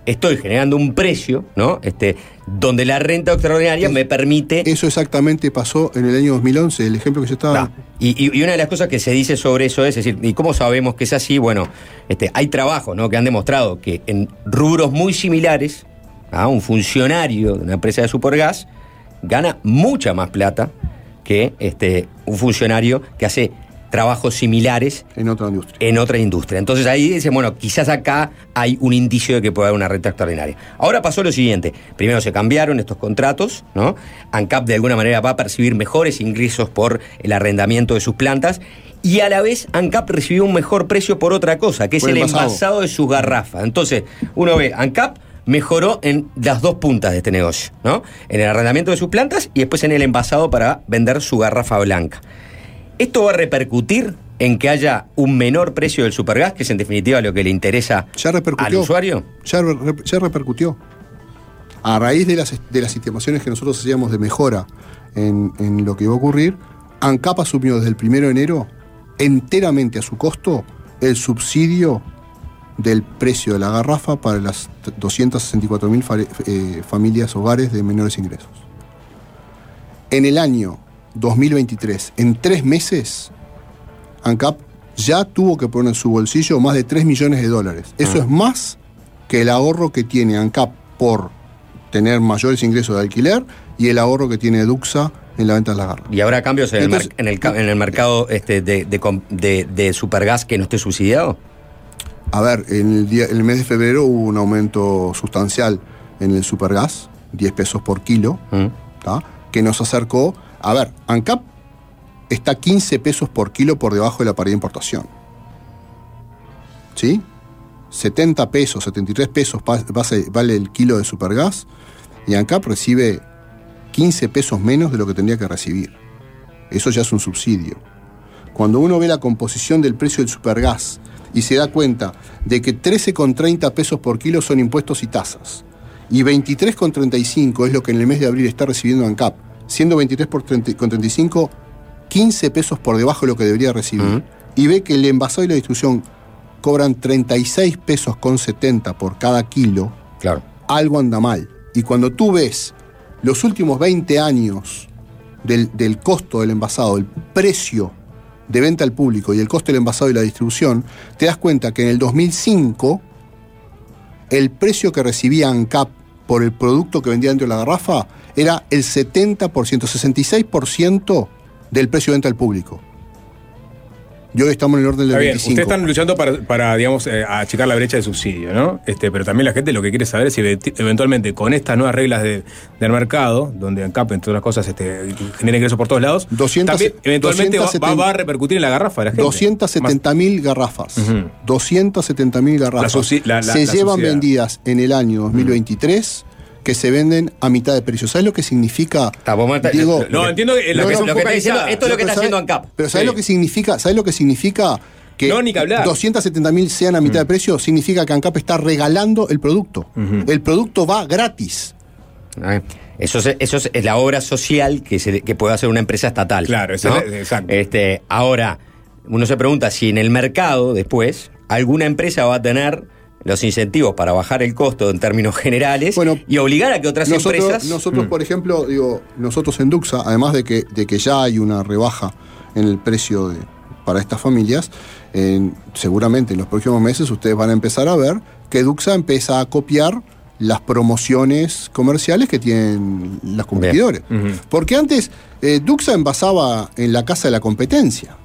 estoy generando un precio, ¿no? Este, donde la renta extraordinaria me permite. Eso exactamente pasó en el año 2011, el ejemplo que yo estaba. Y, y- y una de las cosas que se dice sobre eso es, es decir, ¿y cómo sabemos que es así? Bueno, este, hay trabajos ¿no? que han demostrado que en rubros muy similares, a un funcionario de una empresa de supergas gana mucha más plata que este, un funcionario que hace trabajos similares en otra industria. En otra industria. Entonces ahí dicen, bueno, quizás acá hay un indicio de que puede haber una renta extraordinaria. Ahora pasó lo siguiente. Primero se cambiaron estos contratos, ¿no? ANCAP de alguna manera va a percibir mejores ingresos por el arrendamiento de sus plantas. Y a la vez ANCAP recibió un mejor precio por otra cosa, que es el el envasado. envasado de sus garrafas. Entonces, uno ve, ANCAP mejoró en las dos puntas de este negocio, ¿no? En el arrendamiento de sus plantas y después en el envasado para vender su garrafa blanca. ¿Esto va a repercutir en que haya un menor precio del supergas, que es en definitiva lo que le interesa al usuario? Ya, re- ya repercutió. A raíz de las, de las estimaciones que nosotros hacíamos de mejora en, en lo que iba a ocurrir, ANCAP asumió desde el 1 de enero enteramente a su costo el subsidio del precio de la garrafa para las 264.000 fa- eh, familias hogares de menores ingresos. En el año 2023, en tres meses, ANCAP ya tuvo que poner en su bolsillo más de 3 millones de dólares. Eso es más que el ahorro que tiene ANCAP por tener mayores ingresos de alquiler y el ahorro que tiene Duxa en la venta de las garras. ¿Y habrá cambios en, Entonces- el, en, el, en el mercado este, de, de de- de supergas que no esté subsidiado? A ver, en el, día, en el mes de febrero hubo un aumento sustancial en el supergas, 10 pesos por kilo, ¿tá? que nos acercó. A ver, ANCAP está 15 pesos por kilo por debajo de la paridad de importación. ¿Sí? 70 pesos, 73 pesos vale el kilo de supergas y ANCAP recibe 15 pesos menos de lo que tendría que recibir. Eso ya es un subsidio. Cuando uno ve la composición del precio del supergas y se da cuenta de que 13,30 pesos por kilo son impuestos y tasas, y 23,35 es lo que en el mes de abril está recibiendo ANCAP, siendo 23 por 30 con 35 15 pesos por debajo de lo que debería recibir, y ve que el envasado y la distribución cobran 36 pesos con 70 por cada kilo, claro. algo anda mal. Y cuando tú ves los últimos 20 años del, del costo del envasado, el precio de venta al público y el costo del envasado y la distribución, te das cuenta que en el 2005 el precio que recibía ANCAP por el producto que vendía dentro de la garrafa era el 70%, 66% del precio de venta al público. Y hoy estamos en el orden del Está bien, 25. ustedes están luchando para, para, digamos, eh, achicar la brecha de subsidio, ¿no? Este, pero también la gente lo que quiere saber es si event- eventualmente con estas nuevas reglas de- del mercado, donde ANCAP, entre otras cosas, este, genera ingresos por todos lados, 200 también eventualmente va- 270 va, va a repercutir en la garrafa de la gente. 270 mil garrafas. 270 mil garrafas. La subsi- la- la- se llevan vendidas en el año 2023 que se venden a mitad de precio. ¿Sabes lo que significa? Digo, No, entiendo que la No, que no, lo que está diciendo- esto es lo que está haciendo ¿sabes- ANCAP. Pero ¿sabes Sí. lo que significa? ¿Sabes lo que significa que No, ni que hablar. 270 mil sean a mitad de precio? Significa que ANCAP está regalando el producto. El producto va gratis. Ah, Eso es, eso es la obra social que, se- que puede hacer una empresa estatal. Claro, eso ¿no? es- exacto. Este, ahora, uno se pregunta si en el mercado después alguna empresa va a tener los incentivos para bajar el costo en términos generales y obligar a que otras nosotros, empresas. Nosotros, Mm. por ejemplo, digo, nosotros en Duxa, además de que, de que ya hay una rebaja en el precio de- para estas familias, en- seguramente en los próximos meses ustedes van a empezar a ver que Duxa empieza a copiar las promociones comerciales que tienen los competidores. Porque antes eh, Duxa envasaba en la casa de la competencia.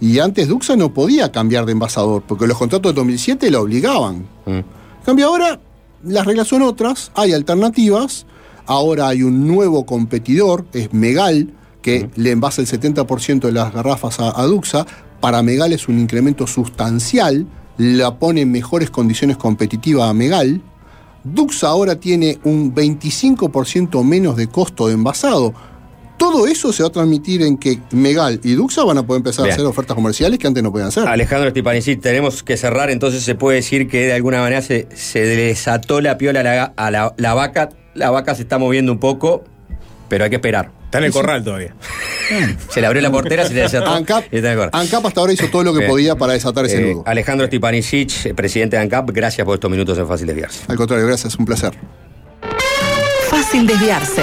Y antes Duxa no podía cambiar de envasador, porque los contratos de 2007 lo obligaban. En cambio ahora las reglas son otras, hay alternativas, ahora hay un nuevo competidor, es Megal, que le envasa el 70% de las garrafas a, a Duxa, para Megal es un incremento sustancial, la pone en mejores condiciones competitivas a Megal. Duxa ahora tiene un 25% menos de costo de envasado. Todo eso se va a transmitir en que Megal y Duxa van a poder empezar Bien. a hacer ofertas comerciales que antes no podían hacer. Alejandro Stipanisic, tenemos que cerrar, entonces se puede decir que de alguna manera se, se desató la piola a la, a la- la vaca, la vaca se está moviendo un poco, pero hay que esperar. Está en el corral todavía. Se le abrió la portera, se le desató. ANCAP, y está en el corral. ANCAP hasta ahora hizo todo lo que Bien. podía para desatar ese Eh, nudo. Alejandro Stipanisic, eh, presidente de ANCAP, gracias por estos minutos en Fácil Desviarse. Al contrario, gracias, un placer. Fácil desviarse.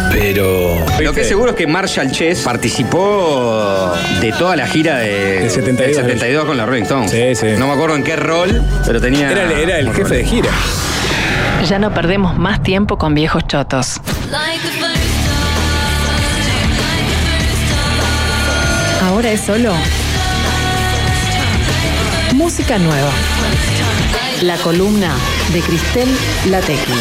Pero. Lo que es seguro es que Marshall Chess participó de toda la gira de, Del 72, del 72 con la Rolling Stones. Sí, sí. No me acuerdo en qué rol, pero tenía. Era, el- era el jefe de gira. Ya no perdemos más tiempo con viejos chotos. Ahora es solo música nueva. La columna de Cristel Latequi.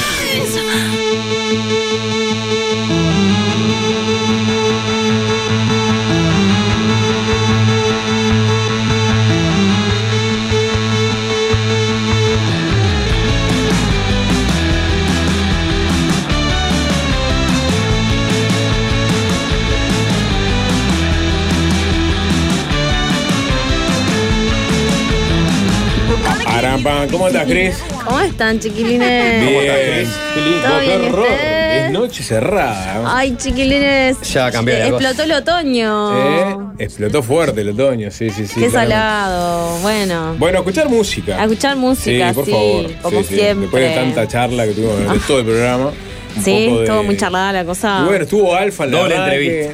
¿Cómo andas, Cris? ¿Cómo están, chiquilines? Bien. Qué lindo, ¿Todo qué bien, ¿y horror. ustedes? Es noche cerrada. Ay, chiquilines. Ya cambió la cosa. Explotó el otoño. ¿Eh? Explotó fuerte el otoño, sí, sí, sí. Qué salado. Bueno. Bueno, escuchar música. A escuchar música, sí, por sí, favor. como Sí, sí. siempre. Después de tanta charla que tuvimos durante Ah. todo el programa. un Sí, poco de- estuvo muy charlada la cosa. Y bueno, estuvo Alfa en la Doble entrevista.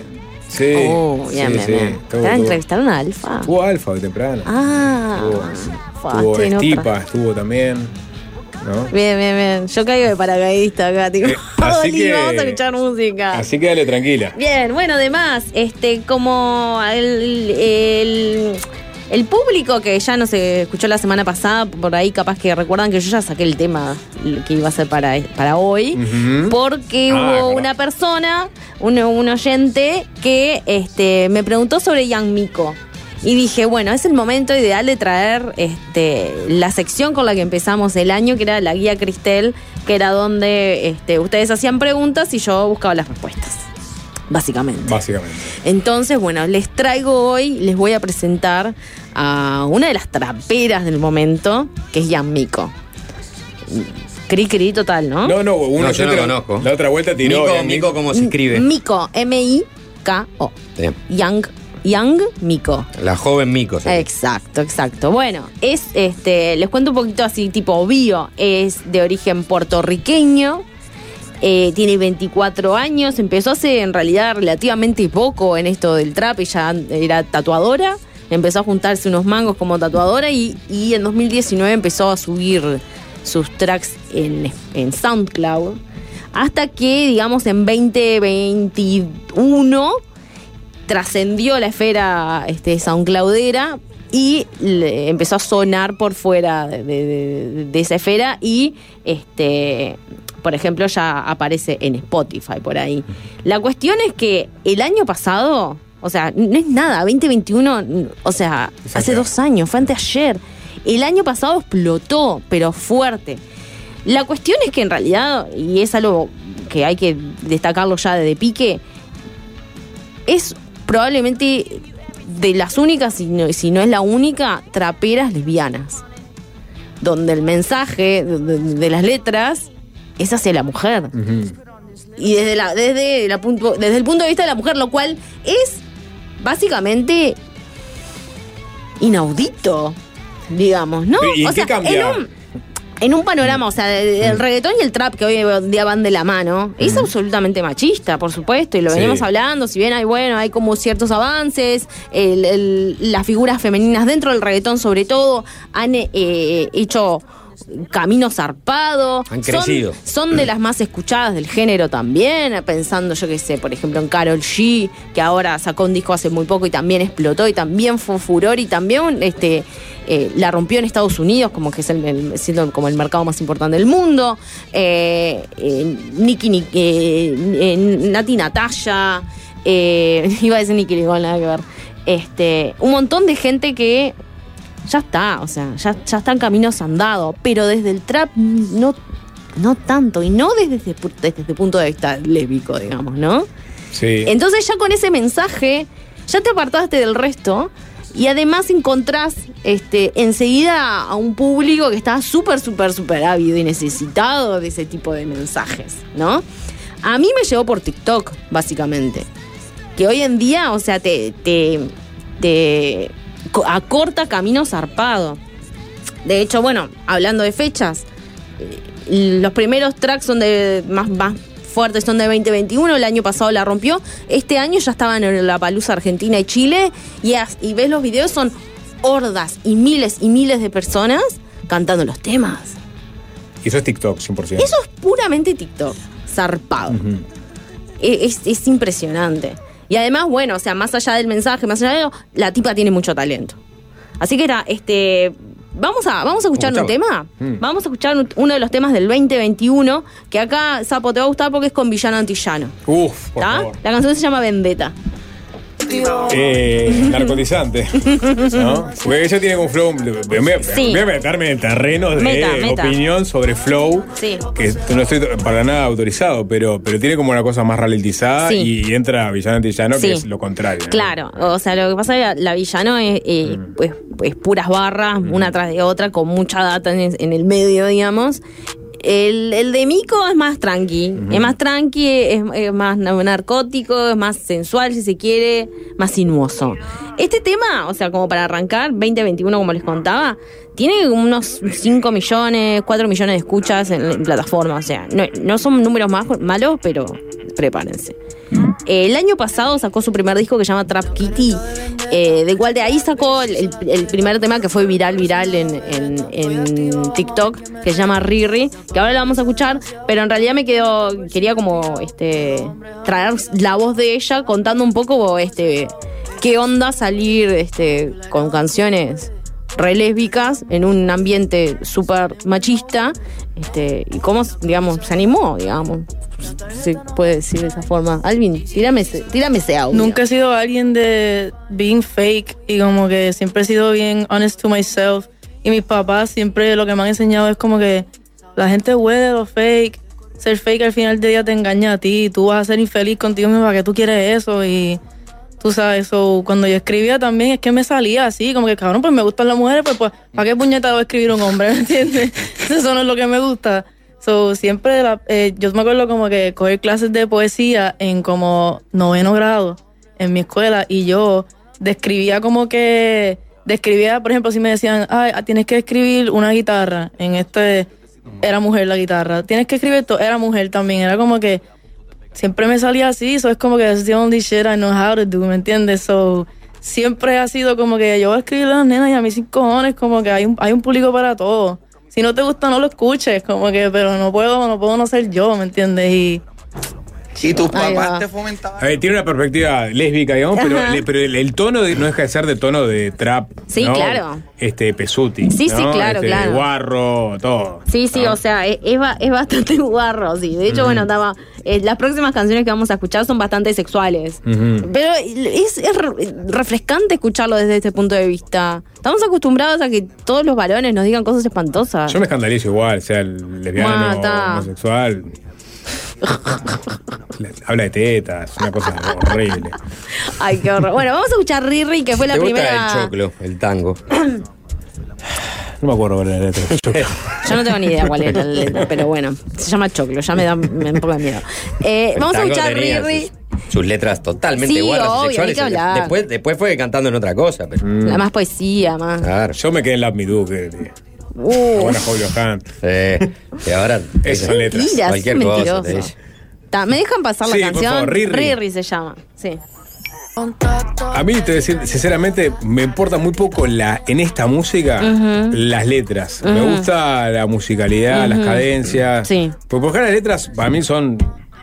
Sí. Oh, bien, sí, sí. ¿Te entrevistaron a Alfa? Estuvo Alfa de temprano. Ah. Estuvo. Estipa, estuvo también. ¿no? Bien, bien, bien. Yo caigo de paracaidista acá, tipo. así Oli, que- vamos a escuchar música. Así que dale tranquila. Bien, bueno, además, este, como el, el, el público que ya nos escuchó la semana pasada, por ahí capaz que recuerdan que yo ya saqué el tema que iba a ser para, para hoy, porque Ah, hubo claro. una persona, un, un oyente, que este, me preguntó sobre Yang Miko. Y dije, bueno, es el momento ideal de traer este, la sección con la que empezamos el año, que era la guía Cristel, que era donde este, ustedes hacían preguntas y yo buscaba las respuestas. Básicamente. Básicamente. Entonces, bueno, les traigo hoy, les voy a presentar a una de las traperas del momento, que es Jan Mico. Cri cri total, ¿no? No, no, uno No, yo no conozco. La otra vuelta tiró. Mico, eh, Mico, ¿cómo se escribe? Mico, M-I-K-O. Bien. Young, Young Mico. La joven Mico. se- Exacto, exacto. Bueno, es este, les cuento un poquito así, tipo bio, es de origen puertorriqueño. Eh, tiene 24 años, empezó hace en realidad relativamente poco en esto del trap, ella era tatuadora, empezó a juntarse unos mangos como tatuadora y, y en 2019 empezó a subir sus tracks en, en SoundCloud, hasta que, digamos, en 2021 trascendió la esfera este, soundcloudera y empezó a sonar por fuera de- de esa esfera y este por ejemplo ya aparece en Spotify por ahí. La cuestión es que el año pasado, o sea, no es nada, 2021, o sea, hace dos años, fue anteayer. El año pasado explotó, pero fuerte. La cuestión es que en realidad, y es algo que hay que destacarlo ya desde pique, es probablemente de las únicas, si no, si no es la única, traperas lesbianas. Donde el mensaje de, de- de las letras es hacia la mujer. Y desde, la, desde, la punto, desde el punto de vista de la mujer, lo cual es básicamente inaudito, digamos, ¿no? ¿Y en o qué sea, cambia? en un, en un panorama, o sea, el reggaetón y el trap que hoy en día van de la mano, es absolutamente machista, por supuesto, y lo Sí. venimos hablando, si bien hay, bueno, hay como ciertos avances, el- el- las figuras femeninas dentro del reggaetón sobre todo han eh, hecho caminos zarpados. Han crecido. Son, de las más escuchadas del género también, pensando, yo qué sé, por ejemplo, en Carol G, que ahora sacó un disco hace muy poco y también explotó y también fue furor y también este, eh, la rompió en Estados Unidos, como que es el, el- siendo como el mercado más importante del mundo. Eh, eh, Nicki, Nic- eh, eh, Nati Natalia, eh, iba a decir Nicki Nicole, nada que ver. Este, un montón de gente que ya está, o sea, ya, ya están caminos andados, pero desde el trap no, no tanto, y no desde pu- desde ese punto de vista lésbico, digamos, ¿no? Sí. Entonces ya con ese mensaje, ya te apartaste del resto y además encontrás este, enseguida a un público que está súper, súper, súper ávido y necesitado de ese tipo de mensajes, ¿no? A mí me llegó por TikTok, básicamente. Que hoy en día, o sea, te, te, acorta camino zarpado. De hecho, bueno, hablando de fechas, eh, los primeros tracks son de más, más fuertes son de 2021, el año pasado la rompió, este año ya estaban en la Palusa Argentina y Chile y, as- y ves los videos son hordas y miles y miles de personas cantando los temas. Y eso es TikTok, 100%. Eso es puramente TikTok, zarpado. E- Es, es impresionante. Y además, bueno, o sea, más allá del mensaje, más allá de eso, la tipa tiene mucho talento. Así que era, este. Vamos a, vamos a escuchar un tema. Mm. Vamos a escuchar un- uno de los temas del 2021, que acá, Sapo, te va a gustar porque es con Villano Antillano. Uf, por ¿Está? favor. La canción se llama Vendetta. Eh, narcotizante. ¿no? Porque ella tiene un flow. Voy a, Sí. voy a meterme en terrenos de Meta, meta. opinión sobre flow. Sí. Que no estoy para nada autorizado, pero, pero tiene como una cosa más ralentizada Sí. y entra Villano Antillano, que es lo contrario. ¿no? Claro, o sea, lo que pasa es que la, la villano es, eh, Mm. pues, pues puras barras, una tras de otra, con mucha data en, en el medio, digamos. El, el de Mico es más tranqui, es más tranqui, es, es más na- narcótico, es más sensual si se quiere, más sinuoso. Este tema, o sea, como para arrancar, 2021 como les contaba, tiene unos 5 millones, 4 millones de escuchas en, en plataforma, o sea, no, no son números más malos, pero prepárense. El año pasado sacó su primer disco que se llama Trap Kitty, eh, de cual de ahí sacó el, el- primer tema que fue viral, viral en, en- TikTok, que se llama Riri, que ahora la vamos a escuchar, pero en realidad me quedó, quería como este traer la voz de ella contando un poco este qué onda salir este con canciones re lésbicas en un ambiente súper machista este, y cómo, digamos, se animó, digamos. se puede decir de esa forma. Alvin, tírame ese, tírame ese. Nunca he sido alguien de being fake y como que siempre he sido bien honest to myself. Y mis papás siempre lo que me han enseñado es como que la gente huele lo fake. Ser fake al final del día te engaña a ti. Tú vas a ser infeliz contigo mismo para que tú quieres eso. Y tú sabes, so, cuando yo escribía también es que me salía así, como que cabrón, pues me gustan las mujeres, pues, pues ¿para qué puñeta voy a escribir un hombre? ¿Me entiendes? Eso no es lo que me gusta. So, siempre, la- eh, yo me acuerdo como que coger clases de poesía en como noveno grado en mi escuela y yo describía como que, describía, por ejemplo, si me decían, ay, ah, tienes que escribir una guitarra, en este era mujer la guitarra, tienes que escribir esto, era mujer también, era como que siempre me salía así, eso es como que that's the only shit I know how to do, ¿me entiendes? So, siempre ha sido como que yo voy a escribir a las nenas y a mis sin cojones, como que hay un, hay un público para todo. Si no te gusta, no lo escuches, como que, pero no puedo, no puedo no ser yo, ¿me entiendes? Y Y tus papás te fomentaban. A ver, tiene una perspectiva lésbica, digamos, pero, le- pero el, el tono de- no deja de ser de tono de trap. Sí, ¿no? claro. Este, Pesuti. Sí, sí, claro, Este, claro. Guarro, todo. Sí, sí, o sea, es, es es bastante guarro, sí. De hecho, bueno, estaba, eh, las próximas canciones que vamos a escuchar son bastante sexuales. Pero es, es re- refrescante escucharlo desde este punto de vista. Estamos acostumbrados a que todos los varones nos digan cosas espantosas. Yo me escandalizo igual, sea el lesbiano, Mata. homosexual. Habla de tetas, una cosa horrible. Ay, qué horror. Bueno, vamos a escuchar Riri, que fue la ¿Te gusta primera. el choclo, el tango? No me acuerdo cuál era la letra. Yo no tengo ni idea cuál era la letra, pero bueno, se llama Choclo, ya me da un poco de miedo. Eh, El vamos a tango escuchar tenía Riri. Sus, sus letras totalmente Sí, obvio, y sexuales. ni que hablar. Después, después fue cantando en otra cosa. Pero, La más poesía, más. Claro. Yo me quedé en Do, que que- Uh, buena Julio Han. Eh, y ahora. Esas son letras. Mentiras, Cualquier cosa. mentiroso. te dice. Ta, ¿Me dejan pasar Sí, la por canción? favor, Riri. se llama. Sí. A mí, te voy a decir, sinceramente, me importa muy poco la, en esta música Ujú. las letras. Me Ujú. gusta la musicalidad, las Ujú. cadencias. Sí. Porque por ejemplo, las letras para mí son.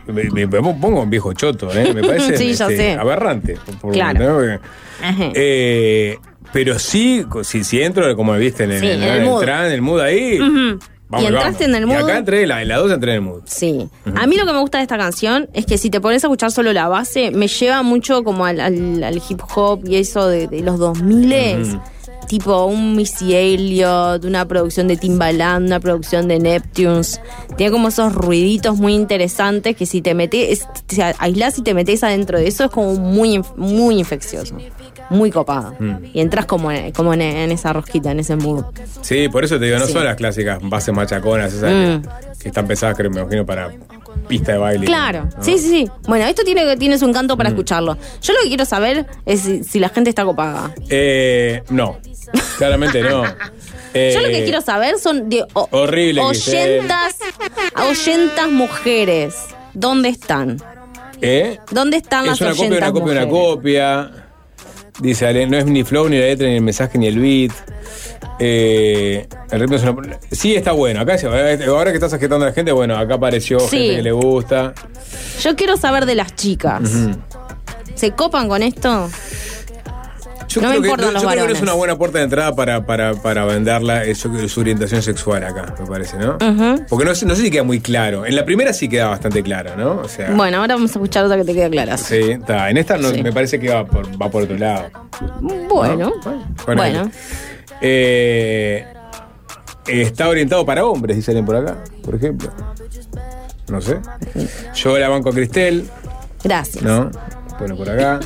Me, me- me pongo un viejo choto, ¿eh? Me parece Sí, ya este, sé. aberrante. por- por- Claro. ¿no? Porque- Ajá. Eh, pero sí, si, si entro, como viste, en el, Sí, en el el, mood. tran, en el mood ahí. Vamos, y entraste vamos. en el Y mood. acá entré, la, en la 2 entré en el mood. Sí. A mí lo que me gusta de esta canción es que si te pones a escuchar solo la base, me lleva mucho como al, al- al hip hop y eso de, de los 2000 Ujú. Tipo un Missy Elliott, una producción de Timbaland, una producción de Neptunes. Tiene como esos ruiditos muy interesantes que si te metes, te aislás y te metes adentro de eso es como muy, muy infeccioso. Muy copado. Mm. Y entras como, en, como en, en esa rosquita, en ese mood. Sí, por eso te digo, no Sí. son las clásicas bases machaconas esas Mm. que, que están pensadas, creo, me imagino, para pista de baile. Claro, ¿no? sí, sí, sí. Bueno, esto tiene, tiene su encanto para Mm. escucharlo. Yo lo que quiero saber es si, si la gente está copada. Eh, no, claramente no. Yo lo que Eh, quiero saber son de o- Horrible, oyentas, oyentas mujeres. ¿Dónde están? ¿Eh? ¿Dónde están Es las una copia, una copia, una copia. Dice, Ale, no es ni flow, ni la letra, ni el mensaje, ni el beat. Eh, el ritmo es una- Sí, está bueno. Acá, ahora que estás agitando a la gente, bueno, acá apareció Sí. gente que le gusta. Yo quiero saber de las chicas. ¿Se copan con esto? Yo, No me creo, que, importan no- los yo creo que no es una buena puerta de entrada para, para, para venderla eh, su, orientación sexual acá, me parece, ¿no? Porque no, sé- no sé si queda muy claro. En la primera sí queda bastante claro, ¿no? O sea, Bueno, ahora vamos a escuchar otra que te quede clara. sí, está. En esta no- Sí. me parece que va por, va por otro lado. Bueno, Bueno, bueno. Eh, está orientado para hombres, dice alguien por acá, por ejemplo. No sé. Yo la banco a Cristel, Gracias. ¿no? Bueno, por acá.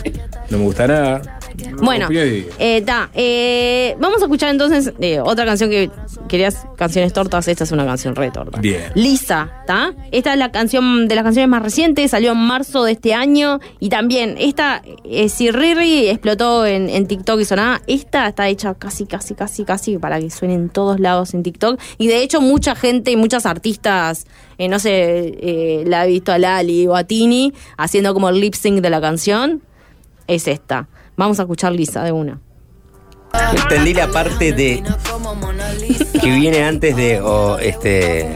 No me gusta nada. Bueno, eh, ta, eh, vamos a escuchar entonces eh, otra canción que querías, canciones tortas, esta es una canción re torta. Bien. Lisa, ¿está? Esta es la canción de las canciones más recientes, salió en marzo de este año y también esta, eh, si Riri explotó en, en TikTok y sonaba, esta está hecha casi, casi, casi, casi para que suene en todos lados en TikTok y de hecho mucha gente y muchas artistas, eh, no sé, eh, la he visto a Lali o a Tini haciendo como el lip sync de la canción, es esta. Vamos a escuchar Lisa de una. Entendí la parte de. que viene antes de. o, este.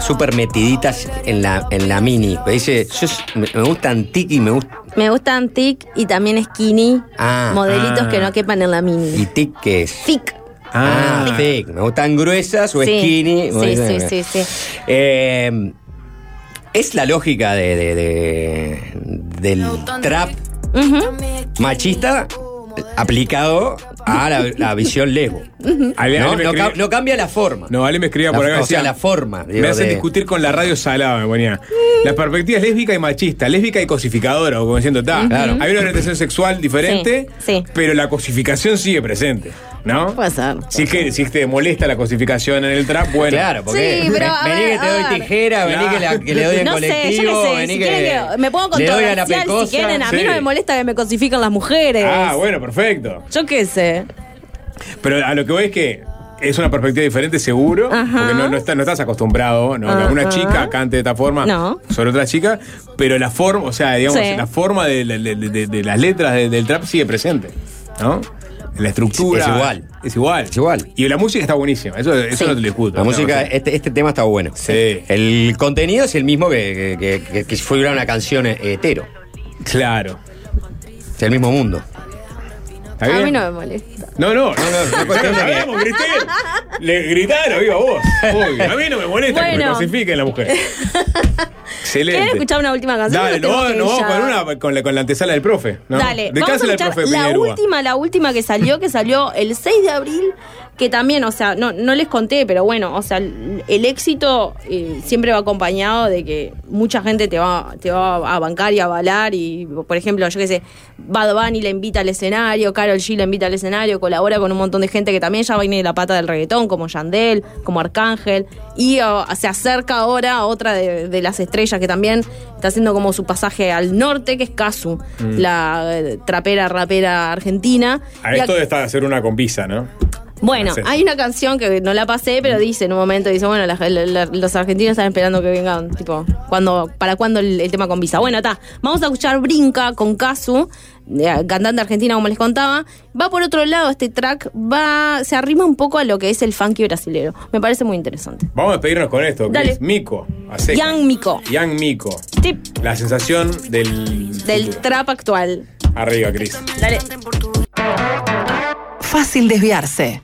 Super metiditas en la, en la mini. Me dice, yo me, me gustan tiki y me gusta. Me gustan tic y también skinny, Ah, modelitos ah. que no quepan en la mini. ¿Y tic qué es? Thick. Ah, thick. Me gustan gruesas o Sí, skinny. Sí, sí, sí, sí. Eh, Es la lógica de, de- de- del trap machista aplicado a la, la visión lesbo. Ale- No, Ale me no escribía- ca- no cambia la forma. No, Ale me escribía por La- acá. o sea, la forma, digo, Me hacen de- discutir con la radio salada, me ponía. Las perspectivas lésbica y machista, lésbica y cosificadora, o como diciendo, está. Claro. Hay una orientación sexual diferente, Sí, sí. pero la cosificación sigue presente. ¿No? Puede ser. Si es que, si es que te molesta la cosificación en el trap, bueno. Claro, porque Sí, pero, a vení ver, que te doy tijera, vení que, la- que le doy en no sé, yo colectivo, sé, vení si que, quieren que me pongo le doy a pecosa. si quieren, a mí Sí. no me molesta que me cosifiquen las mujeres. Ah, bueno, perfecto. Yo qué sé. Pero a lo que voy es que es una perspectiva diferente, seguro. Ajá. Porque no, no, está- no estás acostumbrado, ¿no? Que una chica cante de esta forma No. sobre otra chica. Pero la forma, o sea, digamos, Sí. la forma de, de- de- de- de las letras de- del trap sigue presente. ¿No? La estructura. Es igual. Es igual. Es igual. Y la música está buenísima. Eso, eso Sí. no te lo discuto. La No, música, no sé. este, este tema está bueno. Sí. El contenido es el mismo que, que, que- que si fuera una canción hetero. Claro. Es el mismo mundo. ¿Está A bien? mí no me molesta. No, no. No, no, no, cuestión de que- Sabemos, grité. Le gritaron, viva vos. Obvio. A mí no me molesta que me Bueno. cosifiquen la mujer. Excelente. ¿Quieren escuchar una última canción? Dale, no, que no, ya? con una con la, con la antesala del profe. ¿no? Dale, ¿De qué vamos a escuchar profe la Piñerúa? última, la última que salió, que salió el 6 de abril, que también, o sea, no, no les conté, pero bueno, o sea, el, el éxito eh, siempre va acompañado de que mucha gente te va, te va a bancar y a avalar y, por ejemplo, yo qué sé, Bad Bunny la invita al escenario, Carol G la invita al escenario, colabora con un montón de gente que también ya viene de la pata del reggaetón, como Yandel, como Arcángel, y se acerca ahora a otra de, de las estrellas que también está haciendo como su pasaje al norte, que es Kazu, Mm. la eh, trapera, rapera argentina. A Y esto de estar hacer una con visa, ¿no? Bueno, Sí. hay una canción que no la pasé, pero dice en un momento, dice, bueno, la- la- la- los argentinos están esperando que vengan, tipo, cuando, ¿para cuándo el, el tema con visa? Bueno, está, vamos a escuchar Brinca con Kazu, eh, cantante argentina, como les contaba. Va por otro lado este track, va, se arrima un poco a lo que es el funky brasilero. Me parece muy interesante. Vamos a despedirnos con esto. que Dale. es Mico. Young Miko, Young Mico. tip La sensación del. del futuro. trap actual. Arriba, Cris. Dale. Fácil desviarse.